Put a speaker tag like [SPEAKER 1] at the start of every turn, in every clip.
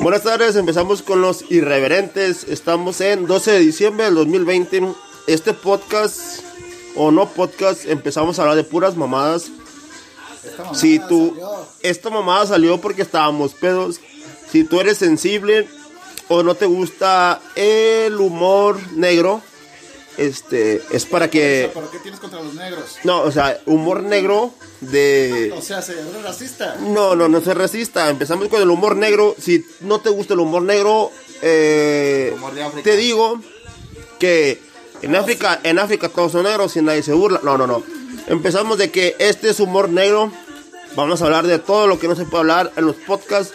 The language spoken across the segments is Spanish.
[SPEAKER 1] Buenas tardes, empezamos con los irreverentes. Estamos en 12 de diciembre del 2020. Este podcast, o no podcast, empezamos a hablar de puras mamadas. Si tú, esta mamada salió porque estábamos pedos. Si tú eres sensible o no te gusta el humor negro, este, es para que...
[SPEAKER 2] ¿Pero qué tienes contra los negros?
[SPEAKER 1] No, o sea, humor negro de...
[SPEAKER 2] O sea, ¿se eres racista?
[SPEAKER 1] No, no, no soy racista. Empezamos con el humor negro. Si no te gusta el humor negro, eh,
[SPEAKER 3] Humor de África.
[SPEAKER 1] te digo que en África, en África todos son negros y nadie se burla. No, no, no. Empezamos de que este es humor negro. Vamos a hablar de todo lo que no se puede hablar en los podcasts.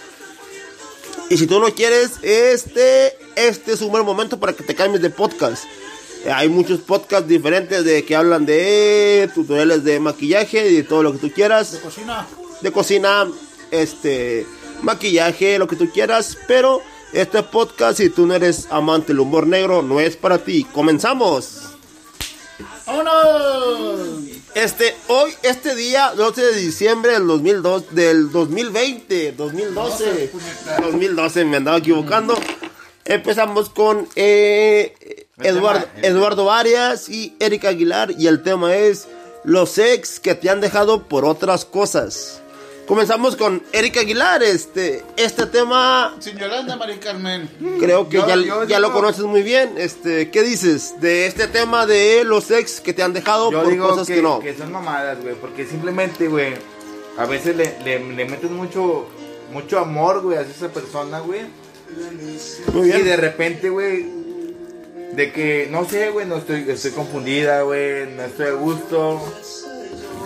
[SPEAKER 1] Y si tú no quieres, este, este es un buen momento para que te cambies de podcast. Hay muchos podcasts diferentes de que hablan de tutoriales de maquillaje y de todo lo que tú quieras
[SPEAKER 2] ¿De cocina?
[SPEAKER 1] de cocina, este, maquillaje, lo que tú quieras, pero este podcast, si tú no eres amante del humor negro, no es para ti. Comenzamos.
[SPEAKER 2] ¡Vámonos!
[SPEAKER 1] Este, hoy, este día, 12 de diciembre del 2002, del 2020, 2012, 2012, me andaba equivocando. Empezamos con eh, Eduardo, Eduardo Arias y Erika Aguilar y el tema es los ex que te han dejado por otras cosas. Comenzamos con Erika Aguilar, este, este tema
[SPEAKER 2] Sin Yolanda, Mari Carmen.
[SPEAKER 1] creo que
[SPEAKER 3] Yo-
[SPEAKER 1] ya,
[SPEAKER 3] yo
[SPEAKER 1] ya lo conoces muy bien. Este, ¿qué dices de este tema de los ex que te han dejado por
[SPEAKER 3] digo
[SPEAKER 1] cosas
[SPEAKER 3] que,
[SPEAKER 1] que no?
[SPEAKER 3] que son mamadas, güey, porque simplemente, güey, a veces le, le, le metes mucho, mucho amor, güey, a esa persona, güey.
[SPEAKER 1] Muy bien.
[SPEAKER 3] Y de repente, güey, de que, no sé, güey, no estoy, estoy confundida, güey, no estoy a gusto.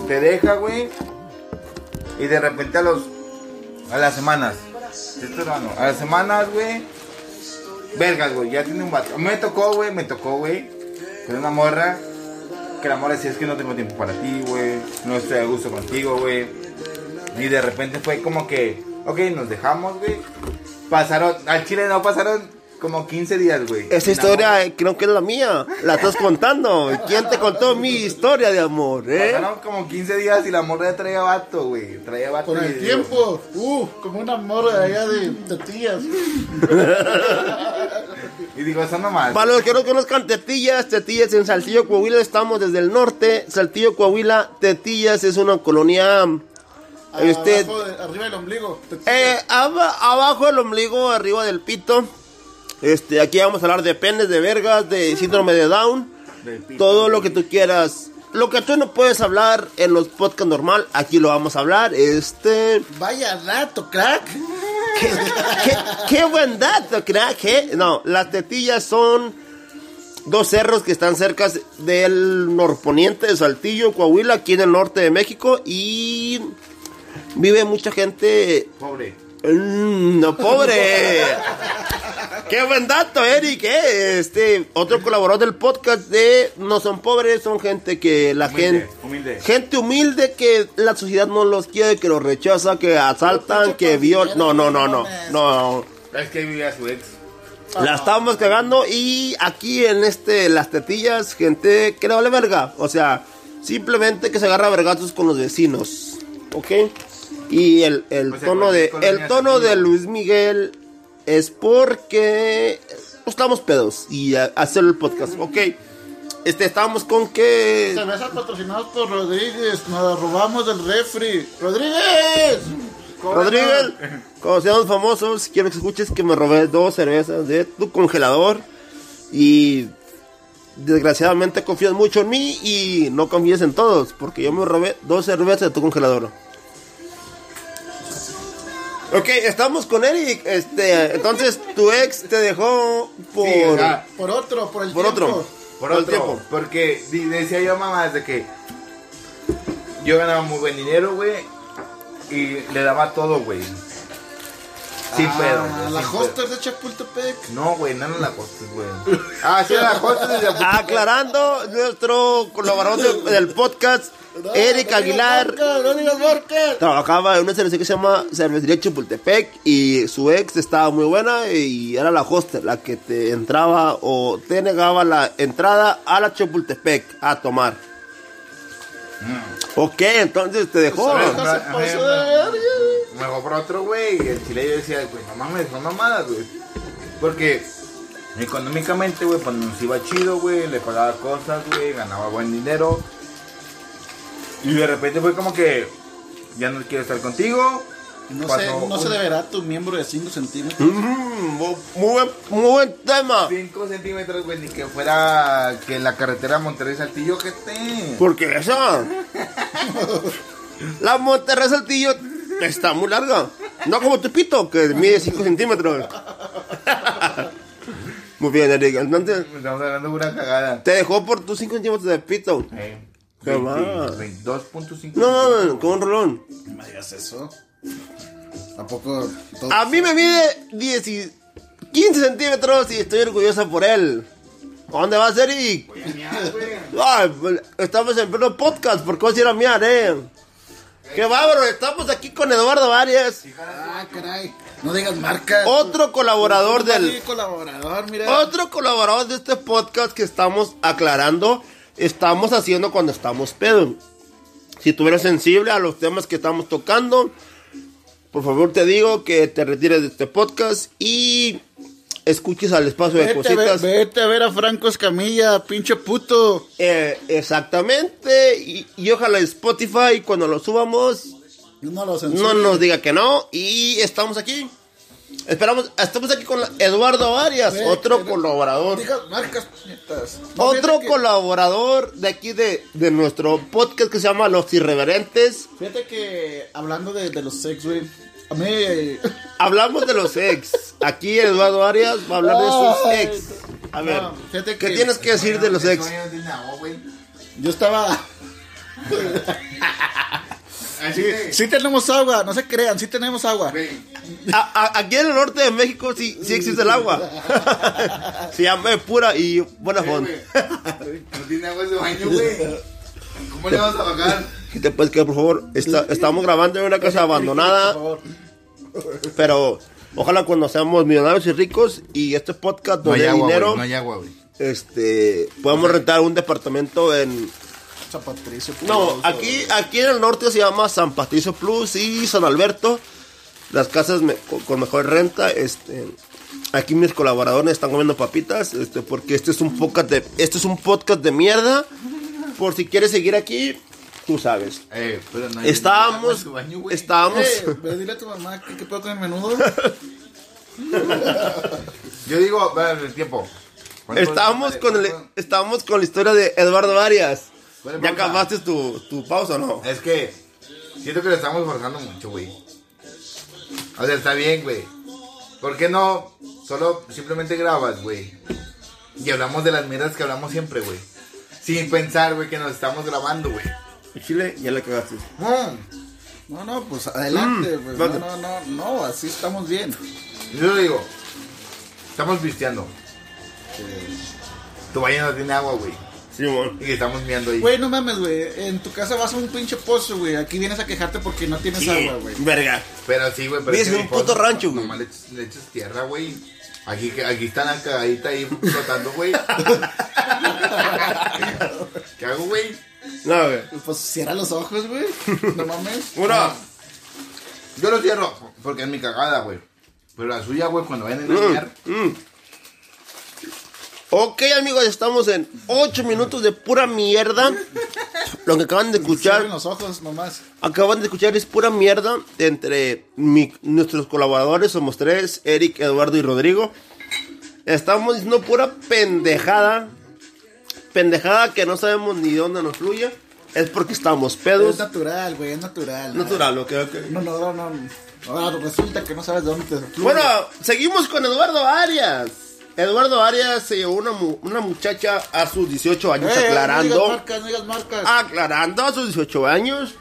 [SPEAKER 3] Te deja, güey. Y de repente a los, a las semanas, a las semanas, güey, vergas, güey, ya tiene un vato. Me tocó, güey, me tocó, güey, con una morra, que la morra decía, es que no tengo tiempo para ti, güey, no estoy a gusto contigo, güey. Y de repente fue como que, ok, nos dejamos, güey. Pasaron, al chile no pasaron como 15 días, güey.
[SPEAKER 1] Esa historia
[SPEAKER 3] amor.
[SPEAKER 1] eh, creo que es la mía. La estás contando. ¿Quién te contó mi historia de amor, eh?
[SPEAKER 3] Pasaron como 15 días y la morra ya traía vato, güey. Traía vato.
[SPEAKER 2] Con el tiempo. Uh, como una morra de allá de, de tías.
[SPEAKER 3] Y digo, eso nomás.
[SPEAKER 1] Para los que no conozcan Tetillas, Tetillas en Saltillo, Coahuila, estamos desde el norte. Saltillo, Coahuila, Tetillas es una colonia. Este,
[SPEAKER 2] Abajo de- arriba del ombligo.
[SPEAKER 1] eh, abajo del ombligo, arriba del pito. Este, aquí vamos a hablar de penes, de vergas, de síndrome de Down. Todo lo que tú quieras. Lo que tú no puedes hablar en los podcasts normal, aquí lo vamos a hablar. Este.
[SPEAKER 2] Vaya dato, crack.
[SPEAKER 1] ¿Qué, qué- qué buen dato, crack. ¿eh? No, las tetillas son dos cerros que están cerca del norponiente de Saltillo, Coahuila, aquí en el norte de México. Y vive mucha gente.
[SPEAKER 3] Pobre.
[SPEAKER 1] Mm, no, pobre. Qué buen dato, Eric. ¿eh? Este, otro colaborador del podcast de No son pobres, son gente que la
[SPEAKER 3] Humilde,
[SPEAKER 1] gente.
[SPEAKER 3] humilde.
[SPEAKER 1] Gente humilde que la sociedad no los quiere, que los rechaza, que asaltan, que violan. No, no, no, no. No.
[SPEAKER 3] Es que vivía su ex.
[SPEAKER 1] La estábamos cagando y aquí en este, las tetillas, gente que le vale verga. O sea, simplemente que se agarra vergazos con los vecinos. ¿Ok? Y el, el
[SPEAKER 3] O sea,
[SPEAKER 1] tono de, el tono de. Luis Miguel es porque pues, estamos pedos y a- hacer el podcast. Ok. Este, estábamos con que.
[SPEAKER 2] Cervezas patrocinadas por Rodríguez. Nos la robamos del refri. ¡Rodríguez!
[SPEAKER 1] Rodríguez, como seamos famosos, quiero que escuches que me robé dos cervezas de tu congelador y desgraciadamente confías mucho en mí y no confíes en todos, porque yo me robé dos cervezas de tu congelador. Ok, estamos con Eric. Este, entonces tu ex te dejó por
[SPEAKER 3] Sí, o sea,
[SPEAKER 2] Por otro, por el
[SPEAKER 1] por
[SPEAKER 2] tiempo.
[SPEAKER 1] otro.
[SPEAKER 3] por
[SPEAKER 1] el
[SPEAKER 3] otro.
[SPEAKER 1] tiempo.
[SPEAKER 3] Porque decía yo, mamá, desde que yo ganaba muy buen dinero, güey. Y le daba todo, güey. Sin
[SPEAKER 2] Ah,
[SPEAKER 3] güey,
[SPEAKER 2] La hoster de Chapultepec.
[SPEAKER 3] No, güey, no era la hostes, güey. Ah, sí, era la hostes de Chapultepec.
[SPEAKER 1] Aclarando, nuestro colaborador del, del podcast,
[SPEAKER 2] No,
[SPEAKER 1] Eric
[SPEAKER 2] no
[SPEAKER 1] Aguilar.
[SPEAKER 2] marca, No digas marca.
[SPEAKER 1] Trabajaba en una cervecería que se llama Cervecería Chapultepec y su ex estaba muy buena y era la hostel, la que te entraba o te negaba la entrada a la Chapultepec a tomar. Ok, entonces te dejó.
[SPEAKER 3] Pues,
[SPEAKER 2] Esa se pasó de verga.
[SPEAKER 3] me otro, güey. Y el chile yo decía, güey, no mames, son mamadas, güey. Porque económicamente, güey, pues nos iba chido, güey. Le pagaba cosas, güey, ganaba buen dinero. Y de repente fue como que ya no quiero estar contigo.
[SPEAKER 2] No
[SPEAKER 3] Pasó
[SPEAKER 2] sé, no se deberá tu miembro de 5 centímetros.
[SPEAKER 1] Mm, mu- muy, buen, muy buen tema.
[SPEAKER 3] 5 centímetros, güey, ni que fuera que la carretera Monterrey-Saltillo, que te.
[SPEAKER 1] Porque eso. La Monterrey Saltillo está muy larga. No como tu pito, que mide 5 centímetros. Muy bien, Eric. Entonces,
[SPEAKER 3] Estamos hablando de una cagada.
[SPEAKER 1] te dejó por tus 5 centímetros de pito.
[SPEAKER 3] Eh,
[SPEAKER 1] Qué
[SPEAKER 3] 20,
[SPEAKER 1] mal.
[SPEAKER 3] 22.5.
[SPEAKER 1] No, no, con un rolón.
[SPEAKER 2] No me digas eso. ¿A poco? todo-
[SPEAKER 1] A mí me mide 10 y 15 centímetros y estoy orgullosa por él. ¿A dónde vas, Eric? Ay, pues, estamos en pleno podcast, ¿por qué vas a ir a miar, eh? Qué bárbaro, estamos aquí con Eduardo Arias,
[SPEAKER 2] Ah, caray. No digas marca.
[SPEAKER 1] otro colaborador del...
[SPEAKER 2] Sí, colaborador, mira.
[SPEAKER 1] Otro colaborador de este podcast que estamos aclarando, estamos haciendo cuando estamos pedo. Si tú eres sensible a los temas que estamos tocando, por favor te digo que te retires de este podcast y escuches al espacio de
[SPEAKER 2] Vete a, ver,
[SPEAKER 1] cositas.
[SPEAKER 2] vete a ver a Franco Escamilla, pinche puto.
[SPEAKER 1] Eh, exactamente, y, y ojalá Spotify cuando lo subamos
[SPEAKER 2] No lo
[SPEAKER 1] no
[SPEAKER 2] censures.
[SPEAKER 1] nos diga que no y estamos aquí. Esperamos, estamos aquí con Eduardo Arias, otro
[SPEAKER 2] ve,
[SPEAKER 1] colaborador.
[SPEAKER 2] Marcas. No,
[SPEAKER 1] Otro
[SPEAKER 2] que-
[SPEAKER 1] colaborador de aquí de, de nuestro podcast que se llama Los Irreverentes.
[SPEAKER 2] Fíjate que hablando de, de los sex, güey. A mí. eh,
[SPEAKER 1] Hablamos de los ex. Aquí Eduardo Arias va a hablar de sus ex. A ver,
[SPEAKER 2] no, fíjate
[SPEAKER 1] ¿qué tienes que decir de los ex?
[SPEAKER 2] Yo estaba.
[SPEAKER 3] Que,
[SPEAKER 2] Sí tenemos agua, no se crean, sí tenemos agua.
[SPEAKER 1] A- a- aquí en el norte de México sí, sí existe el agua. Se llama pura y buena
[SPEAKER 3] güey, No tiene agua ese baño, güey. ¿Cómo le vamos a bajar?
[SPEAKER 1] ¿Qué te puedes quedar, por favor? Está- estamos grabando en una casa abandonada,
[SPEAKER 2] Por favor.
[SPEAKER 1] pero ojalá cuando seamos millonarios y ricos y este podcast
[SPEAKER 3] No
[SPEAKER 1] nos
[SPEAKER 3] hay
[SPEAKER 1] dé
[SPEAKER 3] agua,
[SPEAKER 1] dinero,
[SPEAKER 3] güey. No hay agua, güey.
[SPEAKER 1] este, podamos rentar un departamento en
[SPEAKER 2] San Patricio.
[SPEAKER 1] No,
[SPEAKER 2] Plus,
[SPEAKER 1] aquí, aquí en el norte se llama San Patricio Plus y San Alberto. Las casas me- con, con mejor renta. Este, aquí mis colaboradores están comiendo papitas. Este, porque este es un podcast de, este es un podcast de mierda. Por si quieres seguir aquí, tú sabes.
[SPEAKER 3] Eh, pero no
[SPEAKER 1] Estábamos,
[SPEAKER 3] baño,
[SPEAKER 1] estábamos.
[SPEAKER 2] Eh, dile a tu mamá que qué puedo con el menudo.
[SPEAKER 3] Yo digo, vean el tiempo. ¿Cuánto-
[SPEAKER 1] Estábamos con el, estábamos con la historia de Eduardo Arias.
[SPEAKER 3] ¿Cuál es
[SPEAKER 1] ¿Ya
[SPEAKER 3] pausa?
[SPEAKER 1] acabaste tu, tu pausa o no?
[SPEAKER 3] Es que siento que le estamos forzando mucho, güey. O sea, está bien, güey. ¿Por qué no solo simplemente grabas, güey? Y hablamos de las mierdas que hablamos siempre, güey. Sin pensar, güey, que nos estamos grabando, güey.
[SPEAKER 1] Chile, ya le cagaste.
[SPEAKER 3] Mm.
[SPEAKER 2] No, no, pues adelante.
[SPEAKER 1] Mm,
[SPEAKER 2] pues,
[SPEAKER 1] vale.
[SPEAKER 2] no, no, no, no, así estamos bien.
[SPEAKER 3] Yo le digo, estamos pisteando. Tu baño no tiene agua, güey.
[SPEAKER 1] Simón.
[SPEAKER 3] Y estamos mirando ahí.
[SPEAKER 2] Güey, no mames, güey. En tu casa vas a un pinche pozo, güey. Aquí vienes a quejarte porque no tienes agua, güey.
[SPEAKER 1] Verga.
[SPEAKER 3] Pero sí, güey. pero
[SPEAKER 1] Vives en un puto rancho, güey.
[SPEAKER 3] Nomás le, echas- le echas tierra, güey. Aquí, aquí está la cagadita ahí flotando, güey. ¿Qué hago, güey?
[SPEAKER 1] No, güey.
[SPEAKER 2] Pues cierra los ojos, güey. No mames.
[SPEAKER 1] Una.
[SPEAKER 3] Yo lo cierro porque es mi cagada, güey. Pero la suya, güey, cuando vayan a engañar.
[SPEAKER 1] Mm. Ok, amigos, estamos en 8 minutos de pura mierda. Lo que acaban de escuchar,
[SPEAKER 2] los ojos nomás.
[SPEAKER 1] acaban de escuchar es pura mierda entre mi- nuestros colaboradores, somos tres, Eric, Eduardo y Rodrigo. Estamos diciendo pura pendejada. Pendejada que no sabemos ni dónde nos fluye. Es porque estamos
[SPEAKER 2] Es
[SPEAKER 1] pedos.
[SPEAKER 2] natural, güey, es natural.
[SPEAKER 1] Natural, ok, ok.
[SPEAKER 2] No, no, no, no. Ahora resulta que no sabes de dónde te fluye.
[SPEAKER 1] Bueno, seguimos con Eduardo Arias. Eduardo Arias se llevó una, mu- una muchacha a sus 18 años,
[SPEAKER 2] Eh, No
[SPEAKER 1] aclarando.
[SPEAKER 2] digas marcas, no digas marcas.
[SPEAKER 1] aclarando a sus 18 años.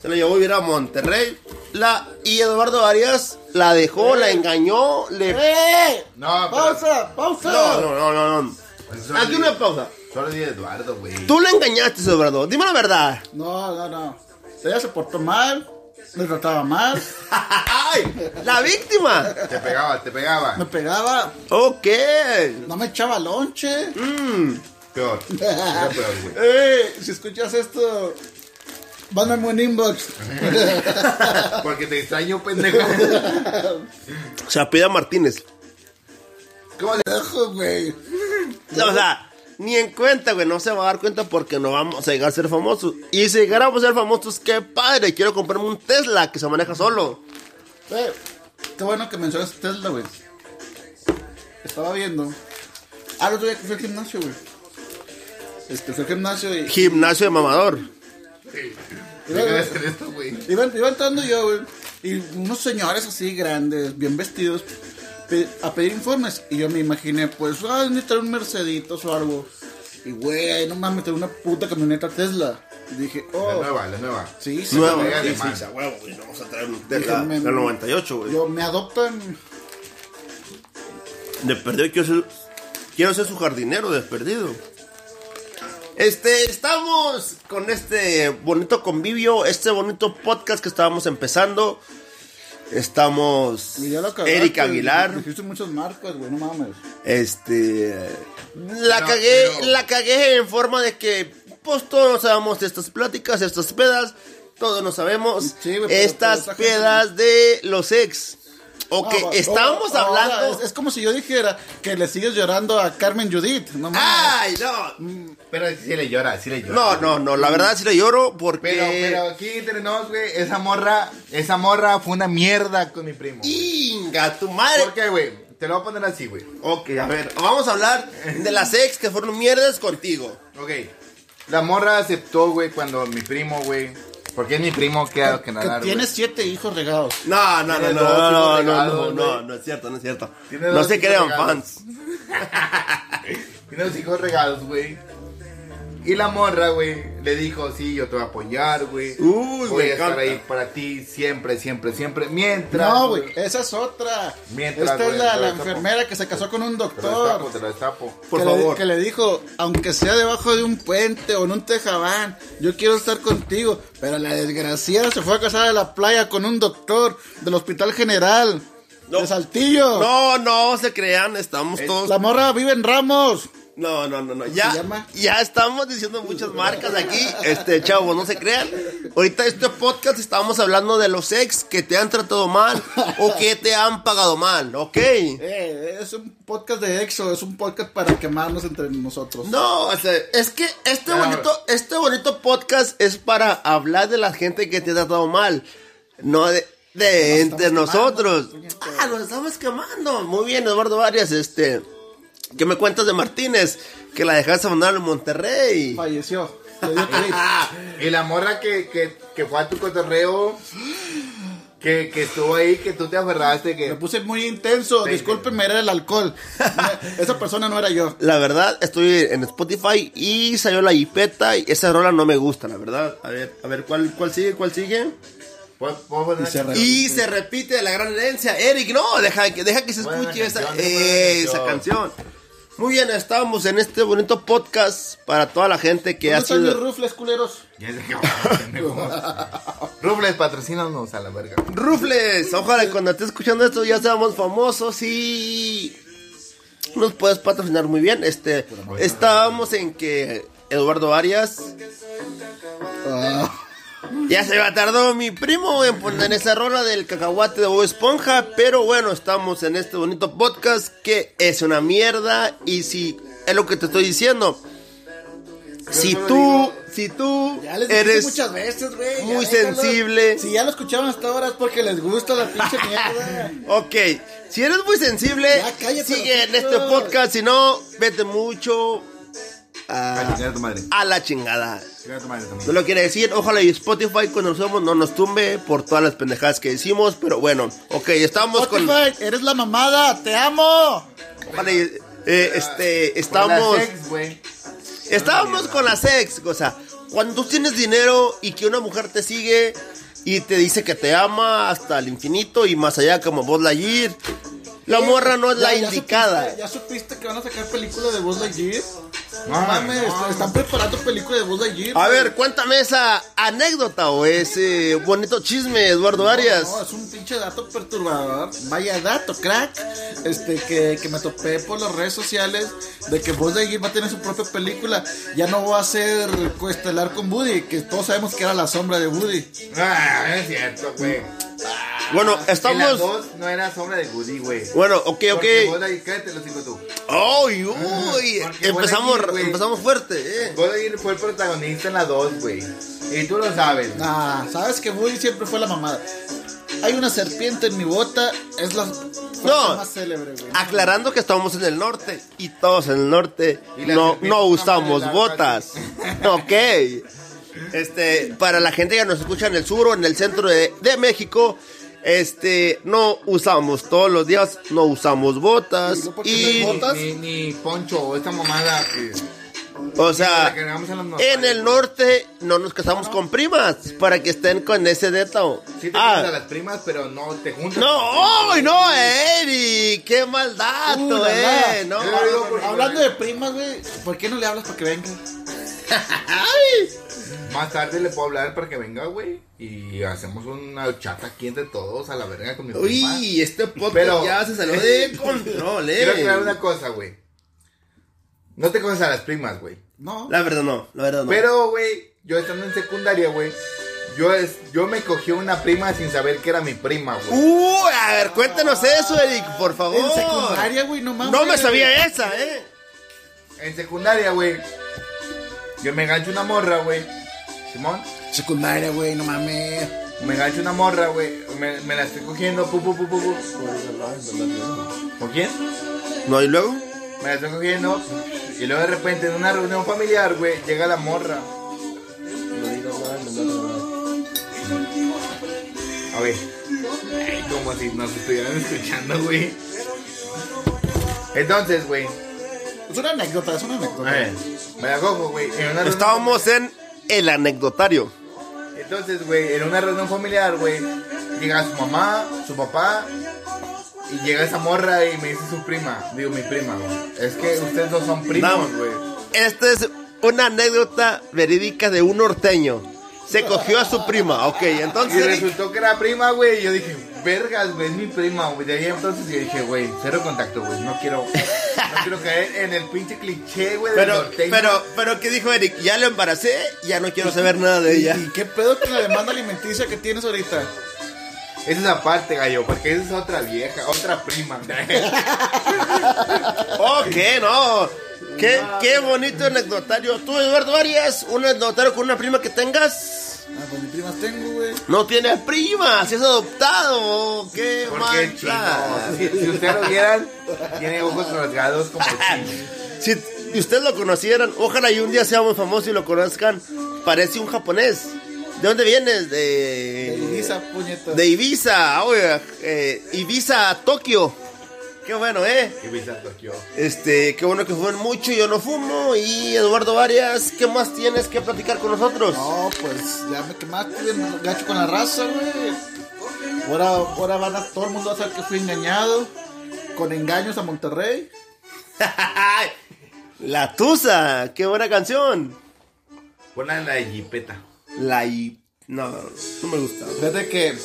[SPEAKER 1] Se la llevó a vivir a Monterrey. La, y Eduardo Arias la dejó, la engañó, le...
[SPEAKER 2] ¡Eh!
[SPEAKER 3] No, pero-
[SPEAKER 2] ¡Pausa! ¡Pausa!
[SPEAKER 1] No, no, no, no, no.
[SPEAKER 3] Solo
[SPEAKER 1] Aquí una pausa.
[SPEAKER 3] Solo di Eduardo, güey.
[SPEAKER 1] Tú le engañaste, Eduardo. Dime la verdad.
[SPEAKER 2] No, no, no. Ella se portó mal, me trataba mal,
[SPEAKER 1] ¡Ay! ¡La víctima!
[SPEAKER 3] Te pegaba, te pegaba.
[SPEAKER 2] me pegaba,
[SPEAKER 1] Ok.
[SPEAKER 2] no me echaba lonche.
[SPEAKER 1] Mm.
[SPEAKER 3] Peor. Era peor, güey.
[SPEAKER 2] ¡Eh! Si escuchas esto, Mándame un inbox.
[SPEAKER 3] Porque te extraño, pendeja.
[SPEAKER 1] Se apida Martínez.
[SPEAKER 3] ¿Cómo le-
[SPEAKER 2] Dejo, güey.
[SPEAKER 1] O sea, ni en cuenta, güey, no se va a dar cuenta porque no vamos a llegar a ser famosos. Y si llegáramos a ser famosos, qué padre, quiero comprarme un Tesla que se maneja solo.
[SPEAKER 2] Eh, qué bueno que mencionas Tesla, güey. Estaba viendo. Ah, el otro día que fui al gimnasio, güey. Este, fui al gimnasio y.
[SPEAKER 1] Gimnasio de mamador.
[SPEAKER 2] Iba,
[SPEAKER 3] esto, güey.
[SPEAKER 2] iba- iba entrando yo, güey. Y unos señores así grandes, bien vestidos, a pedir informes. Y yo me imaginé, pues, ah, necesitar un Merceditos o algo. Y, güey, no mames, traer una puta camioneta Tesla. Y dije,
[SPEAKER 3] La
[SPEAKER 2] oh.
[SPEAKER 3] nueva, la nueva.
[SPEAKER 2] Sí, sí,
[SPEAKER 1] Nueva, sí,
[SPEAKER 3] alemán.
[SPEAKER 1] sí, a huevo, güey, vamos a traer un Tesla del 98, güey.
[SPEAKER 2] Yo, me adoptan.
[SPEAKER 1] De perdido quiero ser, quiero ser su jardinero, de perdido. Este, estamos con este bonito convivio, este bonito podcast que estábamos empezando. Estamos
[SPEAKER 2] cagaste,
[SPEAKER 1] Eric Aguilar.
[SPEAKER 2] Dijiste muchas marcas, güey, no mames.
[SPEAKER 1] Este. La
[SPEAKER 3] No,
[SPEAKER 1] cagué,
[SPEAKER 3] pero-
[SPEAKER 1] la cagué en forma de que, pues todos sabemos de estas pláticas, estas pedas, todos nos sabemos.
[SPEAKER 2] Sí, pero-
[SPEAKER 1] estas
[SPEAKER 2] gente-
[SPEAKER 1] pedas de los ex. O que
[SPEAKER 2] Ah,
[SPEAKER 1] estábamos
[SPEAKER 2] oh, ahora
[SPEAKER 1] hablando.
[SPEAKER 2] Es, es como si yo dijera que le sigues llorando a Carmen Judith, no mames.
[SPEAKER 1] ¡Ay, no!
[SPEAKER 3] Pero sí le llora, sí le llora.
[SPEAKER 1] No, no, no, la verdad sí le lloro porque.
[SPEAKER 3] Pero, pero aquí entre nos, güey, esa morra, esa morra fue una mierda con mi primo.
[SPEAKER 1] ¡Inga, tu madre!
[SPEAKER 3] ¿Por qué, güey? Te lo voy a poner así, güey.
[SPEAKER 1] Ok, a ver, vamos a hablar de las ex que fueron mierdas contigo.
[SPEAKER 3] Ok. La morra aceptó, güey, cuando mi primo, güey. Porque es mi primo que ha que
[SPEAKER 2] que
[SPEAKER 3] nadar,
[SPEAKER 2] tiene
[SPEAKER 3] güey.
[SPEAKER 2] siete hijos regados.
[SPEAKER 1] No, no, no, no, no, no, no,
[SPEAKER 3] regados,
[SPEAKER 1] no, no,
[SPEAKER 3] güey.
[SPEAKER 1] no es cierto, no es cierto. No se crean
[SPEAKER 3] regados.
[SPEAKER 1] fans.
[SPEAKER 3] Tiene dos hijos regados, güey. Y la morra, güey, le dijo, sí, yo te voy a apoyar, güey.
[SPEAKER 1] Uy,
[SPEAKER 3] Voy
[SPEAKER 1] me
[SPEAKER 3] a estar
[SPEAKER 1] encanta.
[SPEAKER 3] ahí para ti siempre, siempre, siempre. Mientras...
[SPEAKER 2] No, güey, esa es otra.
[SPEAKER 3] Mientras,
[SPEAKER 2] Esta es la,
[SPEAKER 3] te lo
[SPEAKER 2] la
[SPEAKER 3] destapo.
[SPEAKER 2] enfermera que se casó con un
[SPEAKER 3] Te lo destapo,
[SPEAKER 2] doctor.
[SPEAKER 3] te lo destapo.
[SPEAKER 1] Por
[SPEAKER 2] que, le,
[SPEAKER 1] favor.
[SPEAKER 2] que le dijo, aunque sea debajo de un puente o en un tejabán, yo quiero estar contigo. Pero la desgraciada se fue a casar a la playa con un doctor del Hospital General
[SPEAKER 1] No.
[SPEAKER 2] de Saltillo.
[SPEAKER 1] No, no se crean, estamos todos.
[SPEAKER 2] La morra vive en Ramos.
[SPEAKER 1] No, no, no, no. Ya,
[SPEAKER 2] se llama?
[SPEAKER 1] ya estamos diciendo muchas marcas aquí. Este, chavos, no se crean. Ahorita este podcast estábamos hablando de los ex que te han tratado mal o que te han pagado mal, ¿ok?
[SPEAKER 2] Eh, es un podcast de EXO, es un podcast para quemarnos entre nosotros.
[SPEAKER 1] No, o sea, es que este
[SPEAKER 3] Ya,
[SPEAKER 1] bonito, este bonito podcast es para hablar de la gente que te ha tratado mal, no de, de entre nosotros.
[SPEAKER 2] quemando,
[SPEAKER 1] Ah, nos estamos quemando. Muy bien, Eduardo Arias, este. ¿Qué me cuentas de Martínez? Que la dejaste mandar en Monterrey.
[SPEAKER 2] Falleció.
[SPEAKER 3] Y la morra que, que, que fue a tu cotorreo, que, que estuvo ahí, que tú te aferraste,
[SPEAKER 2] Me
[SPEAKER 3] que...
[SPEAKER 2] puse muy intenso,
[SPEAKER 3] Sí,
[SPEAKER 2] discúlpenme, era el alcohol. Me- Esa persona no era yo.
[SPEAKER 1] La verdad, estoy en Spotify y salió la hipeta y esa rola no me gusta, la verdad. A ver, a ver, ¿cuál, cuál sigue? ¿Cuál sigue?
[SPEAKER 3] ¿Puedo- puedo poner
[SPEAKER 2] Y se
[SPEAKER 1] Y se repite la gran herencia. Eric, no, deja, que- deja que se escuche esa,
[SPEAKER 3] canción, buena
[SPEAKER 1] eh, esa
[SPEAKER 3] canción.
[SPEAKER 1] Muy bien, estamos en este bonito podcast para toda la gente que
[SPEAKER 2] ¿Dónde
[SPEAKER 1] ha
[SPEAKER 2] están mis
[SPEAKER 1] sido...
[SPEAKER 2] rufles, culeros?
[SPEAKER 3] Ya sé que- pendejo. Rubles, patrocínanos a la verga.
[SPEAKER 1] Rufles, ojalá que cuando estés escuchando esto ya seamos famosos y nos puedes patrocinar muy bien. Este, estábamos en que Eduardo Arias
[SPEAKER 2] Ah,
[SPEAKER 1] ya se va tardó mi primo en poner esa rola del cacahuate de Bob Esponja, pero bueno, estamos en este bonito podcast que es una mierda y si es lo que te estoy diciendo. Si tú,
[SPEAKER 3] digo-
[SPEAKER 1] si tú
[SPEAKER 2] ya les dije
[SPEAKER 1] eres
[SPEAKER 2] muchas veces, güey.
[SPEAKER 1] muy sensible.
[SPEAKER 2] Si ya lo escucharon hasta ahora es porque les gusta la pinche mierda.
[SPEAKER 1] Ok, si eres muy sensible,
[SPEAKER 2] Ya,
[SPEAKER 1] sigue en este podcast. Si no, vete mucho
[SPEAKER 3] A
[SPEAKER 1] a,
[SPEAKER 3] chingar a tu madre.
[SPEAKER 1] a la chingada.
[SPEAKER 3] A tu madre
[SPEAKER 1] No lo quiere decir, ojalá y Spotify cuando nos vemos no nos tumbe por todas las pendejadas que decimos, pero bueno, ok, estamos con...
[SPEAKER 2] Spotify, eres la mamada, te amo.
[SPEAKER 1] Ojalá y, eh, este,
[SPEAKER 3] Con
[SPEAKER 1] estamos...
[SPEAKER 3] la sex, güey.
[SPEAKER 1] Estábamos con la sex, o sea, cuando tú tienes dinero y que una mujer te sigue y te dice que te ama hasta el infinito y más allá como Buzz Lightyear, la morra no es
[SPEAKER 2] Ya-
[SPEAKER 1] la
[SPEAKER 2] ya
[SPEAKER 1] indicada.
[SPEAKER 2] supiste- ¿Ya supiste que van a sacar película de Buzz Lightyear? No mames,
[SPEAKER 3] no.
[SPEAKER 2] están preparando película de Buzz Lightyear.
[SPEAKER 1] A ver, cuéntame esa anécdota o ese bonito chisme, Eduardo Arias.
[SPEAKER 2] No, es un pinche dato perturbador. Vaya dato, crack. Este, que, que me topé por las redes sociales de que Buzz Lightyear va a tener su propia película. Ya no va a ser coestelar con Woody, que todos sabemos que era la sombra de Woody.
[SPEAKER 3] Ah, es cierto, güey.
[SPEAKER 1] Bueno,
[SPEAKER 3] En las
[SPEAKER 1] estamos.
[SPEAKER 3] dos no era sombra de Woody, güey.
[SPEAKER 1] Bueno, ok,
[SPEAKER 3] Porque
[SPEAKER 1] ok.
[SPEAKER 3] Buzz Lightyear, cállate los hijos tú.
[SPEAKER 1] ¡Uy, uy!
[SPEAKER 3] Porque
[SPEAKER 1] Empezamos,
[SPEAKER 3] Lightyear,
[SPEAKER 1] empezamos fuerte, eh.
[SPEAKER 3] Lightyear fue el protagonista en la 2, güey. Y tú lo sabes.
[SPEAKER 2] Ah, sabes que Woody siempre fue la mamada. Hay una serpiente en mi bota, es la
[SPEAKER 1] No.
[SPEAKER 2] más célebre, güey.
[SPEAKER 1] Aclarando que estamos en el norte y todos en el norte
[SPEAKER 3] Y
[SPEAKER 1] no, no usamos botas. ok. Este, para la gente que nos escucha en el sur o en el centro de, de México, este, no usamos todos los días, no usamos botas.
[SPEAKER 2] ¿Y botas?
[SPEAKER 3] Ni, ni Poncho o esta mamada que.
[SPEAKER 1] o sea,
[SPEAKER 3] en
[SPEAKER 1] el norte no nos casamos con primas para que estén con ese deto.
[SPEAKER 3] Sí te
[SPEAKER 1] Ah,
[SPEAKER 3] juntas a las primas, pero no te juntas.
[SPEAKER 1] no, ¡ay, no, Eric! ¡Qué mal dato,
[SPEAKER 2] Uh,
[SPEAKER 1] eh! No,
[SPEAKER 3] Yo porque-
[SPEAKER 2] Hablando de primas, güey, ¿por qué no le hablas para que venga?
[SPEAKER 3] Más tarde le puedo hablar para que venga, güey. Y hacemos una chata aquí entre todos a la verga con mi prima.
[SPEAKER 1] Uy, este podcast
[SPEAKER 3] Pero-
[SPEAKER 1] ya se salió de control,
[SPEAKER 3] Quiero aclarar
[SPEAKER 1] eh.
[SPEAKER 3] una cosa, güey. No te conoces a las primas, güey.
[SPEAKER 2] No.
[SPEAKER 1] La verdad no, la verdad no.
[SPEAKER 3] Pero, güey, yo estando en secundaria, güey. Yo, es, yo me cogí una prima sin saber que era mi prima, güey.
[SPEAKER 1] Uy, a ver, cuéntanos eso, Eric, por favor.
[SPEAKER 2] En secundaria, güey, no mames.
[SPEAKER 1] No me sabía esa, eh.
[SPEAKER 3] En secundaria, güey. Yo me engancho una morra, güey. Simón.
[SPEAKER 2] Secundaria, güey, no mames.
[SPEAKER 3] Me engancho una morra, güey. Me, me la estoy cogiendo. Pu, pu, pu, pu, pu. ¿Con quién?
[SPEAKER 1] No, y luego.
[SPEAKER 3] Me la estoy cogiendo. Y luego de repente en una reunión familiar, güey, llega la morra. A ver. Ay, como si nos estuvieran escuchando, güey. Entonces, güey.
[SPEAKER 2] Es una anécdota, es una
[SPEAKER 3] A
[SPEAKER 2] anécdota.
[SPEAKER 3] la cojo, güey. En una reunión
[SPEAKER 1] Estábamos en el anecdotario.
[SPEAKER 3] Entonces, güey, en una reunión familiar, güey, llega su mamá, su papá, y llega esa morra y me dice su prima, digo mi prima, güey. Es que ustedes dos son primos,
[SPEAKER 1] Vamos.
[SPEAKER 3] güey.
[SPEAKER 1] Esta es una anécdota verídica de un norteño. Se cogió a su prima, ok,
[SPEAKER 3] Y
[SPEAKER 1] entonces. Eric,
[SPEAKER 3] resultó que era prima, güey, y yo dije, vergas, güey, es mi prima, güey. De ahí entonces yo dije, güey, cero contacto, güey, no quiero, no quiero caer en el pinche cliché, güey,
[SPEAKER 1] Pero,
[SPEAKER 3] norteño.
[SPEAKER 1] pero, pero, ¿qué dijo Eric? Ya lo embaracé, ya no quiero saber nada de ella.
[SPEAKER 2] ¿Y qué pedo con la demanda alimenticia que tienes ahorita?
[SPEAKER 3] Esa es la parte, gallo, porque esa es otra vieja, otra prima.
[SPEAKER 1] Ok, no. Qué, qué bonito anecdotario. Tú, Eduardo Arias, un anecdotario con una prima que tengas.
[SPEAKER 2] Ah, pues ni primas tengo, güey.
[SPEAKER 1] No tiene prima, si es adoptado. Qué mancha.
[SPEAKER 3] si, si ustedes lo vieran, tiene ojos rasgados como chino.
[SPEAKER 1] Si y ustedes lo conocieran, ojalá y un día sea muy famoso y lo conozcan. Parece un japonés. ¿De dónde vienes?
[SPEAKER 2] De
[SPEAKER 1] De,
[SPEAKER 2] Ibiza, puñeta.
[SPEAKER 1] de Ibiza, oye, eh, Ibiza, Tokio. Qué bueno, ¿eh?
[SPEAKER 3] Y Tokio.
[SPEAKER 1] Este, qué bueno que fumen mucho, yo no fumo. Y Eduardo Arias, ¿qué más tienes que platicar con nosotros?
[SPEAKER 2] No, pues ya me quemaste bien gacho con la raza, güey. Ahora, ahora van a, todo el mundo va a saber que fui engañado. Con engaños a Monterrey.
[SPEAKER 1] La Tusa, qué buena canción.
[SPEAKER 3] En la de jipeta.
[SPEAKER 1] La I... No, no me gusta.
[SPEAKER 2] Fíjate que.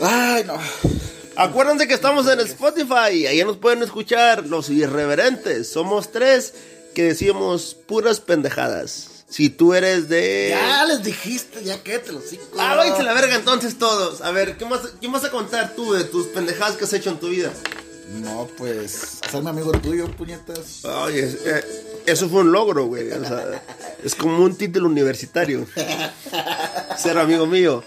[SPEAKER 2] Ay, no.
[SPEAKER 1] Acuérdense que estamos en Spotify, ahí nos pueden escuchar los irreverentes. Somos tres que decimos puras pendejadas. Si tú eres de...
[SPEAKER 2] Ya les dijiste, ya que te lo sigo.
[SPEAKER 1] Ah, váyanse la verga entonces todos. A ver, ¿qué más, ¿qué vas a contar tú de tus pendejadas que has hecho en tu vida?
[SPEAKER 2] No, pues. Hacerme amigo tuyo, puñetas.
[SPEAKER 1] Oye, eh, eso fue un logro, güey. O sea, es como un título universitario. Ser amigo mío.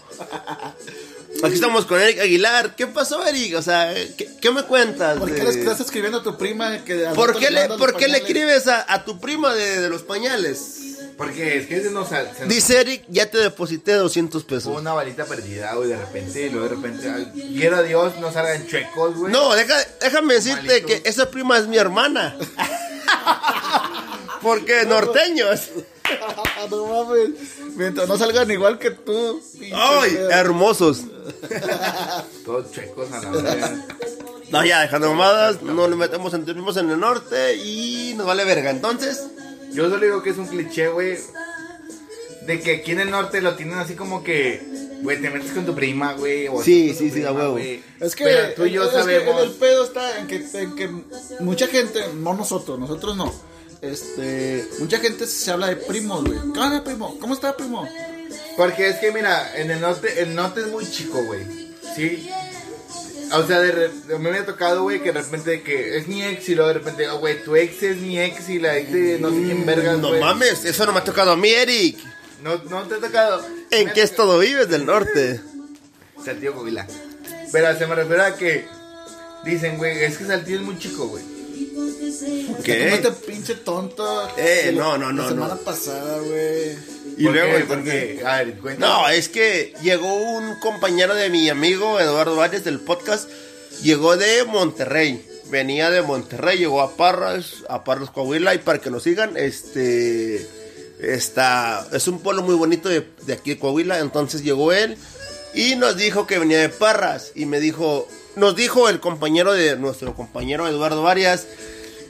[SPEAKER 1] Aquí estamos con Eric Aguilar. ¿Qué pasó, Eric? O sea, ¿qué, qué me cuentas?
[SPEAKER 2] ¿Por qué le estás escribiendo a tu prima que
[SPEAKER 1] ¿Por qué le, por qué le escribes a, a tu prima de, de los pañales?
[SPEAKER 3] Porque es que se nos, se nos
[SPEAKER 1] Dice Eric, ya te deposité 200
[SPEAKER 3] fue
[SPEAKER 1] pesos.
[SPEAKER 3] una balita perdida, güey, de repente, y luego de repente, ay, quiera Dios, no salgan chuecos, güey.
[SPEAKER 1] No, deja- déjame decirte
[SPEAKER 3] Malito.
[SPEAKER 1] que esa prima es mi hermana. Porque norteños.
[SPEAKER 2] no mames. Mientras no salgan igual que tú.
[SPEAKER 1] ¡Ay!
[SPEAKER 2] feo.
[SPEAKER 1] Hermosos.
[SPEAKER 3] Todos chuecos a la verga.
[SPEAKER 1] No, ya, dejando mamadas, no le metemos en, vivimos en el norte y nos vale verga. Entonces,
[SPEAKER 3] Yo solo digo que es un cliché, güey. De que aquí en el norte lo tienen así como que, güey, te metes con tu prima, güey. o
[SPEAKER 1] Sí,
[SPEAKER 3] con tu
[SPEAKER 1] sí, sí,
[SPEAKER 3] prima,
[SPEAKER 1] a huevo.
[SPEAKER 3] güey.
[SPEAKER 2] Es que,
[SPEAKER 3] Pero tú y yo
[SPEAKER 2] es que
[SPEAKER 3] sabemos.
[SPEAKER 2] el pedo está en que, en que mucha gente, no nosotros, nosotros no. Este, mucha gente se habla de primos, güey. ¿Qué onda, primo? ¿Cómo está, primo?
[SPEAKER 3] Porque es que, mira, en el norte, el norte es muy chico, güey. Sí. O sea, de, re- a mí me ha tocado, güey, que de repente que es mi ex y luego de repente, oh, güey, tu ex es mi ex y la ex de no sé quién vergas,
[SPEAKER 1] no
[SPEAKER 3] güey.
[SPEAKER 1] mames, eso no me ha tocado a mí, Eric.
[SPEAKER 3] No, no te ha tocado.
[SPEAKER 1] ¿En
[SPEAKER 3] Me
[SPEAKER 1] qué estado vives del norte?
[SPEAKER 3] Saltillo Coahuila. Pero se me refiere a que dicen, güey, es que Saltillo es muy chico, güey.
[SPEAKER 1] ¿Qué?
[SPEAKER 2] ¿Cómo este pinche tonto?
[SPEAKER 1] Eh, no, no, no,
[SPEAKER 2] La semana
[SPEAKER 1] no.
[SPEAKER 2] pasada, güey.
[SPEAKER 1] Y
[SPEAKER 3] ¿Por
[SPEAKER 1] luego,
[SPEAKER 3] qué? Porque, a ver, cuenta.
[SPEAKER 1] No, es que llegó un compañero de mi amigo Eduardo Valles del podcast, llegó de Monterrey, venía de Monterrey, llegó a Parras, a Parras Coahuila y para que nos sigan, este, está, es un pueblo muy bonito de, de aquí de Coahuila, entonces llegó él y nos dijo que venía de Parras y me dijo, nos dijo el compañero de nuestro compañero Eduardo Varias,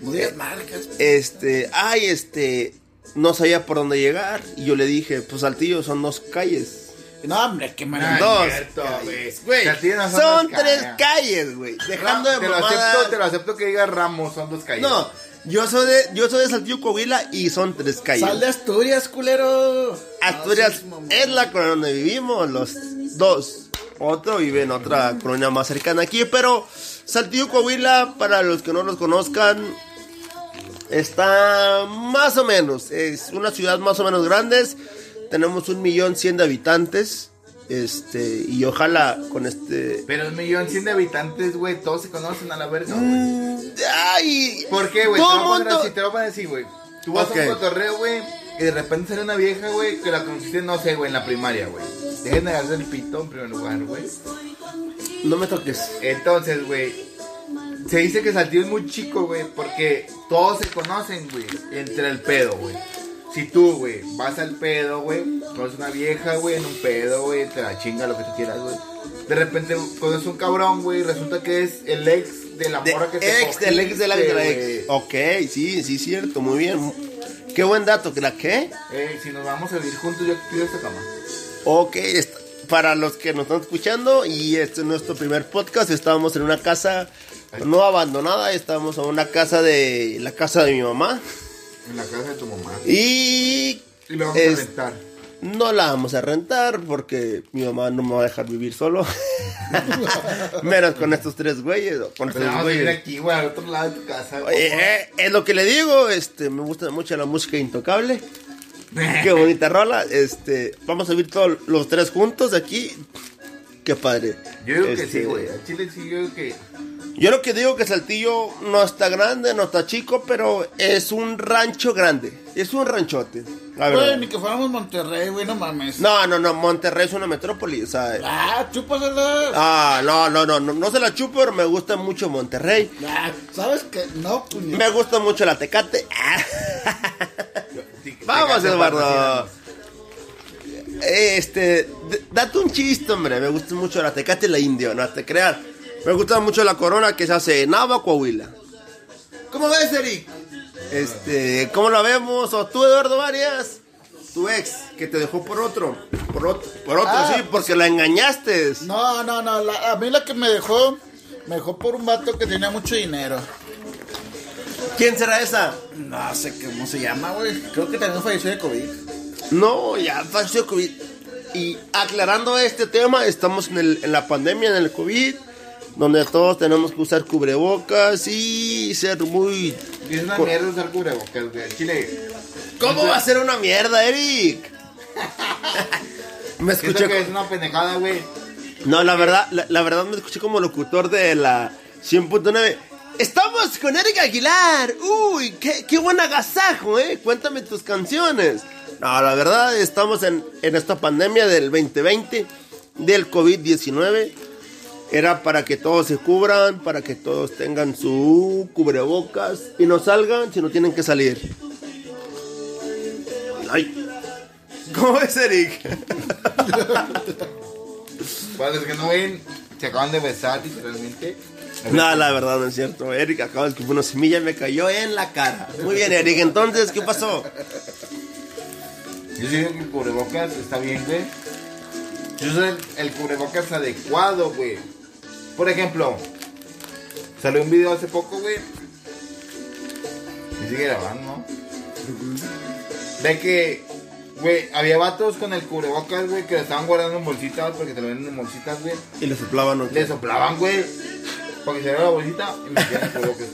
[SPEAKER 2] No digas marcas.
[SPEAKER 1] este, ay, este, no sabía por dónde llegar y yo le dije, pues Saltillo son dos calles.
[SPEAKER 2] No, hombre, qué
[SPEAKER 3] No,
[SPEAKER 2] mal.
[SPEAKER 3] es
[SPEAKER 1] Dos calles,
[SPEAKER 3] güey. no son
[SPEAKER 1] Son
[SPEAKER 3] dos
[SPEAKER 1] tres
[SPEAKER 3] calles.
[SPEAKER 1] calles, güey. Dejando de
[SPEAKER 3] te lo acepto, te lo acepto que diga Ramos, son dos calles.
[SPEAKER 1] No, yo soy de, yo soy de Saltillo, Coahuila y son tres calles.
[SPEAKER 2] Sal de Asturias, culero.
[SPEAKER 1] Asturias
[SPEAKER 2] No,
[SPEAKER 1] es la colonia donde vivimos, los dos. Otro vive en otra colonia más cercana aquí, pero Saltillo, Coahuila, para los que no los conozcan, está más o menos. Es una ciudad más o menos grande. Tenemos un millón cien de habitantes. Este, y ojalá con este.
[SPEAKER 3] Pero un millón cien de habitantes, güey, todos se conocen a la verga, güey.
[SPEAKER 1] Mm, Ay,
[SPEAKER 3] ¿Por qué, güey? Te
[SPEAKER 1] Todo mundo-
[SPEAKER 3] así, te lo voy a así, güey. Tú vas
[SPEAKER 1] Ok.
[SPEAKER 3] a un cotorreo, güey, y de repente sale una vieja, güey, que la conociste, no sé, güey, en la primaria, güey. Dejen de darse el pito en primer lugar, güey.
[SPEAKER 1] No me toques.
[SPEAKER 3] Entonces, güey, se dice que Saltillo es muy chico, güey, porque todos se conocen, güey, entre el pedo, güey. Si tú, güey, vas al pedo, güey, conoces una vieja, güey, en un pedo, güey, te la chinga lo que tú quieras, güey. De repente conoces un cabrón, güey, y resulta que es el ex de la
[SPEAKER 1] De-
[SPEAKER 3] morra que te
[SPEAKER 1] ex, del ex de la, ex. Ok, sí, sí, cierto, muy bien. Qué buen dato, ¿que la qué?
[SPEAKER 3] Eh, si nos vamos a vivir juntos, yo pido esta cama.
[SPEAKER 1] Ok, para los que nos están escuchando, y este es nuestro primer podcast, estábamos en una casa no abandonada, estábamos en una casa de la casa de mi mamá.
[SPEAKER 3] En la casa de tu mamá.
[SPEAKER 1] Y
[SPEAKER 3] Y lo vamos
[SPEAKER 1] es-
[SPEAKER 3] a rentar.
[SPEAKER 1] no la vamos a rentar porque mi mamá no me va a dejar vivir solo. Menos con estos tres güeyes. Con estos
[SPEAKER 3] vamos a vivir
[SPEAKER 1] güeyes.
[SPEAKER 3] aquí, güey, al otro lado de tu casa.
[SPEAKER 1] Oye, eh, es lo que le digo, este, me gusta mucho la música intocable. Qué bonita rola. Este, vamos a vivir todos los tres juntos aquí. Qué padre.
[SPEAKER 3] Yo digo que
[SPEAKER 1] Este,
[SPEAKER 3] sí, güey. Al Chile sí, yo digo que.
[SPEAKER 1] Yo lo que digo que Saltillo no está grande, no está chico, pero es un rancho grande. Es un ranchote.
[SPEAKER 2] Güey, ni que fuéramos Monterrey, güey, no mames.
[SPEAKER 1] No, no, no, Monterrey es una metrópoli, o sea,
[SPEAKER 2] Ah, chúpasela.
[SPEAKER 1] Ah, no, no, no, no, no se la chupo, pero me gusta mucho Monterrey.
[SPEAKER 2] Ah, ¿Sabes qué? No, puñet.
[SPEAKER 1] Me gusta mucho la Tecate. Ah. Vamos,
[SPEAKER 3] Tecate,
[SPEAKER 1] Eduardo. Este, date un chiste, hombre. Me gusta mucho la Tecate y la Indio, no te creas. Me gusta mucho la corona que se hace en Nava, Coahuila. ¿Cómo ves, Eric? Este, ¿cómo la vemos? ¿O tú, Eduardo Varias? Tu ex, que te dejó por otro. Por otro, por otro
[SPEAKER 2] Ah,
[SPEAKER 1] sí, porque la engañaste.
[SPEAKER 2] No, no, no. la- a mí la que me dejó, me dejó por un vato que tenía mucho dinero.
[SPEAKER 1] ¿Quién será esa?
[SPEAKER 2] No sé cómo se llama, güey. Creo que también falleció de COVID.
[SPEAKER 1] No, ya falleció COVID. Y aclarando este tema, estamos en, el- en la pandemia, en el COVID, donde todos tenemos que usar cubrebocas y ser muy...
[SPEAKER 3] Es una mierda usar cubrebocas, güey. Chile.
[SPEAKER 1] ¿Cómo va a ser una mierda, Eric? me escuché...
[SPEAKER 3] que es una pendejada, güey.
[SPEAKER 1] No, la verdad, la, la verdad me escuché como locutor de la 100.9. Estamos con Eric Aguilar. Uy, qué, qué buen agasajo, ¿eh? Cuéntame tus canciones. No, la verdad, estamos en, en esta pandemia del 2020, del COVID-19. Era para que todos se cubran, para que todos tengan su cubrebocas y no salgan si no tienen que salir. Ay. ¿Cómo es, Eric?
[SPEAKER 3] Para los que no ven, se acaban de besar literalmente.
[SPEAKER 1] No, la verdad no es cierto. Eric acaba de escupir una semilla y me cayó en la cara. Muy bien, Eric. Entonces, ¿qué pasó?
[SPEAKER 3] Yo digo que el cubrebocas está bien, güey. Yo soy el, el cubrebocas adecuado, güey. Por ejemplo, salió un video hace poco, güey. Y sigue grabando, ¿no? De que, güey, había vatos con el cubrebocas, güey, que lo estaban guardando en bolsitas porque te lo venden en bolsitas, güey.
[SPEAKER 1] Y le soplaban. ¿no?
[SPEAKER 3] Le soplaban, güey, para que se la bolsita y metían el cubrebocas.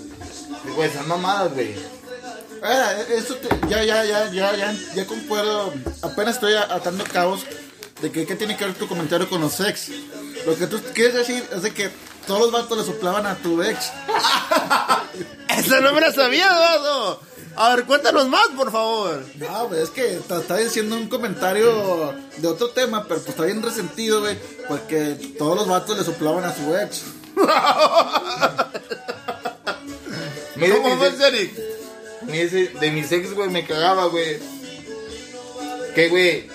[SPEAKER 3] Güey, son mamadas, güey.
[SPEAKER 2] Ah, eso te- ya, ya, ya, ya, ya, ya concuerdo. Apenas estoy atando cabos de que qué tiene que ver tu comentario con los ex. Lo que tú quieres decir es de que todos los vatos le soplaban a tu ex.
[SPEAKER 1] Esa no me la sabía, Eduardo. A ver, cuéntanos más, por favor.
[SPEAKER 2] No, güey, es que está diciendo un comentario de otro tema, pero pues está bien resentido, güey, porque todos los vatos le soplaban a su ex.
[SPEAKER 1] ¿Cómo ves, Eric?
[SPEAKER 3] Ni ese- de mis ex, güey, me cagaba, güey. Que, güey.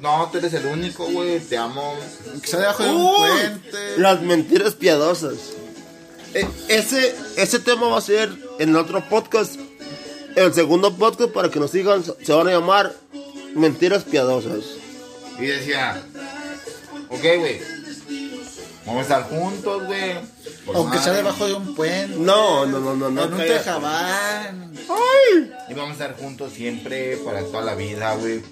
[SPEAKER 3] No, tú eres el único, güey. Te amo.
[SPEAKER 2] Que sea debajo de un
[SPEAKER 1] Uy,
[SPEAKER 2] puente.
[SPEAKER 1] las mentiras piadosas. E- ese, ese tema va a ser en el otro podcast. El segundo podcast para que nos sigan se van a llamar Mentiras piadosas.
[SPEAKER 3] Y decía, ok, güey. Vamos a estar juntos, güey. Por
[SPEAKER 2] Aunque sea debajo de un puente.
[SPEAKER 1] No, no, no, no, no.
[SPEAKER 2] En un tejabán.
[SPEAKER 3] Y vamos a estar juntos siempre, para toda la vida, güey.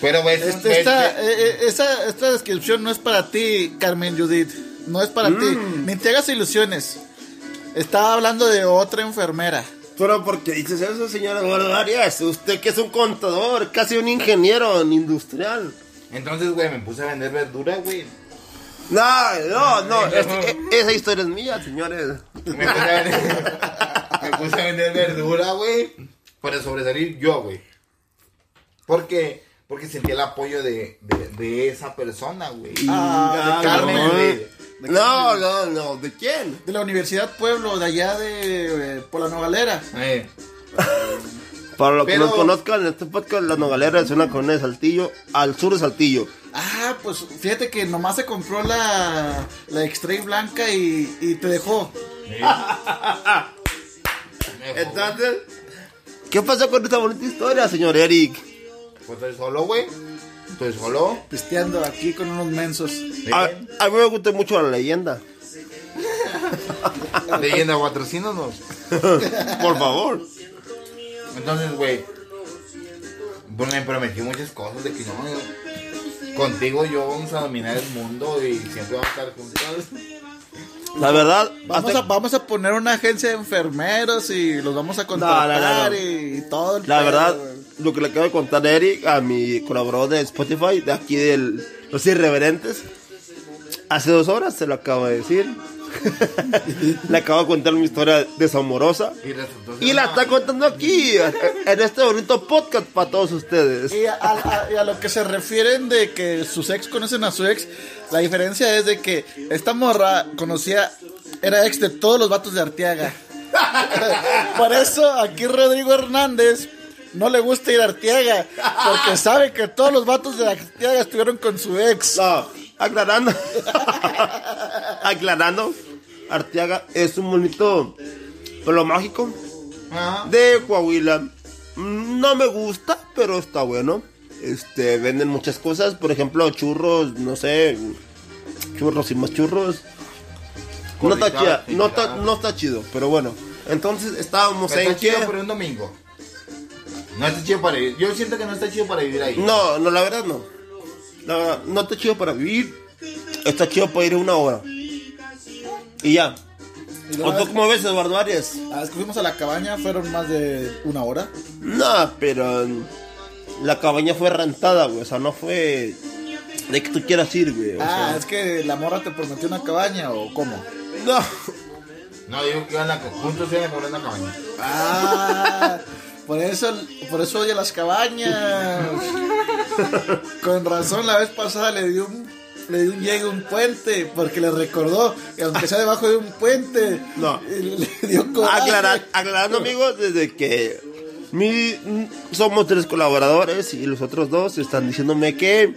[SPEAKER 3] Pero, güey, es un-
[SPEAKER 2] Este, esta,
[SPEAKER 3] es-
[SPEAKER 2] eh, eh, esa, esta descripción no es para ti, Carmen Judith. No es para ti. Ni te hagas ilusiones. Estaba hablando de otra enfermera.
[SPEAKER 1] Pero ¿por qué dices eso, señora Arias? Usted que es un contador, casi un ingeniero en industrial.
[SPEAKER 3] Entonces, güey, me puse a vender verdura, güey.
[SPEAKER 1] No, no, no. este- e- esa historia es mía, señores.
[SPEAKER 3] Me puse a vender, me puse a vender verdura, güey. Para sobresalir yo, güey. Porque, porque sentí el apoyo de, de, de esa persona, güey.
[SPEAKER 2] Ah, de Carmen.
[SPEAKER 1] no,
[SPEAKER 3] güey.
[SPEAKER 1] no, no, no. ¿De quién?
[SPEAKER 2] De la Universidad Pueblo, de allá de eh, por la Nogalera.
[SPEAKER 3] Eh,
[SPEAKER 1] Para los que
[SPEAKER 3] Pero-
[SPEAKER 1] nos conozcan, este podcast, La Nogalera es una colonia de Saltillo, al sur de Saltillo.
[SPEAKER 2] Ah, pues fíjate que nomás se compró la, la Extray blanca y, y te dejó.
[SPEAKER 1] Entonces, ¿qué pasó con esta bonita historia, señor Eric?
[SPEAKER 3] Pues estoy solo, güey. Estoy solo.
[SPEAKER 2] Pisteando aquí con unos mensos.
[SPEAKER 1] A, a mí me gusta mucho la leyenda.
[SPEAKER 3] Leyenda, patrocínanos.
[SPEAKER 1] Por favor.
[SPEAKER 3] Entonces, güey. Pues me prometí muchas cosas de que no. Contigo yo vamos a dominar el mundo y siempre vamos a estar juntos.
[SPEAKER 1] La verdad,
[SPEAKER 2] Vamos
[SPEAKER 1] hasta-
[SPEAKER 2] a, vamos a poner una agencia de enfermeros y los vamos a contratar
[SPEAKER 1] no, no.
[SPEAKER 2] Y, y todo. el
[SPEAKER 1] la
[SPEAKER 2] pedo,
[SPEAKER 1] verdad, lo que le acabo de contar a Eric, a mi colaborador de Spotify, de aquí de Los Irreverentes, hace dos horas se lo acabo de decir. le acabo de contar mi historia desamorosa.
[SPEAKER 3] Y resultó ser
[SPEAKER 1] Y la
[SPEAKER 3] una-
[SPEAKER 1] está contando aquí, en este bonito podcast para todos ustedes.
[SPEAKER 2] Y a, a- y a lo que se refieren de que sus ex conocen a su ex, la diferencia es de que esta morra conocía, era ex de todos los vatos de Arteaga. Por eso aquí Rodrigo Hernández no le gusta ir a Arteaga, porque sabe que todos los vatos de Arteaga estuvieron con su ex.
[SPEAKER 1] No, aclarando. aclarando, Arteaga es un bonito pueblo mágico
[SPEAKER 3] Ajá.
[SPEAKER 1] de Coahuila. No me gusta, pero está bueno. Este, venden muchas cosas, por ejemplo, churros, no sé, churros y más churros. No está, chida, no, está, no está chido, pero bueno. Entonces estábamos
[SPEAKER 3] Está
[SPEAKER 1] en que...
[SPEAKER 3] chido por un domingo. No está chido para vivir. Yo siento que no está chido para vivir ahí.
[SPEAKER 1] No, no, la verdad no. La verdad, no está chido para vivir. Está chido para ir una hora. Y ya.
[SPEAKER 2] Y
[SPEAKER 1] ¿O tú cómo ves, Eduardo Arias?
[SPEAKER 2] la vez que fuimos a la cabaña fueron más de una hora.
[SPEAKER 1] No, pero mm, la cabaña fue rentada, güey. O sea, no fue de que tú quieras ir, güey. O
[SPEAKER 2] Ah,
[SPEAKER 1] sea,
[SPEAKER 2] es que la morra te prometió una cabaña o cómo.
[SPEAKER 1] no.
[SPEAKER 3] No, digo que iban a, juntos se iban a comer en la cabaña.
[SPEAKER 2] Ah, por eso, por eso oye las cabañas. Con razón, la vez pasada le dio un, le dio un llegue a un puente, porque le recordó que aunque sea debajo de un puente,
[SPEAKER 1] No.
[SPEAKER 2] le dio.
[SPEAKER 1] Aclarar, aclarando, amigos, desde que mi, somos tres colaboradores y los otros dos están diciéndome que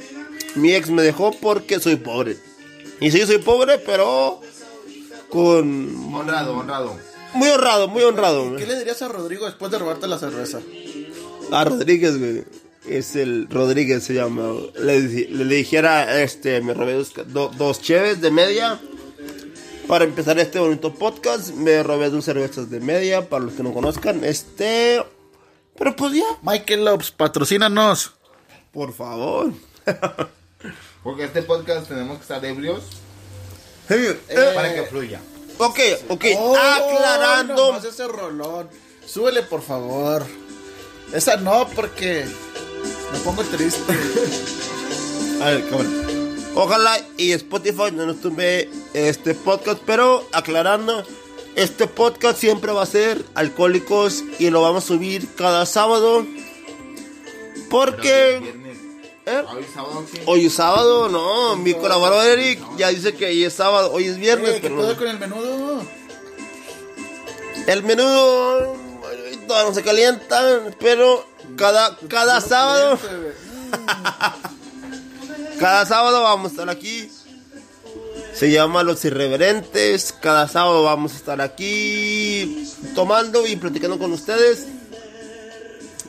[SPEAKER 1] mi ex me dejó porque soy pobre. Y sí, soy pobre, pero con...
[SPEAKER 3] Honrado, honrado.
[SPEAKER 1] Muy honrado, muy honrado.
[SPEAKER 2] ¿Qué le dirías a Rodrigo después de robarte la cerveza?
[SPEAKER 1] A Rodríguez, güey. Es el Rodríguez se llama. Le, di- le dijera, este, me robé dos, do- dos cheves de media. Para empezar este bonito podcast, me robé dos cervezas de media, para los que no conozcan. Este... Pero pues ya,
[SPEAKER 2] Michael Lopes, patrocínanos.
[SPEAKER 1] por favor.
[SPEAKER 3] Porque este podcast tenemos que estar ebrios
[SPEAKER 1] Eh,
[SPEAKER 3] para que fluya.
[SPEAKER 1] Ok, ok,
[SPEAKER 2] Oh,
[SPEAKER 1] aclarando.
[SPEAKER 2] ese rolón. Súbele, por favor. Esa no, porque me pongo triste.
[SPEAKER 1] A ver, cámara. Ojalá y Spotify no nos tumbe este podcast, pero aclarando, este podcast siempre va a ser alcohólicos y lo vamos a subir cada sábado. Porque. ¿Eh?
[SPEAKER 3] Hoy sábado sí.
[SPEAKER 1] hoy es sábado, no, mi colaborador Eric ya dice que hoy es sábado, hoy es viernes,
[SPEAKER 2] Eh, ¿Qué
[SPEAKER 1] pero
[SPEAKER 2] con el menudo?
[SPEAKER 1] el menudo todavía no se calienta, pero cada, cada sábado, cada sábado vamos a estar aquí. Se llama Los Irreverentes. Cada sábado vamos a estar aquí tomando y platicando con ustedes.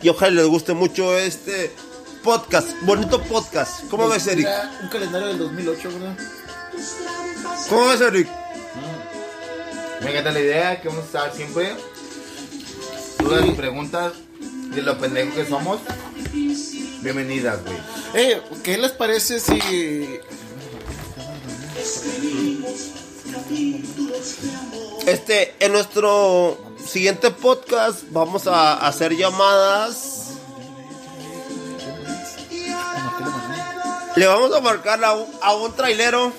[SPEAKER 1] Y ojalá les guste mucho este podcast, bonito podcast. ¿Cómo ves, Eric?
[SPEAKER 2] Un calendario del 2008, ¿verdad?
[SPEAKER 1] ¿Cómo ves, Eric?
[SPEAKER 3] Me encanta la idea que vamos a estar siempre. Dudas y preguntas de lo pendejo que somos. Bienvenidas, güey.
[SPEAKER 2] Eh, ¿qué les parece si
[SPEAKER 1] Este, en nuestro siguiente podcast vamos a hacer llamadas. Le vamos a marcar a un, a un trailero.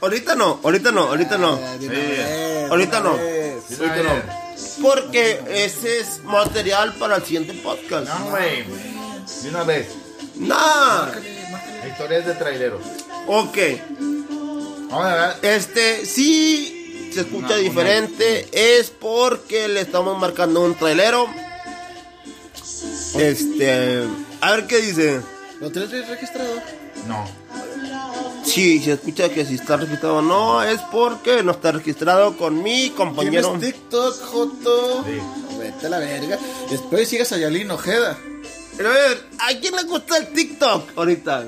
[SPEAKER 1] Ahorita no, ahorita no, ahorita no.
[SPEAKER 2] Eh,
[SPEAKER 3] Sí.
[SPEAKER 1] Ahorita no. Ahorita no. Porque ese es material para el siguiente podcast.
[SPEAKER 3] No, güey. De una vez.
[SPEAKER 1] Nah.
[SPEAKER 3] Historias de traileros.
[SPEAKER 1] Ok.
[SPEAKER 3] Vamos a ver.
[SPEAKER 1] Este, sí se escucha diferente. Es porque le estamos marcando un trailero. Este, a ver qué dice.
[SPEAKER 2] ¿Lo tienes registrado?
[SPEAKER 3] No.
[SPEAKER 1] Sí, se escucha que si está registrado o no, es porque no está registrado con mi compañero.
[SPEAKER 2] ¿Tienes TikTok, Joto?
[SPEAKER 3] Sí.
[SPEAKER 2] Vete a la verga. Después sigas a Yalín Ojeda.
[SPEAKER 1] Pero a ver, ¿a quién le gusta el TikTok ahorita?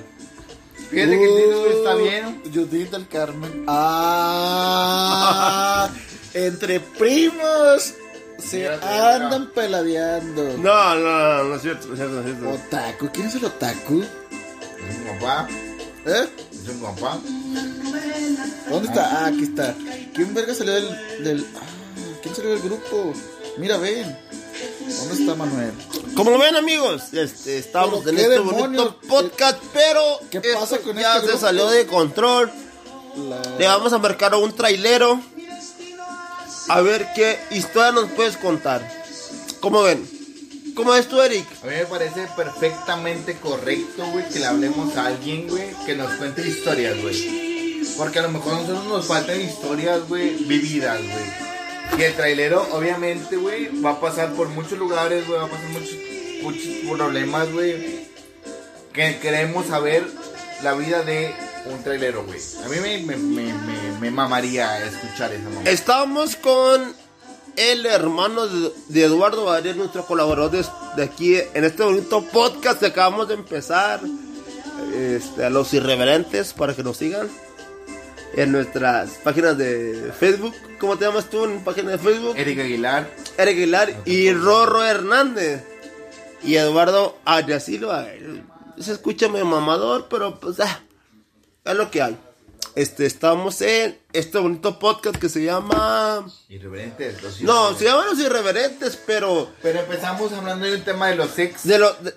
[SPEAKER 3] Fíjate que el título está bien.
[SPEAKER 2] Judith del Carmen. Ah, entre primos se andan peladeando.
[SPEAKER 1] No, no, no, no es cierto, no es cierto, no es cierto.
[SPEAKER 2] Otaku, ¿quién es el otaku?
[SPEAKER 3] Es un compa.
[SPEAKER 2] ¿Eh?
[SPEAKER 3] Es un compa.
[SPEAKER 2] ¿Dónde está? Ah, aquí está. ¿Quién verga salió del, del. Ah, ¿quién salió del grupo? Mira, ven. ¿Dónde está Manuel?
[SPEAKER 1] Como ven amigos, este, estamos en este bonito podcast, pero
[SPEAKER 2] ¿Qué
[SPEAKER 1] esto
[SPEAKER 2] pasa con
[SPEAKER 1] ya
[SPEAKER 2] este
[SPEAKER 1] se
[SPEAKER 2] grupo?
[SPEAKER 1] salió de control.
[SPEAKER 2] La-
[SPEAKER 1] Le vamos a marcar a un trailero. A ver qué historia nos puedes contar. ¿Cómo ven? ¿Cómo ves tú, Eric?
[SPEAKER 3] A mí me parece perfectamente correcto, güey, que le hablemos a alguien, güey, que nos cuente historias, güey. Porque a lo mejor a nosotros nos faltan historias, güey, vividas, güey. Y el trailero, obviamente, güey, va a pasar por muchos lugares, güey, va a pasar muchos, muchos problemas, güey. Que queremos saber la vida de un trailero, güey. A mí me, me, me, me, me mamaría escuchar esa mamá.
[SPEAKER 1] Estamos con el hermano de, Eduardo Gabriel, nuestro colaborador de, aquí en este bonito podcast que acabamos de empezar. Este, a los irreverentes para que nos sigan en nuestras páginas de Facebook. ¿Cómo te llamas tú en página de Facebook?
[SPEAKER 3] Eric Aguilar,
[SPEAKER 1] Eric Aguilar y Rorro Hernández. Y Eduardo Arias Silva. Se escucha medio mamador, pero pues ah, es lo que hay. Este, estamos en este bonito podcast que se llama...
[SPEAKER 3] irreverentes. los
[SPEAKER 1] No,
[SPEAKER 3] irreverentes.
[SPEAKER 1] se llama Los Irreverentes, pero...
[SPEAKER 3] Pero empezamos hablando de un tema de los ex.
[SPEAKER 1] De lo, de-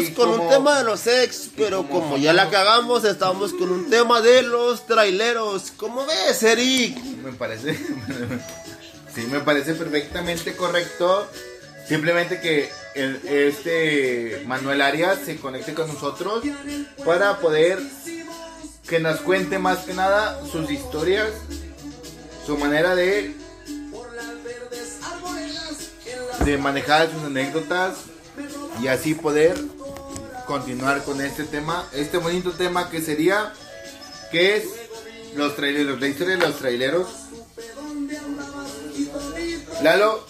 [SPEAKER 3] Y
[SPEAKER 1] con un tema de los ex, pero
[SPEAKER 3] como
[SPEAKER 1] como ya la cagamos, estamos con un tema de los traileros. ¿Cómo ves, Eric?
[SPEAKER 3] Me parece. sí, me parece perfectamente correcto. Simplemente que el- este Manuel Arias se conecte con nosotros para poder que nos cuente más que nada sus historias, su manera de de manejar sus anécdotas y así poder continuar con este tema, este bonito tema que sería que es los traileros, la historia de los traileros Lalo,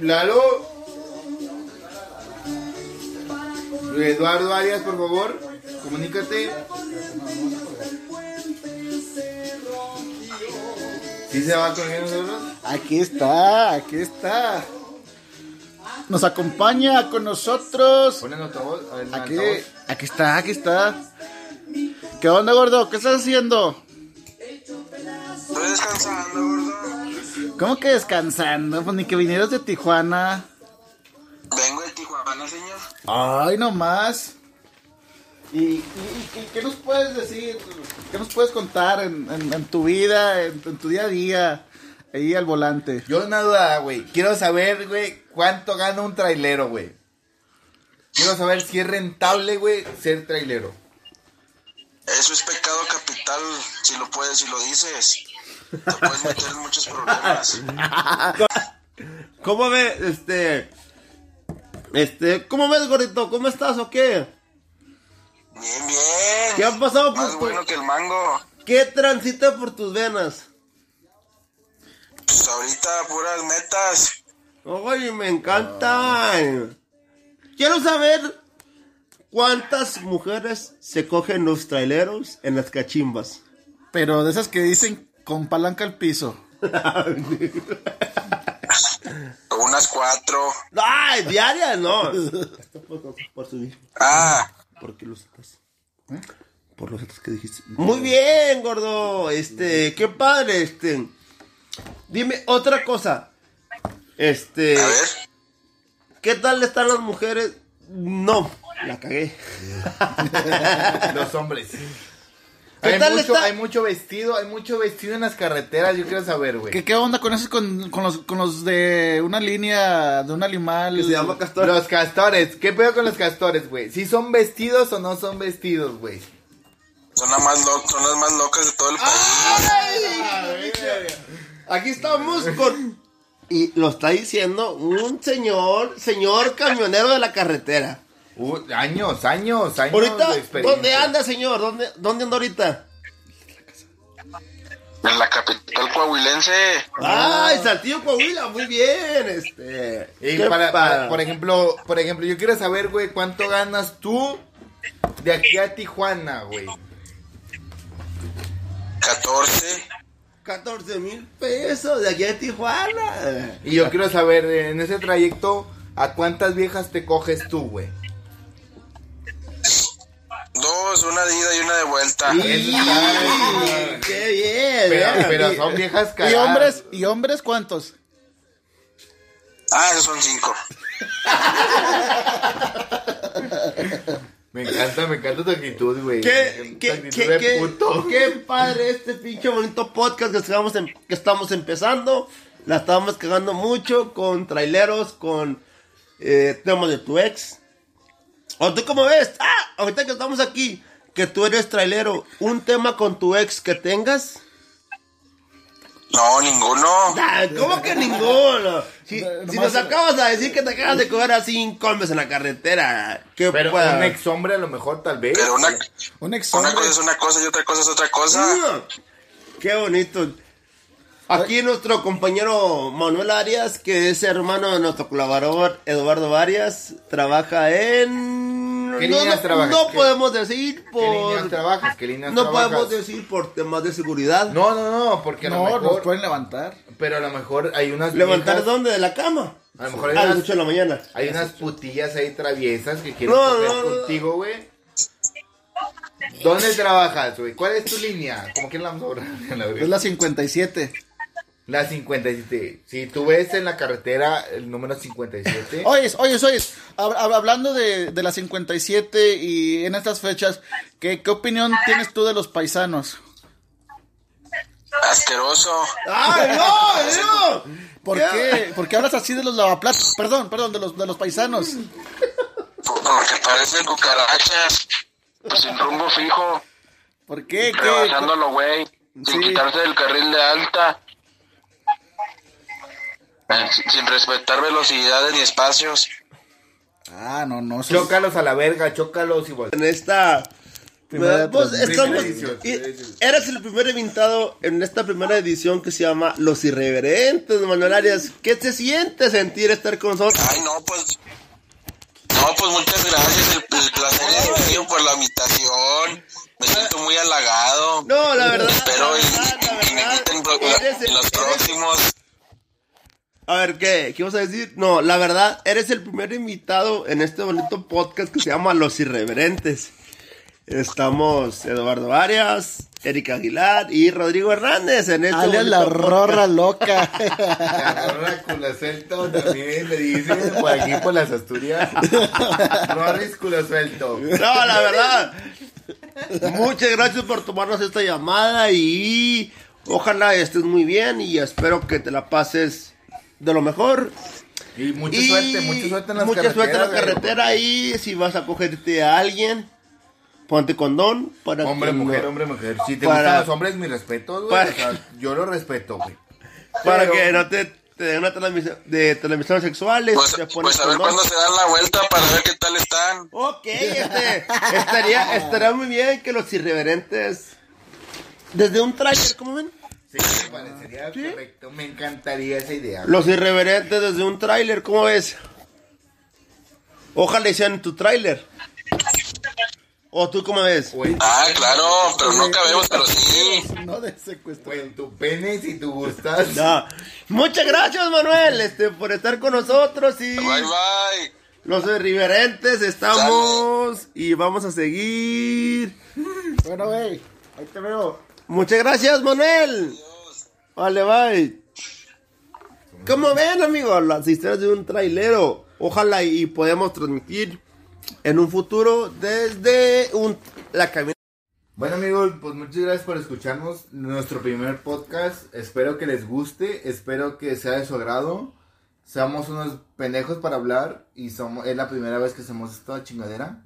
[SPEAKER 3] Lalo. Eduardo Arias, por favor, comunícate. ¿Sí se va con nosotros?
[SPEAKER 2] Aquí está, aquí está. Nos acompaña con nosotros.
[SPEAKER 3] Ponen altavoz. a ver,
[SPEAKER 2] Aquí,
[SPEAKER 3] altavoz.
[SPEAKER 2] aquí está, aquí está. ¿Qué onda, gordo? ¿Qué estás haciendo?
[SPEAKER 4] Estoy descansando, gordo.
[SPEAKER 2] ¿Cómo que descansando? Pues ni que vinieras de Tijuana.
[SPEAKER 4] Vengo de Tijuana, señor.
[SPEAKER 2] Ay, no más. ¿Y, y- y qué nos puedes decir? ¿Qué nos puedes contar en, en- en tu vida, en, en tu día a día, ahí al volante?
[SPEAKER 3] Yo una duda, güey. Quiero saber, güey, cuánto gana un trailero, güey. Quiero saber si es rentable, güey, ser trailero.
[SPEAKER 4] Eso es pecado capital, si lo puedes, si lo dices. Te puedes meter en muchos problemas.
[SPEAKER 1] ¿Cómo ves, este... Este, ¿cómo ves, gordito? ¿Cómo estás o qué?
[SPEAKER 4] Bien, bien.
[SPEAKER 1] ¿Qué ha pasado por
[SPEAKER 4] Más
[SPEAKER 1] tu-
[SPEAKER 4] bueno que el mango.
[SPEAKER 1] ¿Qué transita por tus venas?
[SPEAKER 4] Pues ahorita puras metas.
[SPEAKER 1] Oye, me encanta. Quiero saber cuántas mujeres se cogen los traileros en las cachimbas.
[SPEAKER 2] Pero de esas que dicen con palanca al piso.
[SPEAKER 4] Unas cuatro.
[SPEAKER 1] ¡Ay, diarias! No. Por subir.
[SPEAKER 4] Ah,
[SPEAKER 1] ¿Por qué los otros? Por los otros que dijiste. Muy bien, gordo. Este, qué padre, este. Dime otra cosa. Este,
[SPEAKER 4] a ver.
[SPEAKER 1] ¿qué tal están las mujeres? No, la cagué.
[SPEAKER 3] Los hombres.
[SPEAKER 1] ¿Qué
[SPEAKER 3] Hay
[SPEAKER 1] tal
[SPEAKER 3] mucho,
[SPEAKER 1] está?
[SPEAKER 3] hay mucho vestido, hay mucho vestido en las carreteras, yo quiero saber, güey.
[SPEAKER 2] ¿Qué, qué onda con esos con, con los, con los de una línea de un animal?
[SPEAKER 1] Que se llama castor.
[SPEAKER 3] Los castores, ¿qué pedo con los castores, güey? ¿Si son vestidos o no son vestidos, güey?
[SPEAKER 4] Son, las más lo- son las más locas de todo el país.
[SPEAKER 1] Aquí estamos con. Y lo está diciendo un señor, señor camionero de la carretera.
[SPEAKER 3] Uh, años, años, años
[SPEAKER 1] Ahorita,
[SPEAKER 3] de.
[SPEAKER 1] ¿dónde anda, señor? ¿Dónde, ¿Dónde anda ahorita?
[SPEAKER 4] En la capital coahuilense.
[SPEAKER 1] Ay, Saltillo, Coahuila, muy bien, este.
[SPEAKER 3] Y
[SPEAKER 1] qué
[SPEAKER 3] para, por ejemplo, por ejemplo, yo quiero saber, güey, cuánto ganas tú de aquí a Tijuana, güey.
[SPEAKER 4] 14.
[SPEAKER 1] 14 mil pesos de aquí a Tijuana.
[SPEAKER 3] Y yo quiero saber, en ese trayecto, ¿a cuántas viejas te coges tú, güey?
[SPEAKER 4] Dos, una de ida y una de vuelta.
[SPEAKER 1] ¡Qué bien!
[SPEAKER 3] Pero,
[SPEAKER 1] eh.
[SPEAKER 3] pero
[SPEAKER 2] Y-
[SPEAKER 3] son viejas
[SPEAKER 2] ¿Y
[SPEAKER 3] cagadas.
[SPEAKER 2] hombres? ¿Y hombres cuántos?
[SPEAKER 4] Ah, esos son cinco.
[SPEAKER 3] Me encanta, me encanta tu actitud, güey.
[SPEAKER 1] ¿Qué, qué,
[SPEAKER 3] actitud
[SPEAKER 1] qué,
[SPEAKER 3] de
[SPEAKER 1] qué-
[SPEAKER 3] puto.
[SPEAKER 1] qué padre este pinche bonito podcast que estamos, em- que estamos empezando. La estamos cagando mucho con traileros, con eh, temas de tu ex. ¿O tú cómo ves? Ah, ahorita que estamos aquí, que tú eres trailero, un tema con tu ex que tengas.
[SPEAKER 4] No, ninguno.
[SPEAKER 1] Ah, ¿Cómo que ninguno? Si,
[SPEAKER 2] No,
[SPEAKER 1] si
[SPEAKER 2] nomás-
[SPEAKER 1] nos acabas de decir que te acabas de coger a cinco hombres en la carretera, ¿qué
[SPEAKER 3] Pero
[SPEAKER 1] pueda-
[SPEAKER 3] un ex hombre a lo mejor, tal vez.
[SPEAKER 4] Pero una,
[SPEAKER 2] Un ex
[SPEAKER 4] una
[SPEAKER 2] hombre.
[SPEAKER 4] cosa es una cosa y otra cosa es otra cosa.
[SPEAKER 1] Ah, Qué bonito. Aquí nuestro compañero Manuel Arias, que es hermano de nuestro colaborador Eduardo Arias, trabaja en...
[SPEAKER 3] ¿Qué
[SPEAKER 1] no,
[SPEAKER 3] líneas
[SPEAKER 1] no-
[SPEAKER 3] trabajas?
[SPEAKER 1] no
[SPEAKER 3] ¿Qué-
[SPEAKER 1] podemos decir
[SPEAKER 3] ¿Qué líneas
[SPEAKER 1] por...
[SPEAKER 3] trabajas? ¿Qué líneas
[SPEAKER 1] No
[SPEAKER 3] trabajas?
[SPEAKER 1] podemos decir por temas de seguridad.
[SPEAKER 3] No, no, no, porque a lo
[SPEAKER 2] No, nos
[SPEAKER 3] mejor...
[SPEAKER 2] pueden levantar.
[SPEAKER 3] Pero a lo mejor hay unas
[SPEAKER 1] ¿Levantar
[SPEAKER 3] viejas-
[SPEAKER 1] dónde? ¿De la cama?
[SPEAKER 3] A lo mejor hay
[SPEAKER 1] A las
[SPEAKER 3] unas-
[SPEAKER 1] 8 de la mañana.
[SPEAKER 3] Hay unas putillas ahí traviesas que quieren
[SPEAKER 1] No, no, no.
[SPEAKER 3] contigo, güey. ¿Dónde trabajas, güey? ¿Cuál es tu línea? ¿Cómo que la vamos a
[SPEAKER 2] Es la 57.
[SPEAKER 3] La 57. Si tú ves en la carretera el número 57.
[SPEAKER 2] Oyes, oyes, oyes. hab- hab- Hablando de, de la 57 y en estas fechas, ¿qué, ¿qué opinión tienes tú de los paisanos?
[SPEAKER 4] Asqueroso.
[SPEAKER 1] ¡Ay, no! no!
[SPEAKER 2] ¿Por
[SPEAKER 1] ¿Qué?
[SPEAKER 2] qué? ¿Por qué hablas así de los lavaplatos? Perdón, perdón, de los, de los paisanos.
[SPEAKER 4] Porque parecen cucarachas. Pues sin rumbo fijo.
[SPEAKER 2] ¿Por qué? ¿Qué?
[SPEAKER 4] Rebasándolo, güey. Sin
[SPEAKER 2] Sí.
[SPEAKER 4] quitarse del carril de alta. Sin- Sin respetar velocidades ni espacios.
[SPEAKER 2] Ah, no, no. eso es-
[SPEAKER 3] Chócalos a la verga, chócalos y
[SPEAKER 1] En esta
[SPEAKER 2] Primera
[SPEAKER 1] Pues
[SPEAKER 2] transmisión.
[SPEAKER 1] estamos.
[SPEAKER 3] edición,
[SPEAKER 1] y- eres el primer invitado en esta primera edición que se llama Los Irreverentes, Manuel Arias. ¿Qué se siente sentir estar con nosotros?
[SPEAKER 4] Ay, no, pues. No, pues muchas gracias. El, el placer es mío por la invitación. Me siento muy halagado.
[SPEAKER 1] No, la verdad.
[SPEAKER 4] Espero
[SPEAKER 1] la
[SPEAKER 4] y,
[SPEAKER 1] verdad,
[SPEAKER 4] y me quiten
[SPEAKER 1] eres
[SPEAKER 4] en los
[SPEAKER 1] eres-
[SPEAKER 4] próximos.
[SPEAKER 1] A ver, ¿qué? ¿Qué vas a decir? No, la verdad, eres el primer invitado en este bonito podcast que se llama Los Irreverentes. Estamos Eduardo Arias, Erika Aguilar y Rodrigo Hernández en este bonito
[SPEAKER 2] la
[SPEAKER 1] podcast.
[SPEAKER 2] rorra loca.
[SPEAKER 3] La gorra culo suelto también le dicen por aquí por las Asturias. Rorris culo suelto.
[SPEAKER 1] No, la verdad. Muchas gracias por tomarnos esta llamada y ojalá estés muy bien y espero que te la pases de lo mejor.
[SPEAKER 3] Y mucha
[SPEAKER 1] Y
[SPEAKER 3] suerte, mucha suerte en las
[SPEAKER 1] mucha suerte en la carretera y si vas a cogerte a alguien, ponte condón para
[SPEAKER 3] Hombre,
[SPEAKER 1] que no-
[SPEAKER 3] mujer, hombre, mujer. Si te
[SPEAKER 1] Para-
[SPEAKER 3] gustan los hombres, mi respeto, güey.
[SPEAKER 1] Para-
[SPEAKER 3] O sea, yo lo respeto, güey.
[SPEAKER 1] para
[SPEAKER 3] Pero-
[SPEAKER 1] que no te, te den una transmisión de transmisiones sexuales.
[SPEAKER 4] Pues, pues a ver
[SPEAKER 1] condón.
[SPEAKER 4] cuándo se dan la vuelta para ver qué tal están.
[SPEAKER 1] Ok, este, estaría, estaría muy bien que los irreverentes desde un trailer, ¿cómo ven?
[SPEAKER 3] Sí, me parecería correcto. Me encantaría esa idea.
[SPEAKER 1] Los irreverentes desde un tráiler, ¿cómo ves? Ojalá sean en tu tráiler. ¿O tú cómo ves?
[SPEAKER 4] Ah, claro, pero no cabemos, pero sí.
[SPEAKER 2] No de secuestro.
[SPEAKER 3] en tu pene si tú gustas.
[SPEAKER 1] No. Muchas gracias, Manuel, este, por estar con nosotros y
[SPEAKER 4] Bye, bye.
[SPEAKER 1] los irreverentes estamos y vamos a seguir.
[SPEAKER 2] Bueno, güey, ahí te veo.
[SPEAKER 1] Muchas gracias, Manuel. Vale, bye. Como ven, amigos, las historias de un trailero. Ojalá y podemos transmitir en un futuro desde un, la cabina.
[SPEAKER 3] Bueno amigos, pues muchas gracias por escucharnos nuestro primer podcast. Espero que les guste, espero que sea de su agrado. Seamos unos pendejos para hablar y somos, es la primera vez que hacemos esta chingadera.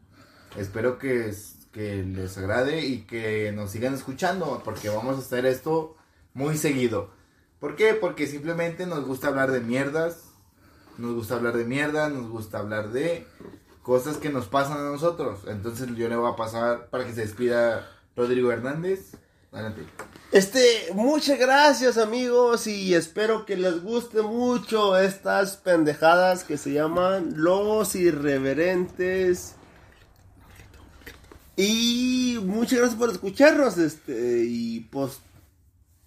[SPEAKER 3] Espero que, que les agrade y que nos sigan escuchando porque vamos a hacer esto muy seguido. ¿Por qué? Porque simplemente nos gusta hablar de mierdas, nos gusta hablar de mierda, nos gusta hablar de cosas que nos pasan a nosotros. Entonces yo le voy a pasar para que se despida Rodrigo Hernández. Adelante.
[SPEAKER 1] Este, muchas gracias, amigos, y espero que les guste mucho estas pendejadas que se llaman Los Irreverentes. Y muchas gracias por escucharnos, este, y pues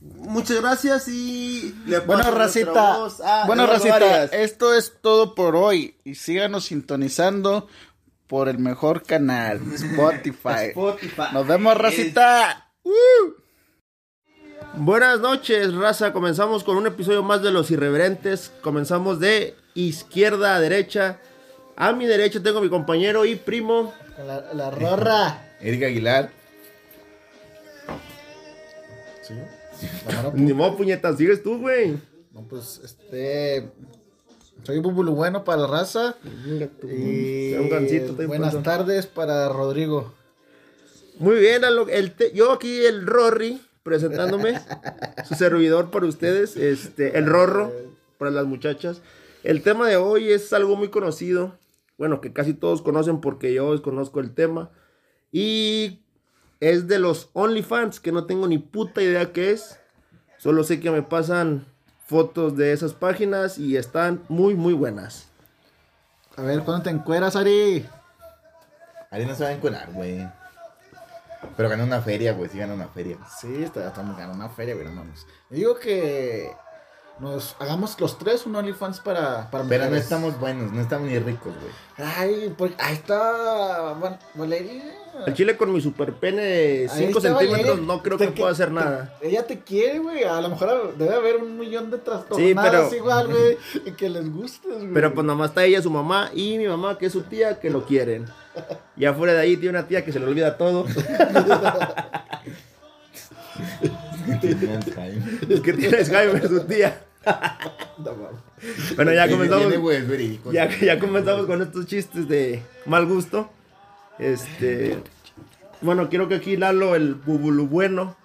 [SPEAKER 1] muchas gracias y le
[SPEAKER 2] Bueno, Racita.
[SPEAKER 1] voz a
[SPEAKER 2] Bueno, Racita,
[SPEAKER 1] Arias.
[SPEAKER 2] esto es todo por hoy. Y síganos sintonizando por el mejor canal, Spotify.
[SPEAKER 1] Spotify.
[SPEAKER 2] Nos vemos, Racita.
[SPEAKER 1] Buenas noches, raza. Comenzamos con un episodio más de Los Irreverentes. Comenzamos de izquierda a derecha. A mi derecha tengo a mi compañero y primo.
[SPEAKER 2] La, la rorra.
[SPEAKER 3] Erika Aguilar.
[SPEAKER 1] Ni modo, puñetas, sigues tú, güey.
[SPEAKER 2] No, pues, este. Soy Bubulu Bueno para la raza. Y
[SPEAKER 1] Un gancito, estoy
[SPEAKER 2] buenas
[SPEAKER 1] pronto.
[SPEAKER 2] tardes para Rodrigo.
[SPEAKER 1] Muy bien, el te- yo aquí el Rory presentándome, su servidor para ustedes, este, el Rorro para las muchachas. El tema de hoy es algo muy conocido, bueno, que casi todos conocen porque yo desconozco el tema. Y es de los OnlyFans, que no tengo ni puta idea qué es. Solo sé que me pasan fotos de esas páginas y están muy, muy buenas.
[SPEAKER 2] A ver, ¿cuándo te encueras, Ari?
[SPEAKER 3] Ari no se va a encular, güey. Pero gana una feria, güey. Sí gana una feria.
[SPEAKER 2] Sí, estamos ganando una feria, güey, no mames. Digo que nos hagamos los tres un OnlyFans para, para
[SPEAKER 3] Pero no
[SPEAKER 2] mujeres.
[SPEAKER 3] estamos buenos, no estamos ni ricos, güey.
[SPEAKER 2] Ay, porque ahí está Val- Valeria.
[SPEAKER 1] El chile con mi super pene de
[SPEAKER 2] Ahí
[SPEAKER 1] 5
[SPEAKER 2] está
[SPEAKER 1] centímetros
[SPEAKER 2] Valeria.
[SPEAKER 1] no creo
[SPEAKER 2] Te-
[SPEAKER 1] que pueda hacer nada.
[SPEAKER 2] te- ella te quiere, güey. A lo mejor debe haber un millón de trastornadas
[SPEAKER 1] pero-
[SPEAKER 2] igual, güey. Y que les guste, güey.
[SPEAKER 1] Pero pues nomás está ella, su mamá y mi mamá, que es su tía, que lo quieren. Ya fuera de ahí tiene una tía que se le olvida todo. Es que tiene Alzheimer su tía. Bueno, ya comenzamos. Ya, ya comenzamos con estos chistes de mal gusto. Este. Bueno, quiero que aquí Lalo, el bubulu bueno,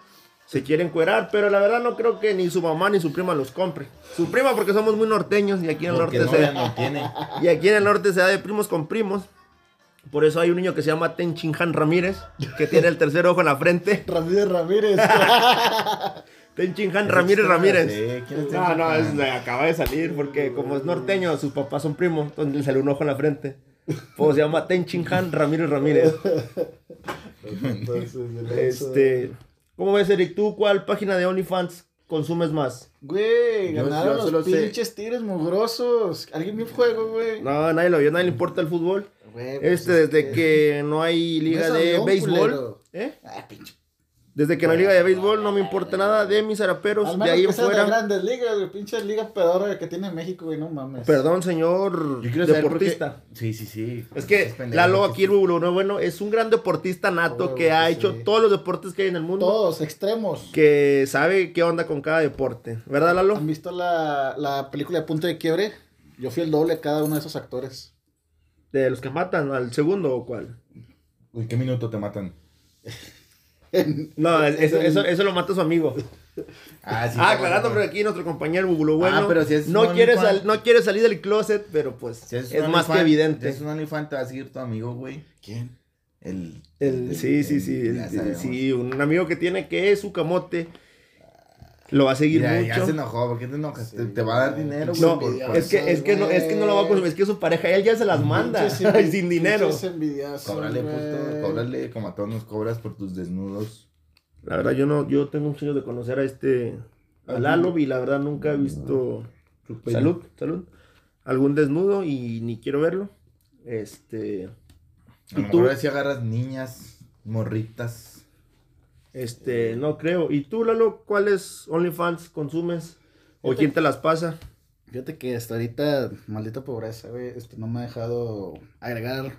[SPEAKER 1] se quiere encuerar, pero la verdad no creo que ni su mamá ni su prima los compre. Su prima porque somos muy norteños y aquí en el
[SPEAKER 3] Porque
[SPEAKER 1] norte
[SPEAKER 3] no,
[SPEAKER 1] se
[SPEAKER 3] ya no tiene.
[SPEAKER 1] y aquí en el norte se da de primos con primos. Por eso hay un niño que se llama Ten Chinhan Ramírez, que tiene el tercer ojo en la frente.
[SPEAKER 2] Ramírez Ramírez.
[SPEAKER 1] Ten Chinhan Ramírez Ramírez.
[SPEAKER 3] Sí, ¿quién es
[SPEAKER 1] No, no, es- acaba de salir porque como es norteño, sus papás son primos, entonces le salió un ojo en la frente. Pues se llama Ten Chinhan Ramírez Ramírez. Este, ¿cómo ves, Eric? ¿Tú cuál página de OnlyFans consumes más?
[SPEAKER 2] Güey, ganaron
[SPEAKER 3] yo
[SPEAKER 2] los
[SPEAKER 3] sé-
[SPEAKER 2] pinches tigres mugrosos. ¿Alguien vio el juego, güey?
[SPEAKER 1] No, nadie lo vio, nadie le importa el fútbol.
[SPEAKER 2] Güey, pues
[SPEAKER 1] Este,
[SPEAKER 2] es
[SPEAKER 1] desde que no hay liga
[SPEAKER 2] No
[SPEAKER 1] de
[SPEAKER 2] avión,
[SPEAKER 1] béisbol.
[SPEAKER 2] culero.
[SPEAKER 1] ¿eh?
[SPEAKER 2] Ah, pinche.
[SPEAKER 1] Desde que no hay liga de béisbol, no me importa nada de mis zaraperos.
[SPEAKER 2] Al
[SPEAKER 1] De ahí
[SPEAKER 2] que
[SPEAKER 1] en
[SPEAKER 2] sean de grandes ligas, güey. Pinche liga pedora que tiene México, güey. No mames.
[SPEAKER 1] Perdón, señor deportista.
[SPEAKER 3] Sí, sí, sí.
[SPEAKER 1] Es que
[SPEAKER 3] pendejo,
[SPEAKER 1] Lalo aquí, el Bubulo, bueno, es un gran deportista nato
[SPEAKER 2] Oh,
[SPEAKER 1] que ha
[SPEAKER 2] sí.
[SPEAKER 1] hecho todos los deportes que hay en el mundo.
[SPEAKER 2] Todos extremos.
[SPEAKER 1] Que sabe qué onda con cada deporte. ¿Verdad, Lalo?
[SPEAKER 2] ¿Han visto la, la película de Punto de Quiebre? Yo fui el doble de cada uno de esos actores.
[SPEAKER 1] De los que matan al segundo o cuál.
[SPEAKER 3] Uy, ¿qué minuto te matan?
[SPEAKER 1] No, es- eso, eso, eso lo mata su amigo.
[SPEAKER 3] Ah, sí.
[SPEAKER 1] ah, aclarando, aquí nuestro compañero Bubulo, bueno,
[SPEAKER 3] Ah, pero si es
[SPEAKER 1] no, quiere sal- no quiere salir del closet, pero pues
[SPEAKER 3] Si
[SPEAKER 1] es, más que evidente.
[SPEAKER 3] Es un OnlyFans, te va a seguir tu amigo, güey.
[SPEAKER 2] ¿Quién?
[SPEAKER 3] El,
[SPEAKER 1] El, sí, sí, sí,
[SPEAKER 3] el-
[SPEAKER 1] sí, un amigo que tiene que es su camote. Lo va a seguir
[SPEAKER 3] Mira,
[SPEAKER 1] mucho.
[SPEAKER 3] ya se enojó, ¿por qué te enojas? te, te va a dar dinero, güey.
[SPEAKER 1] No,
[SPEAKER 3] por- por-
[SPEAKER 1] es que, es que no, es que no lo va a consumir, es que su pareja, él ya se las manda, sin dinero.
[SPEAKER 3] Cóbrale,
[SPEAKER 2] güey.
[SPEAKER 3] puto, cóbrale como a todos nos cobras por tus desnudos.
[SPEAKER 1] La verdad, yo no, yo tengo un chingo de conocer a este, a Lalo, y la verdad nunca he visto, salud, salud, algún desnudo y ni quiero verlo. Este,
[SPEAKER 3] A
[SPEAKER 1] ¿Y
[SPEAKER 3] lo
[SPEAKER 1] tú?
[SPEAKER 3] mejor si agarras niñas, morritas.
[SPEAKER 1] Este, no creo. ¿Y tú, Lalo, cuáles OnlyFans consumes? ¿O quién te las pasa?
[SPEAKER 2] Fíjate que hasta ahorita, maldita pobreza, güey, este, no me ha dejado agregar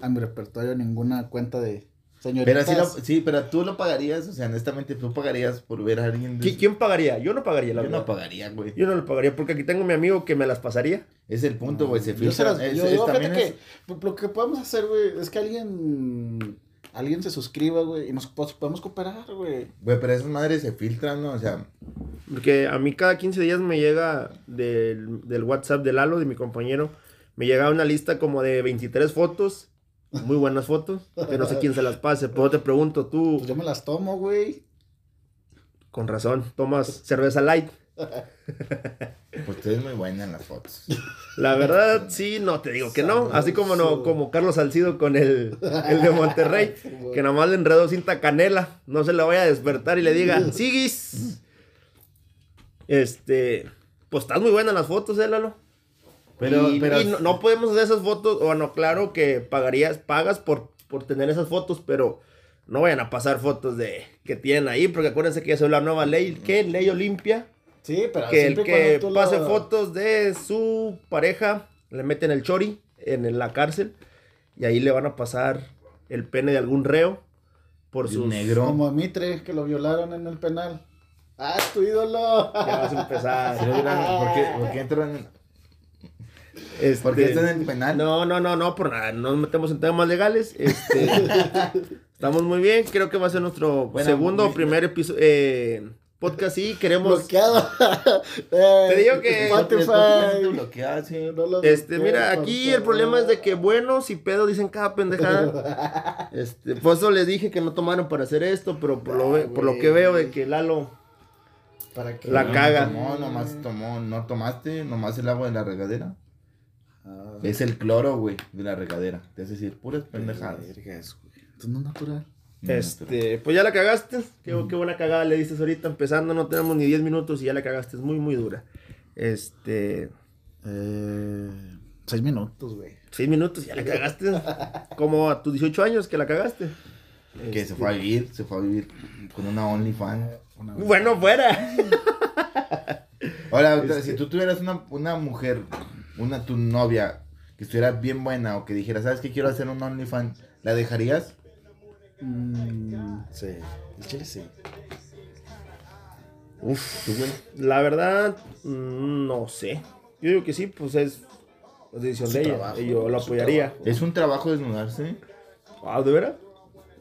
[SPEAKER 2] a mi repertorio ninguna cuenta de
[SPEAKER 3] Pero
[SPEAKER 2] señoritas.
[SPEAKER 3] sí, lo- sí, pero tú lo pagarías, o sea, honestamente, tú pagarías por ver a alguien. de-
[SPEAKER 1] ¿Qui- ¿Quién pagaría? Yo no pagaría, la
[SPEAKER 3] Yo
[SPEAKER 1] verdad.
[SPEAKER 3] no pagaría, güey.
[SPEAKER 1] Yo no lo pagaría porque aquí tengo mi amigo que me las pasaría.
[SPEAKER 3] Es el punto, güey, se
[SPEAKER 2] Yo se
[SPEAKER 3] filtra.
[SPEAKER 2] las,
[SPEAKER 3] es-
[SPEAKER 2] yo,
[SPEAKER 3] es-
[SPEAKER 2] yo,
[SPEAKER 3] también
[SPEAKER 2] fíjate
[SPEAKER 3] es-
[SPEAKER 2] que lo que podemos hacer, güey, es que alguien, alguien se suscriba, güey, y nos podemos cooperar, güey.
[SPEAKER 3] Güey, pero esas madres se filtran, ¿no? O sea,
[SPEAKER 1] Porque a mí cada 15 días me llega del, del WhatsApp de Lalo, de mi compañero, me llega una lista como de 23 fotos, muy buenas fotos, que no sé quién se las pase. Pero te pregunto, tú,
[SPEAKER 2] Pues yo me las tomo, güey.
[SPEAKER 1] con razón, tomas cerveza light.
[SPEAKER 3] Pues tú eres muy buena en las fotos.
[SPEAKER 1] La verdad, sí, no te digo que no. Así como no, como Carlos Salcido con el, el de Monterrey, que nada más le enredó cinta canela. No se le vaya a despertar y le diga, siguis. Este, pues estás muy buena en las fotos, eh, Lalo.
[SPEAKER 3] Pero,
[SPEAKER 1] y,
[SPEAKER 3] pero.
[SPEAKER 1] y no, no podemos hacer esas fotos. Bueno, claro que pagarías, pagas por, por tener esas fotos, pero no vayan a pasar fotos de que tienen ahí, porque acuérdense que ya se la nueva ley, ¿qué? Ley Olimpia.
[SPEAKER 2] Sí, pero
[SPEAKER 1] Que el que pase
[SPEAKER 2] lo-
[SPEAKER 1] fotos de su pareja, le meten el chori en la cárcel y ahí le van a pasar el pene de algún reo por sus...
[SPEAKER 3] negro.
[SPEAKER 2] Como a Mitre, que lo violaron en el penal. ¡Ah, tu ídolo!
[SPEAKER 1] Ya vas a empezar.
[SPEAKER 3] ¿Por qué, por qué entran,
[SPEAKER 1] Este,
[SPEAKER 3] por qué están en el penal?
[SPEAKER 1] No, no, no, no, por nada, no nos metemos en temas legales. Este, estamos muy bien, creo que va a ser nuestro
[SPEAKER 3] Bueno,
[SPEAKER 1] segundo o primer episodio, eh, podcast y queremos...
[SPEAKER 2] Bloqueado.
[SPEAKER 1] Te digo que-
[SPEAKER 2] Spotify.
[SPEAKER 3] sí.
[SPEAKER 2] No
[SPEAKER 1] Este, mira, aquí el problema es de que buenos y pedo dicen cada pendejada. Este, por eso les dije que no tomaron para hacer esto, pero por lo, ve- por lo que veo de que Lalo
[SPEAKER 2] ¿Para qué?
[SPEAKER 1] La
[SPEAKER 3] No,
[SPEAKER 1] caga.
[SPEAKER 3] Tomó, nomás tomó, no tomaste, nomás el agua de la regadera.
[SPEAKER 2] Ah,
[SPEAKER 3] Es el cloro, güey, de la regadera. Es decir, puras pendejadas.
[SPEAKER 2] vergas, güey. Esto no es natural.
[SPEAKER 3] No,
[SPEAKER 1] Este, pues ya la cagaste. Qué, qué buena cagada le dices ahorita. Empezando, no tenemos ni 10 minutos y ya la cagaste. Es muy, muy dura. Este,
[SPEAKER 2] Eh, seis minutos, güey.
[SPEAKER 1] 6 minutos, ya la cagaste. Como a tus 18 años que la cagaste.
[SPEAKER 3] Que
[SPEAKER 1] Este,
[SPEAKER 3] se fue a vivir, se fue a vivir con una OnlyFans.
[SPEAKER 2] Una-
[SPEAKER 1] Bueno, fuera.
[SPEAKER 3] Ahora,
[SPEAKER 1] Este-
[SPEAKER 3] si tú tuvieras una, una mujer, una tu novia, que estuviera bien buena o que dijera, ¿sabes qué quiero hacer un OnlyFans? ¿La dejarías?
[SPEAKER 2] Mm, sí. El chile sí.
[SPEAKER 1] Uf,
[SPEAKER 3] ¿Tú, güey?
[SPEAKER 1] la verdad, mm, no sé. Yo digo que sí, pues es decisión
[SPEAKER 2] Su
[SPEAKER 1] de ella.
[SPEAKER 2] trabajo,
[SPEAKER 1] y yo lo apoyaría.
[SPEAKER 3] ¿Es un trabajo desnudarse?
[SPEAKER 1] Ah, ¿de veras?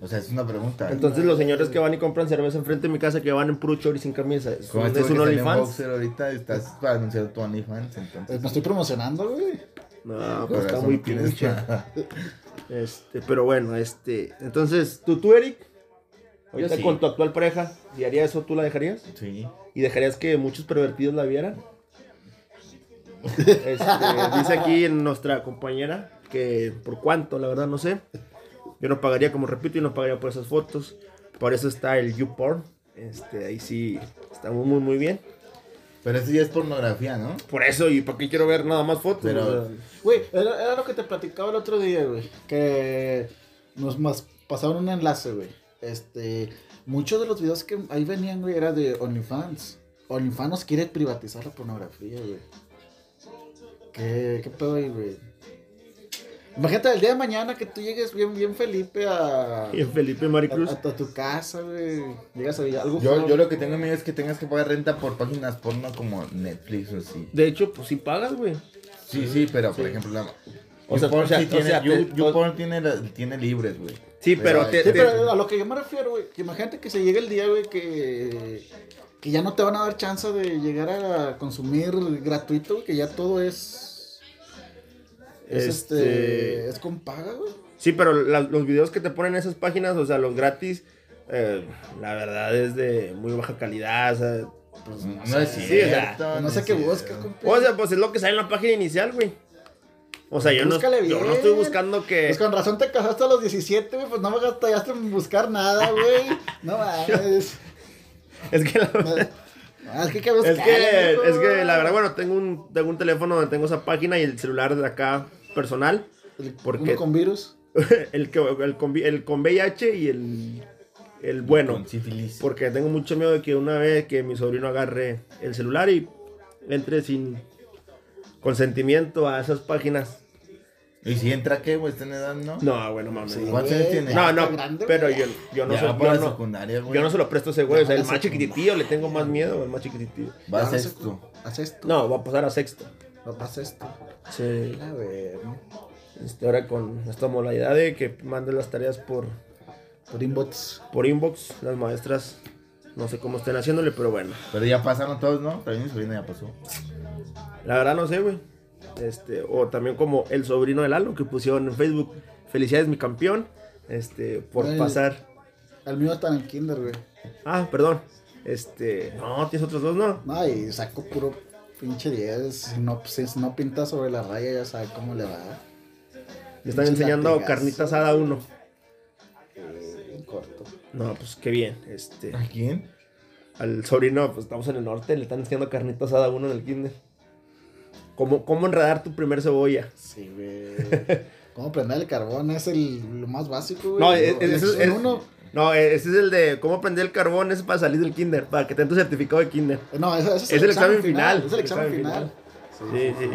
[SPEAKER 3] O sea, es una pregunta.
[SPEAKER 1] Entonces los señores que van y compran cerveza enfrente de mi casa que van en puro chori sin camisa. ¿Es,
[SPEAKER 3] Como
[SPEAKER 1] un-
[SPEAKER 3] este
[SPEAKER 1] es un OnlyFans?
[SPEAKER 3] ahorita, estás para anunciar tu OnlyFans, entonces.
[SPEAKER 2] Me estoy promocionando, güey.
[SPEAKER 1] No, pues está muy pinche. Este, pero bueno, este. Entonces, tú, tú, Eric, ahorita
[SPEAKER 3] sí.
[SPEAKER 1] con tu actual pareja, ¿y haría eso tú la dejarías?
[SPEAKER 3] Sí.
[SPEAKER 1] ¿Y dejarías que muchos pervertidos la vieran? Este, dice aquí nuestra compañera que por cuánto, la verdad no sé. Yo no pagaría, como repito, yo no pagaría por esas fotos. Por eso está el YouPorn. Este, ahí sí está muy, muy, muy bien.
[SPEAKER 3] Pero eso ya es pornografía, ¿no?
[SPEAKER 1] Por eso, ¿y para qué quiero ver nada más fotos?
[SPEAKER 3] Pero-
[SPEAKER 2] Güey, era, era lo que te platicaba el otro día, güey. Que nos mas- pasaron un enlace, güey. Este, muchos de los videos que ahí venían, güey, era de OnlyFans. OnlyFans nos quiere privatizar la pornografía, güey. ¿Qué, qué pedo ahí, güey? Imagínate el día de mañana que tú llegues bien, bien Felipe a,
[SPEAKER 1] y en Felipe Maricruz.
[SPEAKER 2] a, a tu casa, güey. Llegas a algo
[SPEAKER 3] Yo, yo lo que tengo miedo es que tengas que pagar renta por páginas porno como Netflix o así.
[SPEAKER 1] De hecho, pues sí pagas, güey.
[SPEAKER 3] Sí, sí, pero por ejemplo, la...
[SPEAKER 1] O sea,
[SPEAKER 3] YouPorn
[SPEAKER 1] o sea,
[SPEAKER 3] sí
[SPEAKER 1] o
[SPEAKER 3] tiene,
[SPEAKER 1] sea,
[SPEAKER 3] You-
[SPEAKER 1] te-
[SPEAKER 3] YouPorn tiene, la- tiene libres, güey.
[SPEAKER 1] Sí, pero te-
[SPEAKER 2] Sí,
[SPEAKER 1] te-
[SPEAKER 2] pero a lo que yo me refiero, güey, que imagínate que se llegue el día, güey, que, que ya no te van a dar chance de llegar a consumir gratuito, güey, que ya todo es... Es este...
[SPEAKER 1] Este-
[SPEAKER 2] Es con paga, güey.
[SPEAKER 1] Sí, pero la- los videos que te ponen en esas páginas, o sea, los gratis, eh, la verdad es de muy baja calidad. O sea,
[SPEAKER 2] Pues
[SPEAKER 3] No,
[SPEAKER 2] sé.
[SPEAKER 3] es
[SPEAKER 1] sí,
[SPEAKER 3] cierto.
[SPEAKER 2] Pues no sé qué buscas, compa.
[SPEAKER 1] o sea, pues es lo que sale en la página inicial, güey. O sea, yo no,
[SPEAKER 2] Búscale
[SPEAKER 1] yo no estoy buscando que...
[SPEAKER 2] Pues con razón te casaste a los 17, güey, pues no me gastaste en buscar nada, güey. No mames.
[SPEAKER 1] Es que, la,
[SPEAKER 2] Ah, es que que buscar.
[SPEAKER 1] es, que, es que la verdad, bueno, tengo un, tengo un teléfono donde tengo esa página y el celular de acá personal. porque-
[SPEAKER 2] Uno con virus.
[SPEAKER 1] el, que, el, con, el con VIH y el, el bueno.
[SPEAKER 3] Con sífilis.
[SPEAKER 1] Porque tengo mucho miedo de que una vez que mi sobrino agarre el celular y entre sin consentimiento a esas páginas.
[SPEAKER 3] ¿Y si entra qué, güey? ¿Está en edad, no?
[SPEAKER 1] No, bueno, mames.
[SPEAKER 2] Sí.
[SPEAKER 3] ¿Cuántos años tiene?
[SPEAKER 1] No, no,
[SPEAKER 2] grande,
[SPEAKER 1] pero yo, yo no
[SPEAKER 3] para
[SPEAKER 1] yo no,
[SPEAKER 3] secundaria,
[SPEAKER 1] yo no se lo presto a ese güey, o sea, el
[SPEAKER 2] a
[SPEAKER 1] más chiquititillo, le tengo más miedo al más chiquititillo.
[SPEAKER 3] Va a esto.
[SPEAKER 2] Haz esto.
[SPEAKER 1] No, va a pasar a sexto.
[SPEAKER 2] No pasa esto.
[SPEAKER 1] Sí.
[SPEAKER 2] A ver.
[SPEAKER 1] Este, ahora con esta modalidad de que manden las tareas por,
[SPEAKER 2] Por inbox.
[SPEAKER 1] por inbox, las maestras, no sé cómo estén haciéndole, pero bueno.
[SPEAKER 3] Pero ya pasaron todos, ¿no? También mi sobrina ya pasó.
[SPEAKER 1] La verdad no sé, güey. Este, o también como el sobrino de Lalo que pusieron en Facebook, felicidades mi campeón, este, por pasar.
[SPEAKER 2] El mío está en el kinder, güey.
[SPEAKER 1] Ah, perdón. Este, no, tienes otros dos, ¿no?
[SPEAKER 2] No, y saco puro pinche 10. Si no, si no pinta sobre la raya, ya sabe cómo le va.
[SPEAKER 1] Le están enseñando
[SPEAKER 2] latigazos.
[SPEAKER 1] carnita asada a uno.
[SPEAKER 2] Eh, bien corto.
[SPEAKER 1] No, pues qué bien. Este,
[SPEAKER 3] ¿A quién?
[SPEAKER 1] al sobrino, pues estamos en el norte, le están enseñando carnita asada a uno en el kinder. ¿Cómo, cómo enredar tu primer cebolla?
[SPEAKER 2] Sí, güey. ¿Cómo prender el carbón? Es el, lo más básico, güey.
[SPEAKER 1] No, es,
[SPEAKER 2] El
[SPEAKER 1] es- es-
[SPEAKER 2] uno.
[SPEAKER 1] No, ese es el de cómo prender el carbón, ese es para salir del kinder, para que te den tu certificado de kinder.
[SPEAKER 2] No, ese, ese es,
[SPEAKER 1] Es el examen final.
[SPEAKER 2] Es el examen final.
[SPEAKER 1] Sí, sí.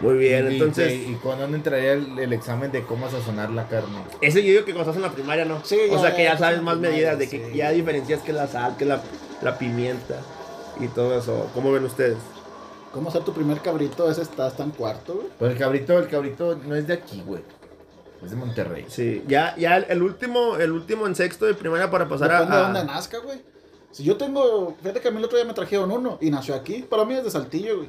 [SPEAKER 1] Muy bien,
[SPEAKER 3] Y-
[SPEAKER 1] entonces...
[SPEAKER 3] ¿Y, y cuándo entraría el, el examen de cómo sazonar la carne?
[SPEAKER 1] Ese yo digo que cuando estás en la primaria, ¿no?
[SPEAKER 2] Sí,
[SPEAKER 1] o
[SPEAKER 2] ya,
[SPEAKER 1] sea, que ya
[SPEAKER 2] ya
[SPEAKER 1] sabes más medidas, de que
[SPEAKER 2] sí.
[SPEAKER 1] ya diferencias que la sal, que la, la pimienta y todo eso. ¿Cómo ven ustedes?
[SPEAKER 2] ¿Cómo hacer tu primer cabrito? Ese está hasta en cuarto, güey.
[SPEAKER 3] Pero el cabrito, el cabrito no es de aquí, güey. Es de Monterrey.
[SPEAKER 1] Sí, ya, ya el, el último, el último en sexto de primaria para pasar a...
[SPEAKER 2] De dónde nazca, güey. Si yo tengo. Fíjate que a mí el otro día me trajeron uno y nació aquí. Para mí es de Saltillo, güey.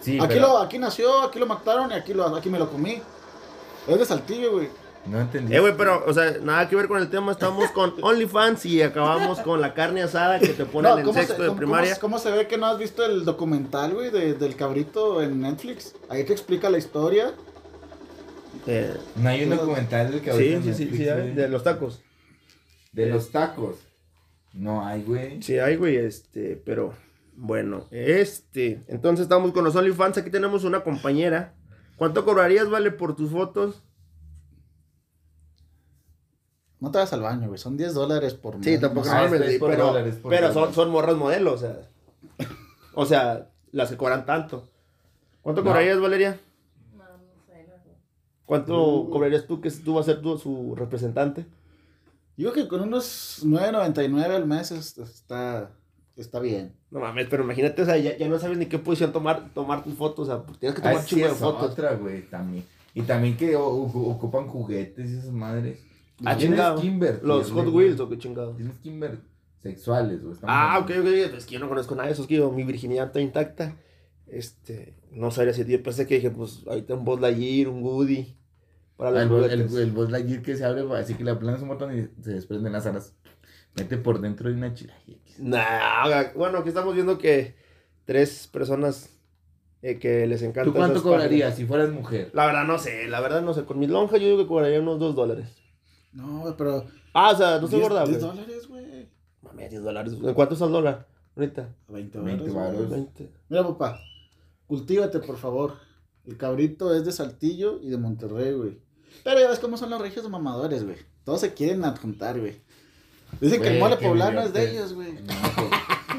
[SPEAKER 3] Sí,
[SPEAKER 2] aquí,
[SPEAKER 3] pero
[SPEAKER 2] lo, aquí nació, aquí lo mataron y aquí, lo, aquí me lo comí. Es de Saltillo, güey.
[SPEAKER 3] no entendí.
[SPEAKER 1] Eh, güey, pero, o sea, nada que ver con el tema. Estamos con OnlyFans y acabamos con la carne asada que te ponen
[SPEAKER 2] No,
[SPEAKER 1] en
[SPEAKER 2] ¿cómo
[SPEAKER 1] sexto
[SPEAKER 2] se,
[SPEAKER 1] de
[SPEAKER 2] cómo-
[SPEAKER 1] primaria.
[SPEAKER 2] cómo- cómo se ve que no has visto el documental, güey, de- del cabrito en Netflix? Ahí te explica la historia.
[SPEAKER 1] Eh,
[SPEAKER 3] No hay un documental del
[SPEAKER 1] sí,
[SPEAKER 3] en
[SPEAKER 1] sí, sí,
[SPEAKER 3] Netflix,
[SPEAKER 1] sí,
[SPEAKER 3] güey.
[SPEAKER 1] de los tacos.
[SPEAKER 3] De los tacos. No hay, güey.
[SPEAKER 1] Sí, hay, güey, este, pero bueno, este, entonces estamos con los OnlyFans, aquí tenemos una compañera. ¿Cuánto cobrarías, vale, por tus fotos?
[SPEAKER 2] No te vas al baño, güey. Son 10 dólares por
[SPEAKER 1] Sí, tampoco
[SPEAKER 2] no
[SPEAKER 3] Ah,
[SPEAKER 1] no,
[SPEAKER 3] es por
[SPEAKER 1] pero,
[SPEAKER 3] dólares, por
[SPEAKER 1] pero son, son morras modelos, o sea, o sea, las que cobran tanto. ¿Cuánto
[SPEAKER 3] No.
[SPEAKER 1] cobrarías, Valeria?
[SPEAKER 5] No, no sé, no sé.
[SPEAKER 1] ¿Cuánto
[SPEAKER 2] Uh.
[SPEAKER 1] cobrarías tú que tú vas a ser tú su representante?
[SPEAKER 2] Yo creo que con unos 9.99 al mes es- está, está bien.
[SPEAKER 1] No mames, pero imagínate, o sea, ya, ya no sabes ni qué posición tomar, tomar tus fotos, o sea, pues tienes que tomar
[SPEAKER 3] sí,
[SPEAKER 1] chingo de fotos.
[SPEAKER 3] otra, güey, también. Y también que o- o- ocupan juguetes y esas madres.
[SPEAKER 1] Ah,
[SPEAKER 3] Tienes
[SPEAKER 1] chingado. Los Hot. Wheels o qué chingado.
[SPEAKER 3] Tienes que invertir. Sexuales, güey.
[SPEAKER 1] Ah, ok, ok, es que yo no conozco nada de eso, es que yo, mi virginidad está intacta. Este, no sabría si yo pensé que dije, pues ahorita un Buzz Lightyear, un Woody, para los
[SPEAKER 3] El, el, el Buzz Lightyear que se abre, así que le aplanas un botón y se desprenden las alas. Mete por dentro de una chila.
[SPEAKER 1] Nah, bueno, aquí estamos viendo que tres personas eh, que les encanta.
[SPEAKER 3] ¿Tú cuánto cobrarías
[SPEAKER 1] páginas.
[SPEAKER 3] si fueras mujer?
[SPEAKER 1] La verdad no sé, la verdad no sé. Con mi lonja yo digo que cobraría unos 2 dólares.
[SPEAKER 2] No, güey, pero.
[SPEAKER 1] Ah, o sea, no
[SPEAKER 2] 10
[SPEAKER 1] gorda,
[SPEAKER 2] 10
[SPEAKER 1] güey.
[SPEAKER 2] dólares, güey.
[SPEAKER 1] Mami, 10 dólares. ¿En cuánto está el dólar? Ahorita.
[SPEAKER 2] 20
[SPEAKER 3] 20
[SPEAKER 2] varos,
[SPEAKER 3] varos.
[SPEAKER 2] güey.
[SPEAKER 1] 20.
[SPEAKER 2] Mira, papá. Cultívate, por favor. El cabrito es de Saltillo y de Monterrey, güey. Pero ya ves cómo son los regios de mamadores, güey. Todos se quieren adjuntar, güey. Dicen que el mole poblano es de ellos, güey.
[SPEAKER 3] No, pues,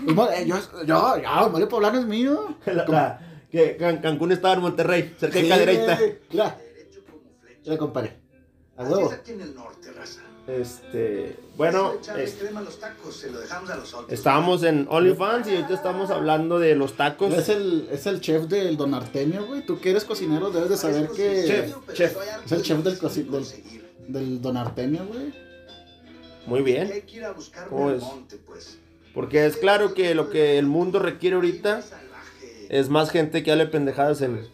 [SPEAKER 2] El mole- eh, yo, yo, yo, el mole poblano es mío.
[SPEAKER 1] La- la- que Can- Cancún estaba en Monterrey, cerca de
[SPEAKER 2] Sí,
[SPEAKER 1] Cadereyta.
[SPEAKER 2] güey. Mira, mira, compadre. A
[SPEAKER 6] Así
[SPEAKER 2] huevo.
[SPEAKER 6] es aquí en el norte, raza.
[SPEAKER 1] Este, bueno,
[SPEAKER 6] Echarle
[SPEAKER 1] es-
[SPEAKER 6] crema a los tacos, se lo dejamos a los otros.
[SPEAKER 1] estábamos en OnlyFans y ahorita estamos hablando de los tacos.
[SPEAKER 2] Es el, es el chef del Don Artemio, güey. Tú que eres cocinero debes de saber que...
[SPEAKER 1] Chef, chef.
[SPEAKER 2] Es el chef del, del, del Don Artemio, güey.
[SPEAKER 1] Muy bien,
[SPEAKER 6] Hay que ir a buscar
[SPEAKER 1] ¿Cómo
[SPEAKER 6] un
[SPEAKER 1] es?
[SPEAKER 6] monte, pues.
[SPEAKER 1] porque es claro que lo que el mundo requiere ahorita es más gente que hable pendejadas en,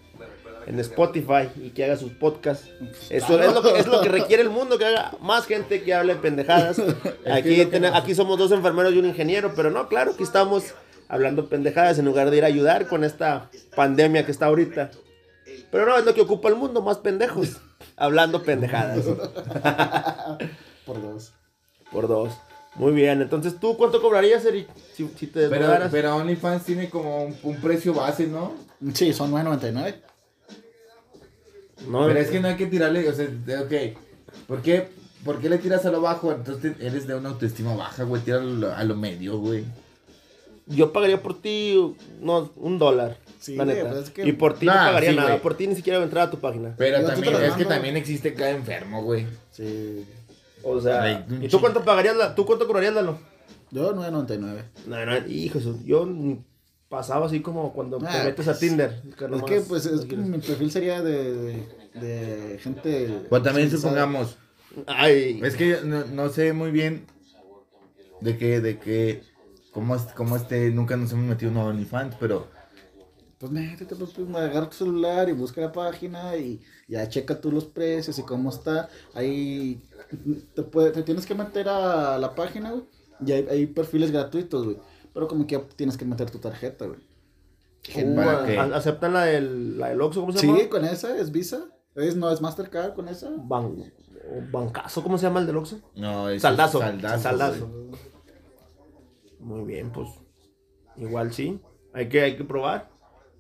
[SPEAKER 1] en Spotify y que haga sus podcasts. Eso es lo, que, es lo que requiere el mundo, que haga más gente que hable pendejadas. Aquí,
[SPEAKER 3] que
[SPEAKER 1] aquí somos dos enfermeros y un ingeniero, pero no, claro, aquí estamos hablando pendejadas en lugar de ir a ayudar con esta pandemia que está ahorita. Pero no, es lo que ocupa el mundo, más pendejos. Hablando pendejadas.
[SPEAKER 2] Por dos.
[SPEAKER 1] Por dos. Muy bien, entonces tú cuánto cobrarías, Eric, si, si te
[SPEAKER 3] Pero,
[SPEAKER 1] desnudaras?
[SPEAKER 3] pero OnlyFans tiene como un, un precio base, ¿no?
[SPEAKER 2] Sí, son 9.99.
[SPEAKER 1] No,
[SPEAKER 3] Pero es que no hay que tirarle, o sea, de- ok. ¿Por qué, ¿Por qué le tiras a lo bajo? Entonces eres de una autoestima baja, güey. Tíralo a lo- a lo medio, güey.
[SPEAKER 1] Yo pagaría por ti no, un dólar.
[SPEAKER 2] Sí,
[SPEAKER 1] la neta.
[SPEAKER 2] pues es que-
[SPEAKER 1] Y por ti no pagaría
[SPEAKER 3] sí,
[SPEAKER 1] nada.
[SPEAKER 3] güey.
[SPEAKER 1] Por ti ni siquiera voy a entrar a tu página.
[SPEAKER 3] Pero también, es que también existe cada enfermo, güey.
[SPEAKER 2] Sí.
[SPEAKER 1] O sea, ¿y tú cuánto pagarías? La, ¿Tú cuánto cobrarías, Lalo?
[SPEAKER 2] Yo 9.99.
[SPEAKER 1] No, no, hijo, yo pasaba así como cuando te
[SPEAKER 2] Ah,
[SPEAKER 1] metes a Tinder. que
[SPEAKER 2] Es que, pues, es que mi perfil sería de, de, de gente...
[SPEAKER 3] Pues también supongamos,
[SPEAKER 1] Ay,
[SPEAKER 3] es que no, no sé muy bien de qué, de qué, cómo, es- cómo este, nunca nos hemos metido en un OnlyFans, pero
[SPEAKER 2] Pues métete, pues, pues, agarra tu celular y busca la página y ya checa tú los precios y cómo está. Ahí te, puede, te tienes que meter a la página, güey. Y hay, hay perfiles gratuitos, güey. Pero como que tienes que meter tu tarjeta, güey.
[SPEAKER 1] uh,
[SPEAKER 3] ¿para qué?
[SPEAKER 1] ¿Aceptan la del, la del Oxxo? ¿Cómo se
[SPEAKER 2] Sí,
[SPEAKER 1] llama?
[SPEAKER 2] con esa es Visa. Es, no, es Mastercard con esa.
[SPEAKER 1] Ban- bancazo, ¿cómo se llama el del Oxxo?
[SPEAKER 3] no, es
[SPEAKER 1] Saldazo.
[SPEAKER 3] saldazo.
[SPEAKER 1] Saldazo. Muy bien, pues. Igual sí. Hay que, hay que probar.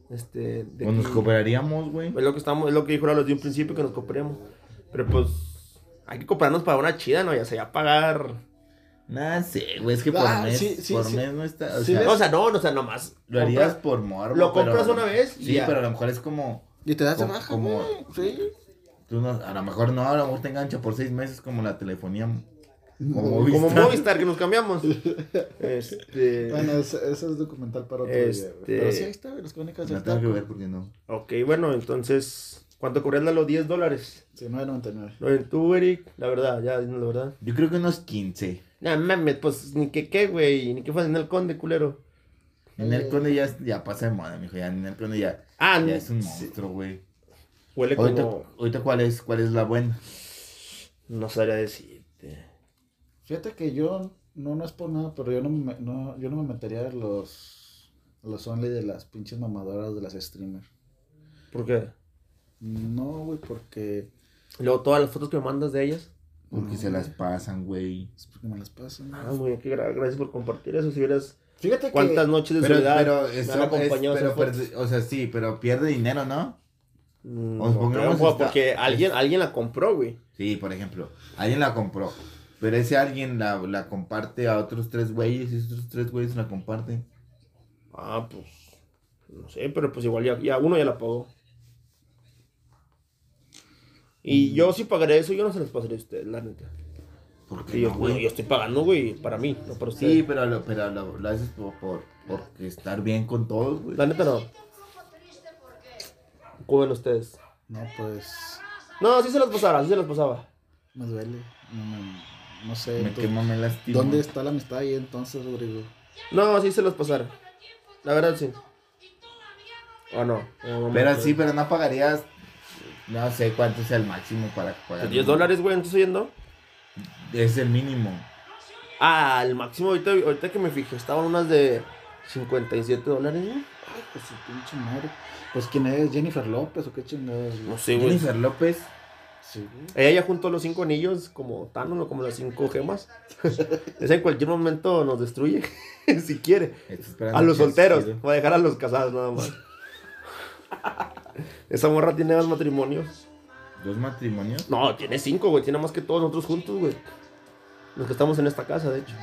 [SPEAKER 1] Este. de
[SPEAKER 3] O nos cobraríamos, güey.
[SPEAKER 1] Es lo que estamos, es lo que dijo Lalo desde un principio que nos compremos. Pero pues. Hay que comprarnos para una chida, ¿no? Ya sea, ya pagar.
[SPEAKER 3] Nah, sé, güey, es que por
[SPEAKER 2] Ah,
[SPEAKER 3] mes,
[SPEAKER 2] sí, sí,
[SPEAKER 3] por
[SPEAKER 2] sí.
[SPEAKER 3] mes no está, o
[SPEAKER 2] Sí,
[SPEAKER 3] sea,
[SPEAKER 1] No, o sea, no, no, o sea, nomás.
[SPEAKER 3] lo harías
[SPEAKER 1] compras-
[SPEAKER 3] por morbo.
[SPEAKER 1] lo
[SPEAKER 3] pero-
[SPEAKER 1] compras una vez y
[SPEAKER 3] Sí,
[SPEAKER 1] ya.
[SPEAKER 3] pero a lo mejor es como,
[SPEAKER 2] Y te das de baja,
[SPEAKER 3] como-
[SPEAKER 2] güey. Sí.
[SPEAKER 3] tú no, a lo mejor no, a lo mejor te engancha por seis meses como la telefonía. Como
[SPEAKER 1] Como
[SPEAKER 3] Movistar.
[SPEAKER 1] Movistar, que nos cambiamos. Este.
[SPEAKER 2] Bueno, ese es documental para otro día.
[SPEAKER 1] Este-
[SPEAKER 2] Pero sí, ahí está, las crónicas
[SPEAKER 3] No tengo que ver porque no.
[SPEAKER 1] Ok, bueno, entonces. ¿Cuánto cobras los 10 dólares?
[SPEAKER 2] Sí, 9.99.
[SPEAKER 1] Lo de tú, Eric, la verdad, ya, la verdad.
[SPEAKER 3] Yo creo que unos 15.
[SPEAKER 1] No mames, pues ni que qué, güey, ni que fue en el conde, culero.
[SPEAKER 3] En el conde ya, ya pasa de moda, mijo. Ya en el conde ya,
[SPEAKER 1] Ah,
[SPEAKER 3] ya
[SPEAKER 1] no,
[SPEAKER 3] es un monstruo, güey.
[SPEAKER 1] Huele
[SPEAKER 3] Ahorita,
[SPEAKER 1] como.
[SPEAKER 3] ahorita ¿cuál es, cuál es la buena?
[SPEAKER 1] No sabría decirte.
[SPEAKER 2] Fíjate que yo, no, no es por nada, pero yo no me, no, yo no me metería en los, los only de las pinches mamadoras de las streamers.
[SPEAKER 1] ¿Por qué?
[SPEAKER 2] No, güey, porque
[SPEAKER 1] Luego todas las fotos que me mandas de ellas.
[SPEAKER 3] Porque se las pasan, güey.
[SPEAKER 2] es porque me las pasan.
[SPEAKER 1] Ah, muy bien, qué gra- gracias por compartir eso. Si vieras
[SPEAKER 2] Fíjate que
[SPEAKER 1] cuántas noches de
[SPEAKER 3] Pero,
[SPEAKER 1] soledad
[SPEAKER 3] pero,
[SPEAKER 1] me
[SPEAKER 3] eso
[SPEAKER 1] han acompañado
[SPEAKER 3] es, pero, perde- o sea, sí, pero pierde dinero, ¿no?
[SPEAKER 1] Mm, no
[SPEAKER 3] pongamos
[SPEAKER 1] creo,
[SPEAKER 3] esta-
[SPEAKER 1] porque alguien, alguien la compró, güey.
[SPEAKER 3] Sí, por ejemplo, alguien la compró. Pero ese alguien la, la comparte a otros tres güeyes y esos otros tres güeyes la comparten.
[SPEAKER 1] Ah, pues. No sé, pero pues igual ya, ya uno ya la pagó. Y
[SPEAKER 3] Mm.
[SPEAKER 1] yo si pagaré eso, yo no se las pasaré a ustedes, la neta.
[SPEAKER 3] Porque
[SPEAKER 1] yo,
[SPEAKER 3] no,
[SPEAKER 1] yo estoy pagando, güey, para mí, no para ustedes.
[SPEAKER 3] Sí, pero lo, pero lo, lo haces por, por, por estar bien con todos, güey.
[SPEAKER 1] La neta no. ¿Cómo ven ustedes?
[SPEAKER 2] No, pues
[SPEAKER 1] No, sí se las pasaba, sí se las pasaba.
[SPEAKER 2] me duele. No, me- no sé.
[SPEAKER 3] Me
[SPEAKER 2] tú-
[SPEAKER 3] quema, me lastima.
[SPEAKER 2] ¿Dónde está la amistad ahí entonces, Rodrigo?
[SPEAKER 1] No, sí se las pasara. La verdad sí. ¿O no? O no me
[SPEAKER 3] Pero sí, pero no pagarías No sé cuánto es el máximo para pagar.
[SPEAKER 1] 10 dólares, güey, ¿no estás oyendo?
[SPEAKER 3] Es el mínimo.
[SPEAKER 1] Ah, el máximo ahorita, ahorita que me fijé, estaban unas de 57 dólares, ¿no?
[SPEAKER 2] Ay, pues su pinche madre. Pues quién es, Jennifer López o qué chingados. güey?
[SPEAKER 1] No sé, güey.
[SPEAKER 3] Jennifer López.
[SPEAKER 2] Sí, güey.
[SPEAKER 1] Ella ya juntó los cinco anillos como Thanos, ¿no? como las cinco gemas. Esa en cualquier momento nos destruye, si quiere. A los solteros, va a dejar a los casados nada más. Esa morra tiene más matrimonios.
[SPEAKER 3] ¿Dos matrimonios?
[SPEAKER 1] No, tiene cinco, güey. Tiene más que todos nosotros juntos, güey. Los que estamos en esta casa, de hecho.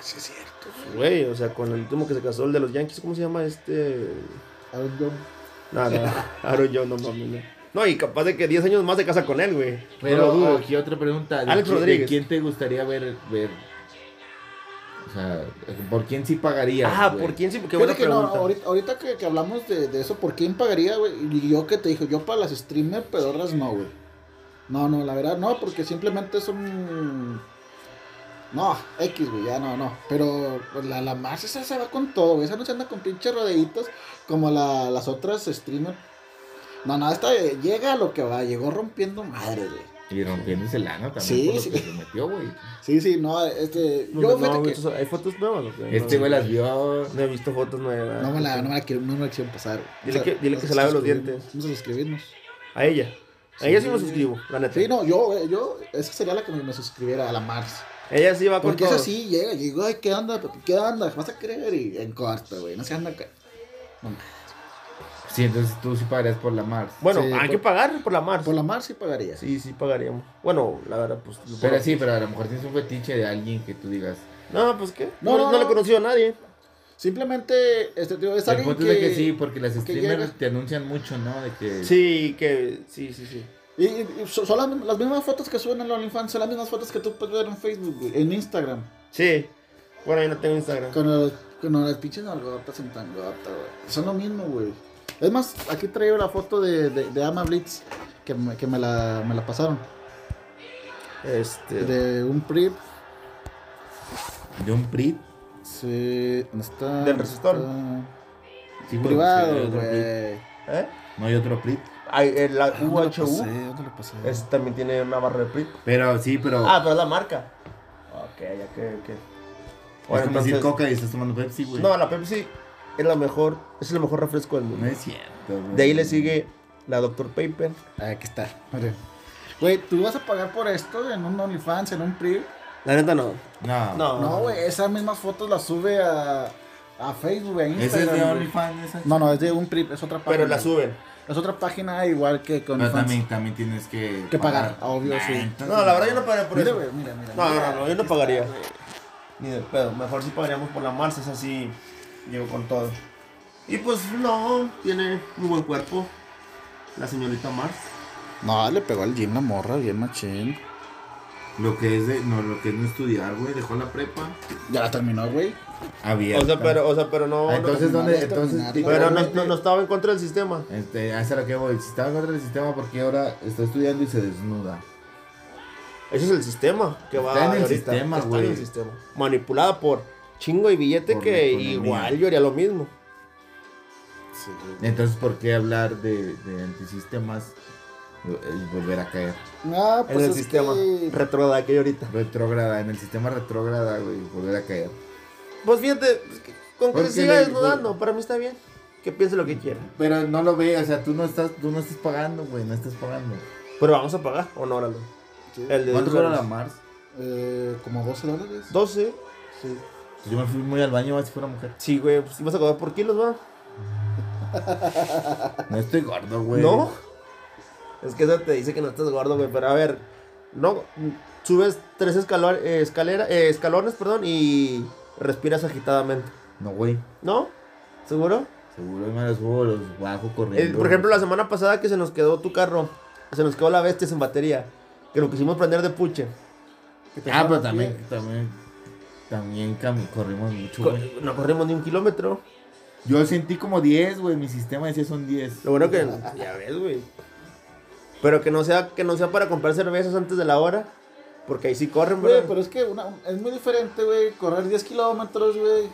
[SPEAKER 2] Sí, es cierto.
[SPEAKER 1] Güey, o sea, con el último que se casó, el de los Yankees, ¿cómo se llama este?
[SPEAKER 2] Aaron John.
[SPEAKER 1] Nada, no, Aaron John, no mames, no. No, y capaz de que 10 años más se casa con él, güey.
[SPEAKER 3] Pero
[SPEAKER 1] no lo dudo.
[SPEAKER 3] aquí otra pregunta. ¿de
[SPEAKER 1] Alex
[SPEAKER 3] qui- de
[SPEAKER 1] Rodríguez.
[SPEAKER 3] quién te gustaría ver, ver? O sea, ¿por quién sí pagaría?
[SPEAKER 1] Ah, ¿por quién sí? Qué buena
[SPEAKER 2] que no,
[SPEAKER 1] pregunta.
[SPEAKER 2] ahorita, ahorita que, que hablamos de, de eso, ¿por quién pagaría, güey? Y yo que te dijo, yo para las streamer pedorras no, güey. No, no, la verdad no, porque simplemente son... No, X, güey, ya no, no. Pero pues, la, la más esa se va con todo, güey. Esa no se anda con pinches rodeitos como la, las otras streamer. No, no, esta llega a lo que va, llegó rompiendo madre, güey.
[SPEAKER 3] Y rompiéndose el ano también
[SPEAKER 2] Sí,
[SPEAKER 3] por lo
[SPEAKER 2] sí.
[SPEAKER 3] que se metió, güey.
[SPEAKER 2] Sí, sí, no, este...
[SPEAKER 1] No,
[SPEAKER 2] Yo,
[SPEAKER 1] no,
[SPEAKER 2] fíjate
[SPEAKER 1] güey,
[SPEAKER 2] que...
[SPEAKER 1] ¿tú- ¿Hay fotos nuevas o qué?
[SPEAKER 3] Este
[SPEAKER 1] No,
[SPEAKER 3] güey las vio.
[SPEAKER 1] No he visto fotos nuevas.
[SPEAKER 2] No me la, no me la quiero, no me la quiero pasar, güey.
[SPEAKER 1] Dile
[SPEAKER 2] O sea,
[SPEAKER 1] que- dile que se lave los dientes.
[SPEAKER 2] Vamos a suscribirnos.
[SPEAKER 1] A ella. A ella sí me suscribo, la neta.
[SPEAKER 2] Sí, no, yo, yo, esa sería la que me, me suscribiera a la Mars.
[SPEAKER 1] Ella sí va con
[SPEAKER 2] Porque
[SPEAKER 1] todo.
[SPEAKER 2] esa sí llega, y digo, ay, ¿qué onda, papi? ¿Qué onda? ¿Vas a creer? Y en corto, güey, no se anda acá. No,
[SPEAKER 3] Sí, entonces tú sí pagarías por la Mars.
[SPEAKER 1] Bueno,
[SPEAKER 2] Sí,
[SPEAKER 1] hay
[SPEAKER 2] por-
[SPEAKER 1] que pagar por la Mars.
[SPEAKER 2] Por la Mars sí pagaría.
[SPEAKER 1] Sí, sí pagaríamos. Bueno, la verdad, pues.
[SPEAKER 3] Pero sí, pero a lo mejor tienes un fetiche de alguien que tú digas.
[SPEAKER 1] No, pues qué.
[SPEAKER 2] No,
[SPEAKER 1] No,
[SPEAKER 2] no,
[SPEAKER 1] le he conocido a nadie.
[SPEAKER 2] Simplemente, este, tío, es
[SPEAKER 3] El
[SPEAKER 2] alguien
[SPEAKER 3] punto
[SPEAKER 2] que...
[SPEAKER 3] es de que sí, porque las streamers
[SPEAKER 2] llega.
[SPEAKER 3] te anuncian mucho, ¿no? De que.
[SPEAKER 1] Sí, que. Sí, sí, sí.
[SPEAKER 2] Y, y- y son las, las mismas fotos que suben en OnlyFans, son las mismas fotos que tú puedes ver en Facebook, güey, en Instagram.
[SPEAKER 1] Sí. Bueno, yo no tengo Instagram.
[SPEAKER 2] Con, los, con las pinches nalgotas en tangota, güey. Son lo mismo, güey. Es más, aquí traigo la foto de, de, de Ama Blitz, que, me, que me, la, me la pasaron.
[SPEAKER 1] Este.
[SPEAKER 2] De un PRIP.
[SPEAKER 3] De un PRIT.
[SPEAKER 2] Sí, ¿dónde está?
[SPEAKER 1] Del resistor.
[SPEAKER 2] Está-
[SPEAKER 3] Sí, porque hay
[SPEAKER 2] Privado,
[SPEAKER 3] otro
[SPEAKER 2] güey.
[SPEAKER 3] PRIT.
[SPEAKER 1] ¿Eh?
[SPEAKER 3] No hay otro PRIT.
[SPEAKER 1] Hay, el, la. UHU.
[SPEAKER 2] ¿Dónde lo pasé?
[SPEAKER 1] Ese también tiene una barra de PRIT.
[SPEAKER 3] Pero sí, pero.
[SPEAKER 1] Ah, pero es la marca. Ok, ya que. ok.
[SPEAKER 3] es como decir. Coca y estás tomando Pepsi, güey.
[SPEAKER 1] No, la Pepsi es la mejor. Es el mejor refresco del mundo.
[SPEAKER 3] No es cierto, güey.
[SPEAKER 1] De ahí le sigue la Dr. Paper.
[SPEAKER 2] Ah, Aquí está. Güey, ¿tú vas a pagar por esto en un OnlyFans, en un PRIP?
[SPEAKER 1] La neta no.
[SPEAKER 3] No.
[SPEAKER 1] No.
[SPEAKER 2] No, güey, esas mismas fotos las sube a, a Facebook, a
[SPEAKER 3] Ese
[SPEAKER 2] Instagram.
[SPEAKER 3] es de. OnlyFans.
[SPEAKER 2] No, no, es de un PRIP, es otra página.
[SPEAKER 1] Pero la suben.
[SPEAKER 2] Es otra página igual que con
[SPEAKER 3] Pero también, también tienes que.
[SPEAKER 2] Que pagar, obvio, sí.
[SPEAKER 3] entonces-
[SPEAKER 1] No, la verdad yo no pagaría por
[SPEAKER 2] Mira,
[SPEAKER 1] eso.
[SPEAKER 2] mira, mira.
[SPEAKER 1] No,
[SPEAKER 2] mira.
[SPEAKER 1] no, no, yo no pagaría. Ni de pedo. Mejor si pagaríamos por la Mars, es así. Llego con todo. Y pues no, tiene muy buen cuerpo. La señorita Mars.
[SPEAKER 2] No, le pegó al gym la morra, bien machín.
[SPEAKER 3] Lo que es de. No, lo que es no estudiar, güey. Dejó la prepa.
[SPEAKER 2] Ya la terminó, güey.
[SPEAKER 3] Abierta.
[SPEAKER 1] O sea, pero, o sea, pero no.
[SPEAKER 3] Ah, entonces,
[SPEAKER 2] no,
[SPEAKER 3] ¿dónde? Entonces,
[SPEAKER 1] pero no, no- no estaba en contra del sistema.
[SPEAKER 3] Este, a eso es a lo que voy. Si estaba contra el sistema, porque ahora está estudiando y se desnuda.
[SPEAKER 1] Ese es el sistema que va
[SPEAKER 3] Está en el
[SPEAKER 1] ahorita.
[SPEAKER 3] sistema,
[SPEAKER 1] Está
[SPEAKER 3] güey.
[SPEAKER 1] en el sistema. Manipulada por chingo y billete
[SPEAKER 3] Por
[SPEAKER 1] que igual yo haría lo mismo.
[SPEAKER 2] Sí.
[SPEAKER 3] Entonces, ¿por qué hablar de, de antisistemas y volver a caer?
[SPEAKER 2] No, pues
[SPEAKER 1] en el
[SPEAKER 2] es
[SPEAKER 1] sistema
[SPEAKER 2] que-
[SPEAKER 1] retrógrada que hay ahorita.
[SPEAKER 3] Retrógrada, en el sistema retrógrada, güey, volver a caer.
[SPEAKER 1] Pues fíjate, pues, que- con que siga desnudando, para mí está bien. Que piense lo que quiera.
[SPEAKER 3] Pero no lo ve, o sea, tú no estás, tú no estás pagando, güey, no estás pagando.
[SPEAKER 1] Pero vamos a pagar, honóralo.
[SPEAKER 2] Sí.
[SPEAKER 1] El de
[SPEAKER 3] ¿Cuánto
[SPEAKER 1] 10
[SPEAKER 3] cobra la. Mars?
[SPEAKER 2] Eh, como 12 dólares.
[SPEAKER 1] 12. Sí.
[SPEAKER 3] Yo me fui muy al baño, ver si fuera mujer.
[SPEAKER 1] Sí, güey, pues ibas a cobrar por kilos, ¿va?
[SPEAKER 3] No estoy gordo, güey.
[SPEAKER 1] ¿No? Es que eso te dice que no estás gordo, güey. Pero a ver, no. Subes tres escalo- eh, escalera, eh, escalones, perdón, y respiras agitadamente.
[SPEAKER 3] No, güey.
[SPEAKER 1] ¿No? ¿Seguro?
[SPEAKER 3] Seguro me los subo, los bajo
[SPEAKER 1] Eh,
[SPEAKER 3] corriendo.
[SPEAKER 1] por ejemplo, la semana pasada que se nos quedó tu carro, se nos quedó la bestia sin batería, que lo quisimos prender de puche.
[SPEAKER 3] Ah, pero también, también, también cami- corrimos mucho,
[SPEAKER 1] Co-
[SPEAKER 3] güey.
[SPEAKER 1] No corrimos ni un kilómetro.
[SPEAKER 3] Yo sentí como 10, güey, mi sistema decía son 10.
[SPEAKER 1] Lo bueno que. Ya ves, güey. Pero que no sea, que no sea para comprar cervezas antes de la hora. Porque ahí sí corren,
[SPEAKER 2] Güey, pero es que una- es muy diferente, güey, correr 10 kilómetros, güey.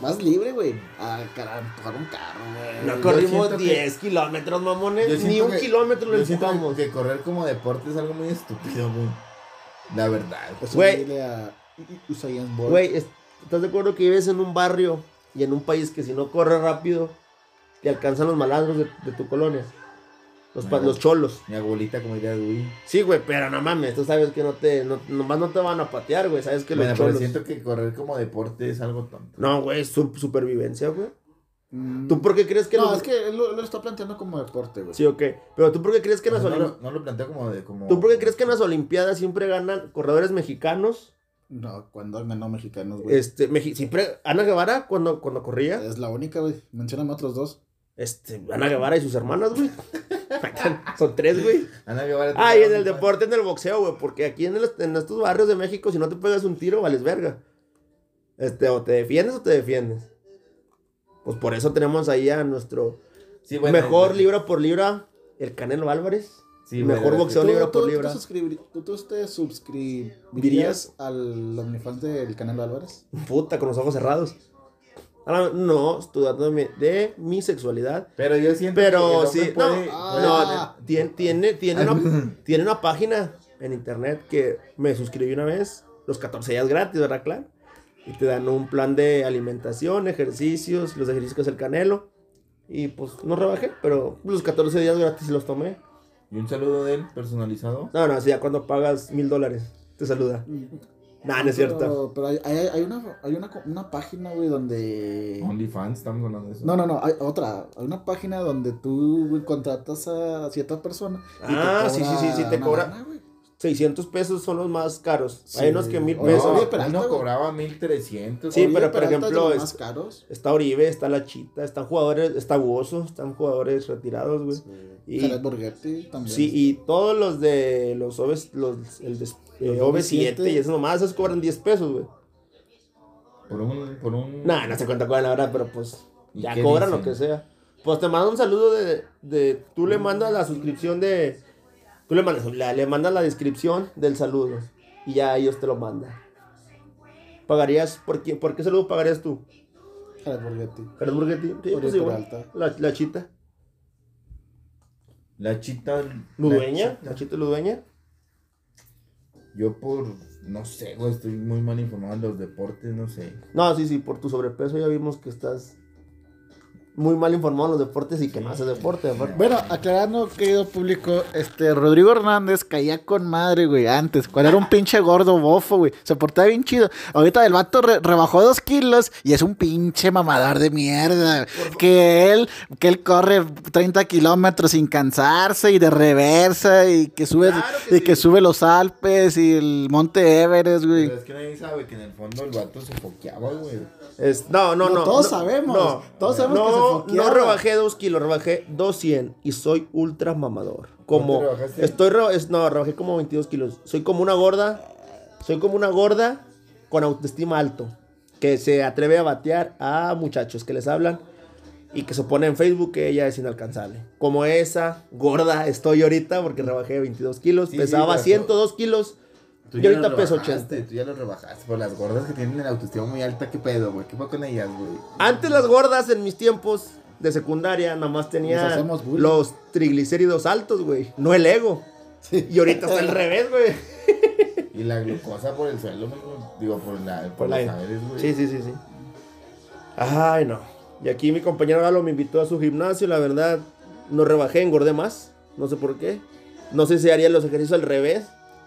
[SPEAKER 2] Vas libre, güey. A cara- empujar un carro, güey.
[SPEAKER 1] No corrimos
[SPEAKER 3] siento que-
[SPEAKER 1] 10 kilómetros, mamones. Ni un
[SPEAKER 3] que-
[SPEAKER 1] kilómetro lo empujamos.
[SPEAKER 3] que correr como deporte es algo muy estúpido, güey. La verdad.
[SPEAKER 2] Pues
[SPEAKER 1] Güey.
[SPEAKER 2] a Usain Bolt.
[SPEAKER 1] Güey, es- ¿estás de acuerdo que vives en un barrio y en un país que si no corres rápido, te alcanzan los malandros de, de tu colonia? Los, pa- los cholos.
[SPEAKER 3] Mi abuelita, como diría Dewey.
[SPEAKER 1] Sí, güey, pero no mames, tú sabes que no te, no, nomás no te van a patear, güey, sabes que
[SPEAKER 3] Bueno,
[SPEAKER 1] los
[SPEAKER 3] pero
[SPEAKER 1] cholos...
[SPEAKER 3] siento que correr como deporte es algo tonto.
[SPEAKER 1] No, güey, es su- supervivencia, güey.
[SPEAKER 2] Mm,
[SPEAKER 1] ¿Tú por qué crees que
[SPEAKER 2] No,
[SPEAKER 1] los-
[SPEAKER 2] es que él lo, lo está planteando como deporte, güey.
[SPEAKER 1] Sí, ok. Pero tú por qué crees que en las
[SPEAKER 3] no,
[SPEAKER 1] Olim-
[SPEAKER 3] lo, no lo planteo como de... Como...
[SPEAKER 1] ¿Tú por qué crees que en las Olimpiadas siempre ganan corredores mexicanos?
[SPEAKER 2] No, cuando han ganado mexicanos, güey.
[SPEAKER 1] Este, Mexi- siempre, Ana Guevara cuando, cuando corría,
[SPEAKER 2] Es la única, güey. Mencióname otros dos.
[SPEAKER 1] este, Ana Guevara y sus hermanas, güey. Son tres, güey.
[SPEAKER 3] Ana Guevara
[SPEAKER 1] Ah, y en el deporte, en el boxeo, güey, porque aquí en, el- en estos barrios de México, si no te pegas un tiro, vales verga. Este, o te defiendes o te defiendes. Pues por eso tenemos ahí a nuestro
[SPEAKER 3] Sí, bueno,
[SPEAKER 1] mejor libra por libra, el Canelo Álvarez.
[SPEAKER 3] Sí,
[SPEAKER 1] mejor boxeo
[SPEAKER 2] ¿Tú,
[SPEAKER 1] libra por
[SPEAKER 2] tú-
[SPEAKER 1] libra.
[SPEAKER 2] tú suscribir- ¿Tú, tú te suscribirías al OnlyFans del Canelo Álvarez?
[SPEAKER 1] Puta, con los ojos cerrados. Ahora, no, estoy dando de mi, sexualidad.
[SPEAKER 3] Pero yo siento que
[SPEAKER 1] Pero
[SPEAKER 3] hombre
[SPEAKER 1] sí, no,
[SPEAKER 2] Ah.
[SPEAKER 1] tiene, tiene, tiene, una, tiene una página en internet que me suscribí una vez, los 14 días gratis, ¿verdad? Claro. Y te dan un plan de alimentación, ejercicios, los ejercicios que hace el canelo. Y pues no rebajé, pero los 14 días gratis los tomé.
[SPEAKER 3] Y un saludo de él personalizado.
[SPEAKER 1] No, no, así ya cuando pagas mil dólares, te saluda. Nah, no es cierto.
[SPEAKER 2] Pero, pero hay, hay, hay una, hay una, una página, güey, donde...
[SPEAKER 3] OnlyFans, estamos hablando de eso.
[SPEAKER 2] No, no, no, hay otra. Hay una página donde tú güey, contratas a cierta persona. y te
[SPEAKER 1] Ah, sí, sí, sí, sí, te cobra.
[SPEAKER 2] lana.
[SPEAKER 1] 600 pesos son los más caros.
[SPEAKER 2] Sí.
[SPEAKER 1] Hay unos que mil
[SPEAKER 2] No,
[SPEAKER 1] pesos.
[SPEAKER 2] Peralta,
[SPEAKER 3] uno
[SPEAKER 2] güey.
[SPEAKER 3] cobraba 1300.
[SPEAKER 1] Sí, pero, por
[SPEAKER 2] de
[SPEAKER 1] ejemplo, es-
[SPEAKER 2] más caros.
[SPEAKER 1] Está Oribe, está La Chita, están jugadores, está Buoso, están jugadores retirados, güey. Y-
[SPEAKER 2] Jared Borghetti también.
[SPEAKER 1] Sí, y todos los de los OV, los, el des- eh, OV7
[SPEAKER 2] OV7.
[SPEAKER 1] y eso nomás, esos cobran 10 pesos, güey.
[SPEAKER 3] Por un. Por un...
[SPEAKER 1] Nah, no sé cuánto cobran la verdad, pero pues
[SPEAKER 3] ¿Y
[SPEAKER 1] ya cobran lo que sea. Pues te mandan un saludo de, de tú le mandas la suscripción de, tú le mandas, la- le mandas la descripción del saludo y ya ellos te lo mandan. ¿Pagarías, por qué, por qué saludo pagarías tú?
[SPEAKER 2] Jared Borghetti.
[SPEAKER 1] ¿Jared Burgetti? Sí, pues igual. La, la chita.
[SPEAKER 3] La chita.
[SPEAKER 1] ¿Ludueña?
[SPEAKER 3] la
[SPEAKER 1] ¿La
[SPEAKER 3] chita.
[SPEAKER 1] chita Ludueña?
[SPEAKER 3] Yo por. No sé, güey. Estoy muy mal informado en los deportes, no sé.
[SPEAKER 1] No, sí, sí, por tu sobrepeso ya vimos que estás muy mal informado en los deportes y que no haces deporte, aparte.
[SPEAKER 2] Bueno, aclarando, querido público, este Rodrigo Hernández caía con madre, güey, antes, cuando era un pinche gordo bofo, güey. Se portaba bien chido. Ahorita el vato re- rebajó dos kilos y es un pinche mamador de mierda. Que él, que él corre 30 kilómetros sin cansarse y de reversa y que sube,
[SPEAKER 1] Claro que
[SPEAKER 2] y que sube los Alpes y el Monte Everest, güey.
[SPEAKER 3] Pero es que nadie sabe que en el fondo el vato se foqueaba, güey.
[SPEAKER 1] Es- no, no,
[SPEAKER 2] No,
[SPEAKER 1] no.
[SPEAKER 2] todos
[SPEAKER 1] no,
[SPEAKER 2] sabemos,
[SPEAKER 1] No,
[SPEAKER 2] todos sabemos
[SPEAKER 1] no,
[SPEAKER 2] que se
[SPEAKER 1] no rebajé dos kilos, rebajé 200 y soy ultra mamador. Como, estoy, re- es- no, rebajé como 22 kilos. Soy como una gorda, soy como una gorda con autoestima alto, que se atreve a batear a muchachos que les hablan y que se pone en Facebook que ella es inalcanzable. Como esa gorda estoy ahorita porque rebajé 22 kilos,
[SPEAKER 3] Sí,
[SPEAKER 1] pesaba
[SPEAKER 3] sí, pero-
[SPEAKER 1] 102 kilos.
[SPEAKER 3] Tú
[SPEAKER 1] Y
[SPEAKER 3] ya
[SPEAKER 1] ahorita peso
[SPEAKER 3] rebajaste,
[SPEAKER 1] 80.
[SPEAKER 3] Tú ya lo rebajaste. Por las gordas que tienen la autoestima muy alta, ¿qué pedo, güey? ¿Qué fue con ellas, güey?
[SPEAKER 1] Antes las gordas en mis tiempos de secundaria nada más
[SPEAKER 2] bullying.
[SPEAKER 1] los triglicéridos altos, güey. No el ego. Y ahorita está al revés, güey.
[SPEAKER 3] Y la glucosa por el suelo. Digo, por, la, por,
[SPEAKER 1] Por la-
[SPEAKER 3] los güey.
[SPEAKER 1] Sí, sí, sí, sí. Ay, no. Y aquí mi compañero Galo me invitó a su gimnasio. La verdad, no rebajé, engordé más. No sé por qué. No sé si haría los ejercicios al revés.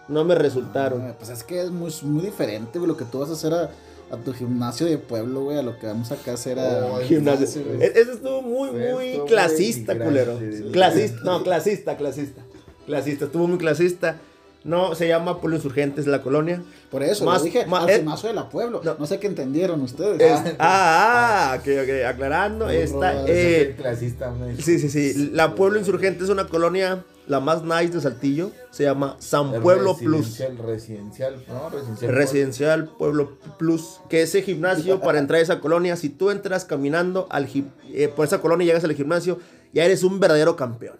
[SPEAKER 1] No me resultaron.
[SPEAKER 2] Ah, Pues es que es muy, muy diferente, güey, lo que tú vas a hacer a, a tu gimnasio de pueblo, güey, a lo que vamos acá a hacer a
[SPEAKER 3] Oh,
[SPEAKER 1] Gimnasio.
[SPEAKER 2] gimnasio.
[SPEAKER 1] E- Ese estuvo muy, muy clasista,
[SPEAKER 3] güey,
[SPEAKER 1] culero. Clasista, no, clasista, clasista. Clasista, estuvo muy clasista. No, se llama Pueblo Insurgentes la colonia.
[SPEAKER 2] Por eso,
[SPEAKER 1] Más-
[SPEAKER 2] lo dije
[SPEAKER 1] más-
[SPEAKER 2] de la pueblo.
[SPEAKER 1] no.
[SPEAKER 2] No, sé qué entendieron ustedes.
[SPEAKER 1] Es- ah, ah, ok, ok, aclarando.
[SPEAKER 2] Muy
[SPEAKER 1] Esta, eh,
[SPEAKER 3] clasista,
[SPEAKER 1] sí, sí, sí. La Pueblo Insurgente es una colonia, la más nice de Saltillo. Se llama San
[SPEAKER 3] El
[SPEAKER 1] Pueblo Plus.
[SPEAKER 3] Residencial, residencial, ¿no? Residencial.
[SPEAKER 1] Residencial Pueblo Plus, que ese gimnasio para entrar a esa colonia, si tú entras caminando al eh, por esa colonia y llegas al gimnasio, ya eres un verdadero campeón.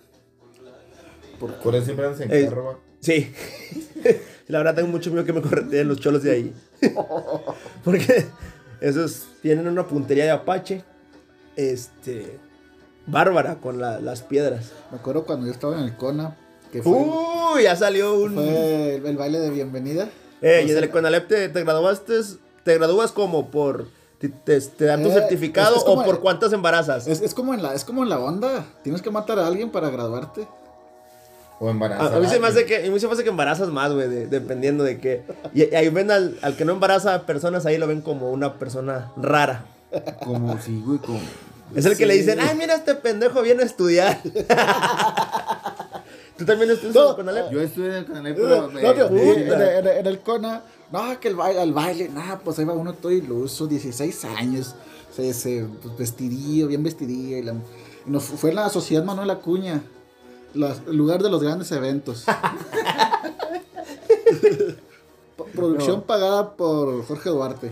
[SPEAKER 3] Por eso siempre andas en
[SPEAKER 1] Eh,
[SPEAKER 3] carro.
[SPEAKER 1] Sí. La verdad tengo mucho miedo que me correteen los cholos de ahí. Porque Esos tienen una puntería de Apache. Este. Bárbara con la- las piedras.
[SPEAKER 2] Me acuerdo cuando yo estaba en el CONA, que fue,
[SPEAKER 1] Uy, ya salió un.
[SPEAKER 2] fue el, el baile de bienvenida.
[SPEAKER 1] Eh, y en el Conalep te, te graduaste. Te gradúas como por. Te, te- te dan tu
[SPEAKER 2] Eh,
[SPEAKER 1] certificado
[SPEAKER 2] es- es como-
[SPEAKER 1] o por cuántas embarazas.
[SPEAKER 2] Es, es como en la, es como en la onda. Tienes que matar a alguien para graduarte.
[SPEAKER 3] O
[SPEAKER 1] A,
[SPEAKER 3] embarazada.
[SPEAKER 1] a mí se me hace que, a mí se me hace que embarazas más, güey, de- dependiendo de qué. Y, y ahí ven al, al que no embaraza a personas, ahí lo ven como una persona rara.
[SPEAKER 3] Como, sí, güey, como.
[SPEAKER 1] Es el que le
[SPEAKER 2] Sí.
[SPEAKER 1] dicen, ay, mira, este pendejo viene a estudiar. ¿Tú también estudias
[SPEAKER 2] No.
[SPEAKER 1] en Conalep?
[SPEAKER 3] Yo estuve en el canal,
[SPEAKER 2] No,
[SPEAKER 3] pero. me-
[SPEAKER 2] tío, en, el- en el- en el CONA, no, que el baile, al baile, nada, pues ahí va uno todo iluso, 16 años, se, se pues, vestidillo, bien vestidillo. Y la- y nos, fue en la Sociedad Manuel Acuña, el lugar de los grandes eventos. Producción pagada por Jorge Duarte.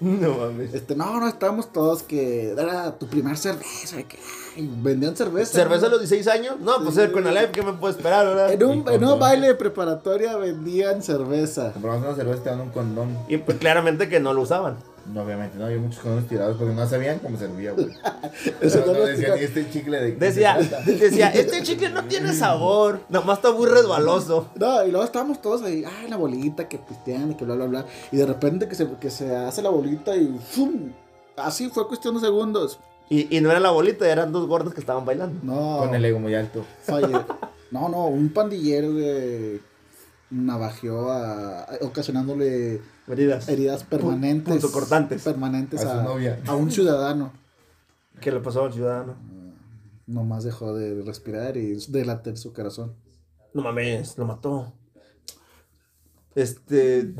[SPEAKER 1] No mames.
[SPEAKER 2] Este, no, no, estábamos todos que era tu primer cerveza, que ay, vendían cerveza.
[SPEAKER 1] ¿Cerveza a los 16 años? No, pues el Conalep, ¿qué me puedo esperar, verdad?
[SPEAKER 2] En un, en un baile de preparatoria vendían cerveza.
[SPEAKER 3] Compramos una cerveza y te dan un condón.
[SPEAKER 1] Y pues claramente que no lo usaban.
[SPEAKER 3] No, obviamente, no, había muchos condones tirados porque no sabían cómo servía, güey.
[SPEAKER 2] Eso
[SPEAKER 3] no,
[SPEAKER 2] no
[SPEAKER 3] decían ni este chicle de.
[SPEAKER 1] Decía, decía, este chicle no tiene sabor, nomás está muy resbaloso.
[SPEAKER 2] No, y luego estábamos todos ahí, ay, la bolita, que pistean y que bla, bla, bla. Y de repente que se, que se hace la bolita y ¡fum! Así fue cuestión de segundos.
[SPEAKER 1] Y, y no era la bolita, eran dos gordos que estaban bailando.
[SPEAKER 2] No,
[SPEAKER 3] Con el ego muy alto.
[SPEAKER 2] falle- No, no, un pandillero, güey, navajeó a, ocasionándole
[SPEAKER 1] Heridas.
[SPEAKER 2] heridas permanentes.
[SPEAKER 1] punzocortantes.
[SPEAKER 2] Permanentes
[SPEAKER 3] A
[SPEAKER 2] a,
[SPEAKER 3] su novia.
[SPEAKER 2] a un ciudadano.
[SPEAKER 1] ¿Qué le pasó al ciudadano?
[SPEAKER 2] Nomás dejó de respirar y de latir su corazón.
[SPEAKER 1] No mames, lo mató. Este.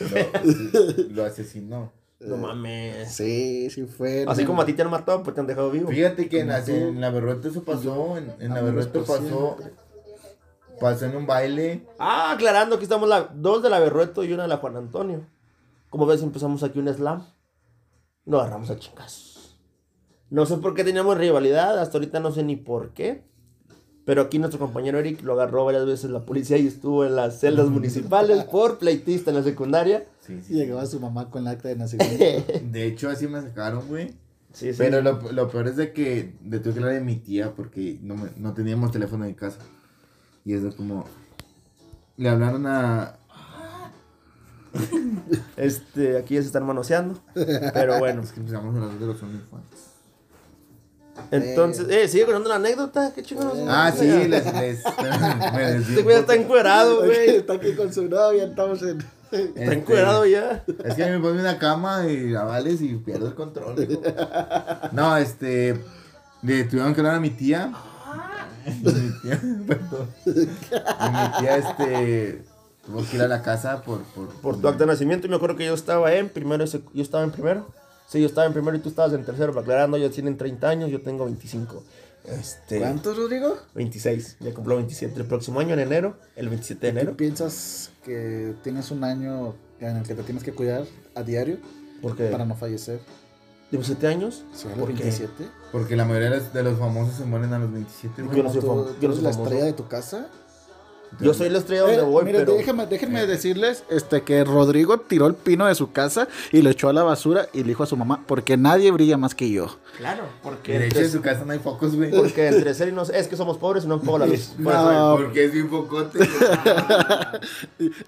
[SPEAKER 3] Lo, lo asesinó.
[SPEAKER 1] No mames.
[SPEAKER 2] Sí, sí fue.
[SPEAKER 1] Así como a ti te han matado, pues te han dejado vivo.
[SPEAKER 3] Fíjate que en, en la Berrueto eso pasó. En, en la
[SPEAKER 2] Vámonos
[SPEAKER 3] Berrueto
[SPEAKER 2] por
[SPEAKER 3] pasó. Pasó en un baile.
[SPEAKER 1] Ah, aclarando que estamos la, dos de la Berrueto y una de la Juan Antonio. Como ves, empezamos aquí un slam. Lo agarramos a chingas. No sé por qué teníamos rivalidad, hasta ahorita no sé ni por qué. Pero aquí nuestro compañero Eric lo agarró varias veces la policía y estuvo en las celdas municipales por pleitista en la secundaria.
[SPEAKER 3] Sí,
[SPEAKER 2] Y
[SPEAKER 3] sí.
[SPEAKER 2] llegaba su mamá con el acta de nacimiento.
[SPEAKER 3] De hecho, así me sacaron, güey.
[SPEAKER 1] Sí, sí.
[SPEAKER 3] Pero lo, lo peor es de que le tuve que hablar de mi tía porque no, me- no teníamos teléfono en casa. Y eso como... Le hablaron a...
[SPEAKER 1] Este, aquí ya se están manoseando. Pero bueno.
[SPEAKER 3] Es que empezamos a hablar de los OnlyFans.
[SPEAKER 1] Entonces, eh, sigue contando la anécdota. Qué chingados.
[SPEAKER 3] Ah, sí, les... les me desvío
[SPEAKER 1] Este güey está encuerado, güey.
[SPEAKER 2] Está aquí con su novia, estamos en.
[SPEAKER 1] Está
[SPEAKER 3] Este,
[SPEAKER 1] encuerado ya.
[SPEAKER 3] Es que me pone una cama y avales y pierdo el control. hijo. No, este. Le tuvieron que hablar a mi tía. Mi tía, perdón. Y mi tía, este. Tuvo que ir a la casa por. Por,
[SPEAKER 1] Por tu acta de nacimiento, y me acuerdo que yo estaba en primero. Yo estaba en primero. Sí, yo estaba en primero y tú estabas en tercero. Para aclarando, ellos tienen 30 años, yo tengo 25. Este.
[SPEAKER 2] ¿Cuántos, Rodrigo?
[SPEAKER 1] 26. Ya cumplo 27 el próximo año, en enero. El 27 de
[SPEAKER 2] ¿Tú
[SPEAKER 1] enero.
[SPEAKER 2] piensas que tienes un año en el que te tienes que cuidar a diario
[SPEAKER 1] Porque.
[SPEAKER 2] para no fallecer?
[SPEAKER 1] 17 años.
[SPEAKER 2] ¿Sí, a los
[SPEAKER 1] ¿Por qué?
[SPEAKER 2] 27?
[SPEAKER 3] Porque la mayoría de los, de famosos se mueren a los 27.
[SPEAKER 1] Yo no soy
[SPEAKER 2] ¿Tú,
[SPEAKER 1] fam- yo no soy
[SPEAKER 2] la estrella de tu casa?
[SPEAKER 1] Yo soy la estrella donde
[SPEAKER 2] Eh,
[SPEAKER 1] voy,
[SPEAKER 2] mire,
[SPEAKER 1] pero.
[SPEAKER 2] déjame- déjenme decirles este, que Rodrigo tiró el pino de su casa y lo echó a la basura y le dijo a su mamá, porque nadie brilla más que yo.
[SPEAKER 1] Claro,
[SPEAKER 3] Que
[SPEAKER 1] porque.
[SPEAKER 3] de hecho en su casa no hay focos, güey.
[SPEAKER 1] Porque entre ser y no Es que somos pobres y no pago la luz. Por eso-
[SPEAKER 2] No.
[SPEAKER 3] Porque es bien focote.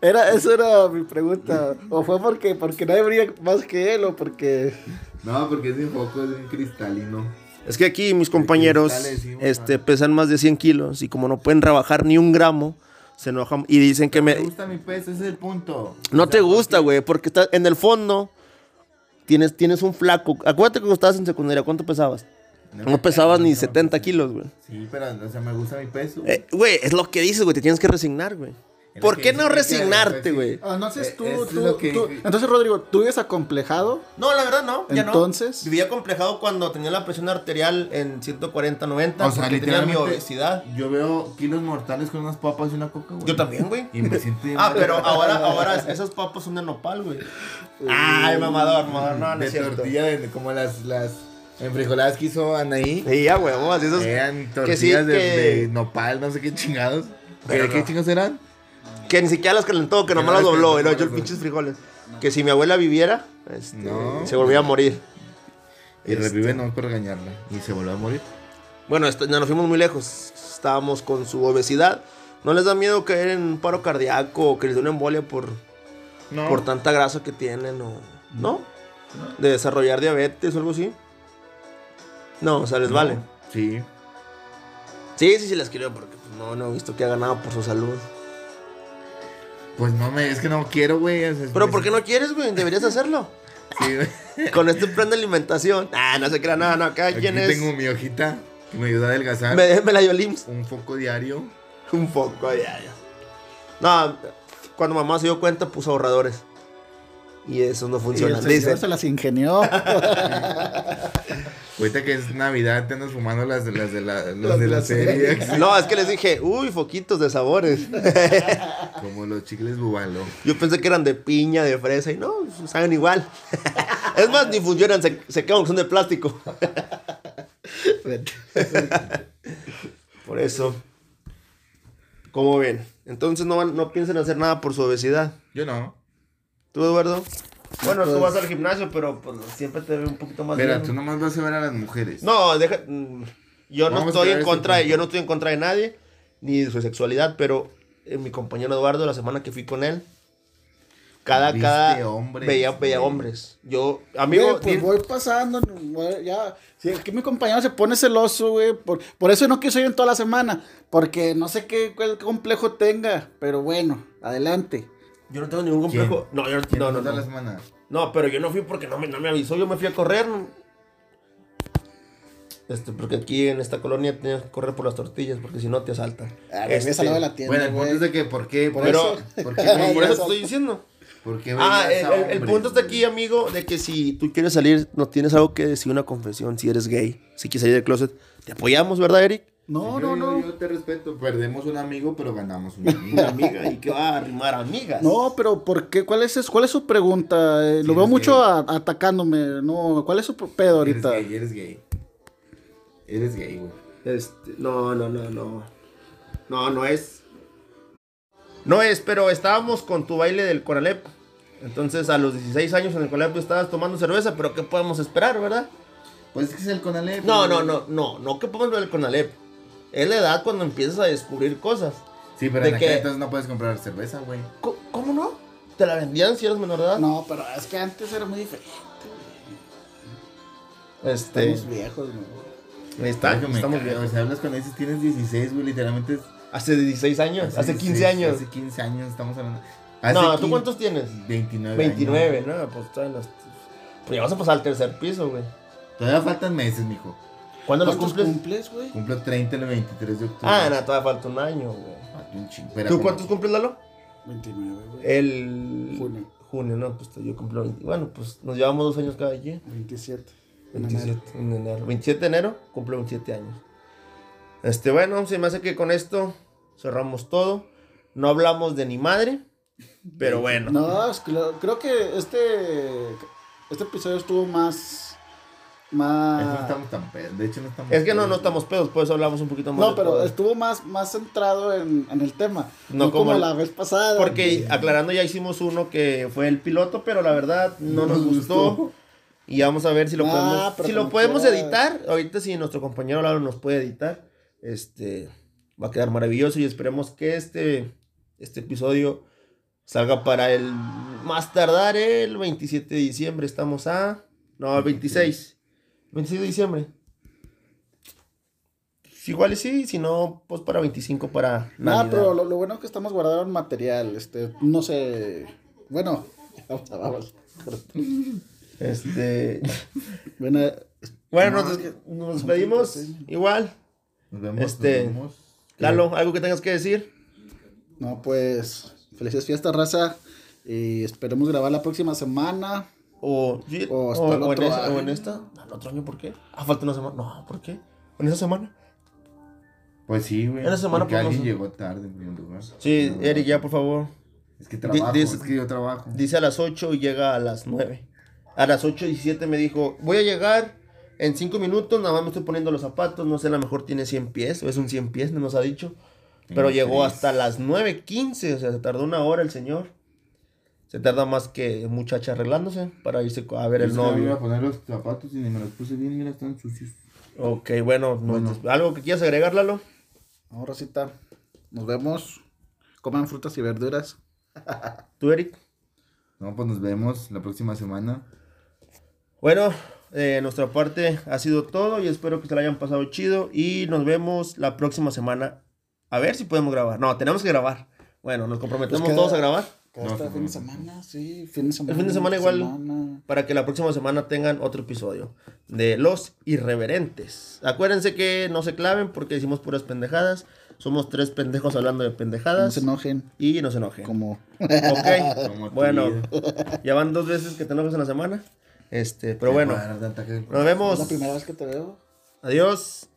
[SPEAKER 2] Era, eso era mi pregunta. ¿O fue porque, porque nadie brilla más que él o porque...
[SPEAKER 3] No, porque es bien foco, es bien cristalino.
[SPEAKER 1] Es que aquí mis compañeros este, pesan más de 100 kilos y como no pueden rebajar ni un gramo, se enojan y dicen que
[SPEAKER 3] Me
[SPEAKER 1] me...
[SPEAKER 3] gusta mi peso, ese es el punto.
[SPEAKER 1] No
[SPEAKER 3] O
[SPEAKER 1] te gusta, güey, porque está en el fondo tienes, tienes un flaco. Acuérdate que cuando estabas en secundaria, ¿cuánto pesabas? No pesabas ni 70 kilos, güey.
[SPEAKER 3] Sí, pero, o sea, me gusta mi peso.
[SPEAKER 1] Eh, Güey, es lo que dices, güey, te tienes que resignar, güey. ¿Por
[SPEAKER 3] que
[SPEAKER 1] qué no
[SPEAKER 3] que
[SPEAKER 1] resignarte, güey?
[SPEAKER 2] Ah, Entonces tú,
[SPEAKER 3] Eh, eso es
[SPEAKER 2] tú-
[SPEAKER 3] que-
[SPEAKER 2] tú- entonces Rodrigo, ¿tú vives acomplejado?
[SPEAKER 1] No, la verdad no, ya
[SPEAKER 2] Entonces-
[SPEAKER 1] no. Vivía complejado cuando tenía la presión arterial en 140, 90,
[SPEAKER 3] O sea,
[SPEAKER 1] tenía mi obesidad.
[SPEAKER 3] Yo veo kilos mortales con unas papas y una coca, güey.
[SPEAKER 1] Yo también, güey.
[SPEAKER 3] Y me siento
[SPEAKER 1] Ah, pero ahora, ahora esas papas son de nopal, güey. Ay, mamador, mamador, no, no
[SPEAKER 3] de
[SPEAKER 1] es cierto.
[SPEAKER 3] tortilla, de, como las, las enfrijoladas que hizo Anaí.
[SPEAKER 1] Sí, ya, huevos, esos...
[SPEAKER 3] Eran
[SPEAKER 1] que
[SPEAKER 3] tortillas
[SPEAKER 1] sí,
[SPEAKER 3] de,
[SPEAKER 1] que-
[SPEAKER 3] de nopal, no sé qué chingados.
[SPEAKER 1] Pero
[SPEAKER 3] ¿Qué, ¿Qué
[SPEAKER 1] no.
[SPEAKER 3] chingados eran?
[SPEAKER 1] Que ni siquiera las calentó, que nomás
[SPEAKER 3] no
[SPEAKER 1] las
[SPEAKER 3] las
[SPEAKER 1] dobló y lo echó
[SPEAKER 3] las dobló.
[SPEAKER 1] pinches frijoles. Que si mi abuela viviera, este,
[SPEAKER 3] No.
[SPEAKER 1] se volvía a morir.
[SPEAKER 3] Y revive no por regañarla. Y se vuelve a morir.
[SPEAKER 1] Bueno, esto- no nos fuimos muy lejos. Estábamos con su obesidad. ¿No les da miedo caer en un paro cardíaco o que les dé una embolia por,
[SPEAKER 3] No.
[SPEAKER 1] por tanta grasa que tienen? O, ¿No? De desarrollar diabetes o algo así. No, o sea, les vale.
[SPEAKER 3] Sí.
[SPEAKER 1] Sí, sí, sí les quiero porque pues, no, no he visto que haga nada por su salud.
[SPEAKER 3] Pues no me, es que no quiero, güey.
[SPEAKER 1] Pero ¿por qué no quieres, güey? Deberías hacerlo.
[SPEAKER 3] Sí, güey.
[SPEAKER 1] Con este plan de alimentación. Ah, no se crea nada, no.
[SPEAKER 3] Aquí
[SPEAKER 1] quien es.
[SPEAKER 3] tengo mi hojita que me ayuda a adelgazar.
[SPEAKER 1] Me, me la dio el IMSS.
[SPEAKER 3] Un foco diario.
[SPEAKER 1] Un ya, ya. No, cuando mamá se dio cuenta, puso ahorradores. Y eso no
[SPEAKER 2] Y
[SPEAKER 1] funciona.
[SPEAKER 2] el señor
[SPEAKER 1] Dice,
[SPEAKER 2] se las ingenió.
[SPEAKER 3] Ahorita que es Navidad, te andas fumando las, de- las de la, las
[SPEAKER 2] Las
[SPEAKER 3] de
[SPEAKER 2] de
[SPEAKER 3] la serie.
[SPEAKER 2] serie.
[SPEAKER 1] no, es que les dije, uy, foquitos de sabores.
[SPEAKER 3] Como los chicles bubalo.
[SPEAKER 1] Yo pensé que eran de piña, de fresa, y no, saben igual. es más, ni funcionan, se, se quedan, son de plástico. Por eso. ¿Cómo ven? Entonces no, van- no piensen hacer nada por su obesidad.
[SPEAKER 3] Yo no.
[SPEAKER 1] ¿Tú, Eduardo? Bueno, tú
[SPEAKER 2] pues-
[SPEAKER 1] vas al gimnasio, pero pues, siempre te veo un poquito más
[SPEAKER 3] Mira,
[SPEAKER 1] bien.
[SPEAKER 3] tú nomás vas a ver a las mujeres.
[SPEAKER 1] No, deja. mm, Yo no
[SPEAKER 3] Vamos
[SPEAKER 1] estoy en contra de,
[SPEAKER 3] punto.
[SPEAKER 1] yo no estoy en contra de nadie, ni de su sexualidad, pero eh, mi compañero Eduardo, la semana que fui con él, cada,
[SPEAKER 3] Viste
[SPEAKER 1] cada
[SPEAKER 3] hombres,
[SPEAKER 1] veía, veía
[SPEAKER 3] güey.
[SPEAKER 1] hombres. Yo, amigo,
[SPEAKER 2] Güey, pues voy pasando, güey, ya. Si aquí mi compañero se pone celoso, güey. Por, por eso no quiso ir en toda la semana. Porque no sé qué, cuál complejo tenga. Pero bueno, adelante.
[SPEAKER 1] Yo no tengo ningún
[SPEAKER 3] ¿Quién?
[SPEAKER 1] complejo. No, yo no,
[SPEAKER 3] ¿Quién
[SPEAKER 1] no, no, no.
[SPEAKER 3] la semana?
[SPEAKER 1] No, pero yo no fui porque no me, no me avisó, yo me fui a correr. Este, porque aquí en esta colonia tienes que correr por las tortillas, porque si no te asaltan.
[SPEAKER 2] Ah,
[SPEAKER 1] Este,
[SPEAKER 2] al lado de la tienda,
[SPEAKER 3] Bueno, el punto es de que, ¿por qué?
[SPEAKER 2] Por
[SPEAKER 1] pero,
[SPEAKER 2] eso.
[SPEAKER 3] ¿Por qué
[SPEAKER 1] por eso te estoy diciendo.
[SPEAKER 3] ¿Por qué
[SPEAKER 1] Ah, el, el- el punto está aquí, amigo, de que si tú quieres salir, no tienes algo que decir, una confesión, si eres gay, si quieres salir del closet, te apoyamos, ¿verdad, Eric?
[SPEAKER 2] No,
[SPEAKER 3] Yo-
[SPEAKER 2] no, no.
[SPEAKER 3] Yo, yo te respeto. Perdemos un amigo, pero ganamos.
[SPEAKER 1] Una amiga, y que va a arrimar amigas.
[SPEAKER 2] No, pero ¿por qué? ¿Cuál es, cuál es su pregunta? Eh, lo veo mucho a- atacándome. No, ¿cuál es su pedo
[SPEAKER 3] Eres
[SPEAKER 2] ahorita?
[SPEAKER 3] gay, eres gay. Eres gay, güey.
[SPEAKER 1] Este, no, no, no, no. No, no es. No es, pero estábamos con tu baile del Conalep. Entonces, a los 16 años en el Conalep estabas tomando cerveza, pero ¿qué podemos esperar, verdad?
[SPEAKER 3] Pues es que es el Conalep.
[SPEAKER 1] No, no, no, no, no que podemos ver el Conalep. Es la edad cuando empiezas a descubrir cosas.
[SPEAKER 3] Sí, pero
[SPEAKER 1] ¿De
[SPEAKER 3] en aquel
[SPEAKER 1] qué?
[SPEAKER 3] entonces no puedes comprar cerveza, güey.
[SPEAKER 1] ¿Cómo no? ¿Te la vendían si eres menor de edad?
[SPEAKER 2] No, pero es que antes era muy diferente.
[SPEAKER 1] Este,
[SPEAKER 2] Estamos viejos, güey.
[SPEAKER 1] está,
[SPEAKER 3] Ay, que me
[SPEAKER 1] estamos
[SPEAKER 3] cago,
[SPEAKER 1] bien.
[SPEAKER 3] O sea, hablas con ese, tienes 16, güey, literalmente. es-
[SPEAKER 1] Hace 16 años, hace 15
[SPEAKER 3] 16,
[SPEAKER 1] años.
[SPEAKER 3] Hace 15 años estamos hablando. Hace
[SPEAKER 1] No, ¿tú
[SPEAKER 3] 15
[SPEAKER 1] cuántos tienes?
[SPEAKER 3] 29.
[SPEAKER 1] 29,
[SPEAKER 3] años.
[SPEAKER 1] ¿no? Pues todavía los... Pues ya vas a pasar al tercer piso, güey.
[SPEAKER 3] Todavía faltan meses, mijo.
[SPEAKER 1] ¿Cuándo los
[SPEAKER 2] ¿Cuántos
[SPEAKER 1] cumples?
[SPEAKER 2] cumples, güey?
[SPEAKER 3] Cumplo 30 el 23 de octubre.
[SPEAKER 1] Ah, no, todavía falta un año, güey.
[SPEAKER 3] Falta un chingo. Espera,
[SPEAKER 1] ¿Tú cuántos cumples, Lalo?
[SPEAKER 2] 29, güey.
[SPEAKER 1] El...
[SPEAKER 2] Junio.
[SPEAKER 1] Junio, no, pues yo cumplo 20. Bueno, pues nos llevamos dos años cada quien.
[SPEAKER 2] 27. en
[SPEAKER 1] 27
[SPEAKER 2] enero.
[SPEAKER 1] en enero. 27 de enero, cumplo 27 años. Este, bueno, se me hace que con esto cerramos todo. No hablamos de ni madre, pero bueno.
[SPEAKER 2] No, es que lo- creo que este, este episodio estuvo más.
[SPEAKER 3] Es que No
[SPEAKER 2] Más.
[SPEAKER 3] estamos tan pedos. De hecho, no estamos.
[SPEAKER 1] Es que no, no
[SPEAKER 3] pedos,
[SPEAKER 1] estamos pedos, por eso hablamos un poquito más.
[SPEAKER 2] No, pero estuvo más, más centrado en, en el tema.
[SPEAKER 1] No
[SPEAKER 2] No, como,
[SPEAKER 1] como
[SPEAKER 2] la vez pasada.
[SPEAKER 1] Porque aclarando ya hicimos uno que fue el piloto, pero la verdad no nos gustó. Y vamos a ver si lo
[SPEAKER 2] Ah,
[SPEAKER 1] podemos, si lo podemos editar. Ahorita si nuestro compañero Lalo nos puede editar, este va a quedar maravilloso y esperemos que este, este episodio salga para el más tardar el 27 de diciembre. Estamos a no, el 26. 26 de diciembre. Igual y sí, si no, pues para 25 para
[SPEAKER 2] No,
[SPEAKER 1] Navidad.
[SPEAKER 2] pero lo, lo bueno es que estamos guardando material. Este, no sé. Bueno, vamos a vamos.
[SPEAKER 1] Este,
[SPEAKER 2] Bueno,
[SPEAKER 1] bueno,
[SPEAKER 2] No,
[SPEAKER 1] nos, nos despedimos igual.
[SPEAKER 3] Nos vemos.
[SPEAKER 1] Este,
[SPEAKER 3] nos vemos.
[SPEAKER 1] Lalo, ¿algo que tengas que decir?
[SPEAKER 2] no, pues. Felices fiestas, raza. Y esperemos grabar la próxima semana.
[SPEAKER 1] O,
[SPEAKER 2] hasta
[SPEAKER 1] o en o en esta. No, ¿El otro año por qué? Ah, falta una semana. No, ¿por qué? ¿En esa semana?
[SPEAKER 3] Pues sí, güey.
[SPEAKER 1] En la semana
[SPEAKER 3] porque
[SPEAKER 1] podemos-
[SPEAKER 3] alguien llegó tarde en lugar.
[SPEAKER 1] Sí,
[SPEAKER 3] No,
[SPEAKER 1] Eric, ya por favor.
[SPEAKER 3] Es que trabajo,
[SPEAKER 1] Di- dis-
[SPEAKER 3] es que yo trabajo.
[SPEAKER 1] Dice a las 8 y llega a las 9. A las 8 y 7 me dijo, voy a llegar en 5 minutos, nada más me estoy poniendo los zapatos, no sé, a lo mejor tiene 100 pies, o es un 100 pies, no nos ha dicho. Pero llegó hasta las 9.15, o sea, se tardó una hora el señor. Se tarda más que muchacha arreglándose para irse a ver el
[SPEAKER 3] que me iba
[SPEAKER 1] novio.
[SPEAKER 3] a poner los zapatos y ni me los puse bien, mira, están sucios.
[SPEAKER 1] Ok, bueno, no-
[SPEAKER 3] Bueno.
[SPEAKER 1] ¿algo que quieras agregar, Lalo?
[SPEAKER 2] Ahora Rosita, nos vemos. Coman frutas y verduras.
[SPEAKER 1] ¿Tú, Eric?
[SPEAKER 3] No, pues nos vemos la próxima semana.
[SPEAKER 1] Bueno, de nuestra parte ha sido todo y espero que se la hayan pasado chido y nos vemos la próxima semana. A ver si podemos grabar. No, tenemos que grabar. Bueno, nos comprometemos
[SPEAKER 2] Pues queda-
[SPEAKER 1] todos a grabar
[SPEAKER 2] Cada
[SPEAKER 3] No,
[SPEAKER 2] fin de
[SPEAKER 3] no.
[SPEAKER 2] semana, sí, fin de semana.
[SPEAKER 1] fin de semana igual.
[SPEAKER 2] semana.
[SPEAKER 1] para que la próxima semana tengan otro episodio de Los Irreverentes. Acuérdense que no se claven porque decimos puras pendejadas. Somos tres pendejos hablando de
[SPEAKER 2] No
[SPEAKER 1] pendejadas
[SPEAKER 2] se enojen,
[SPEAKER 1] y no se enojen.
[SPEAKER 2] como...
[SPEAKER 1] Ok,
[SPEAKER 3] Como tu
[SPEAKER 1] bueno, ya van dos veces que te enojas en la semana. Este, pero bueno, nos vemos.
[SPEAKER 2] Es la primera vez que te veo.
[SPEAKER 1] Adiós.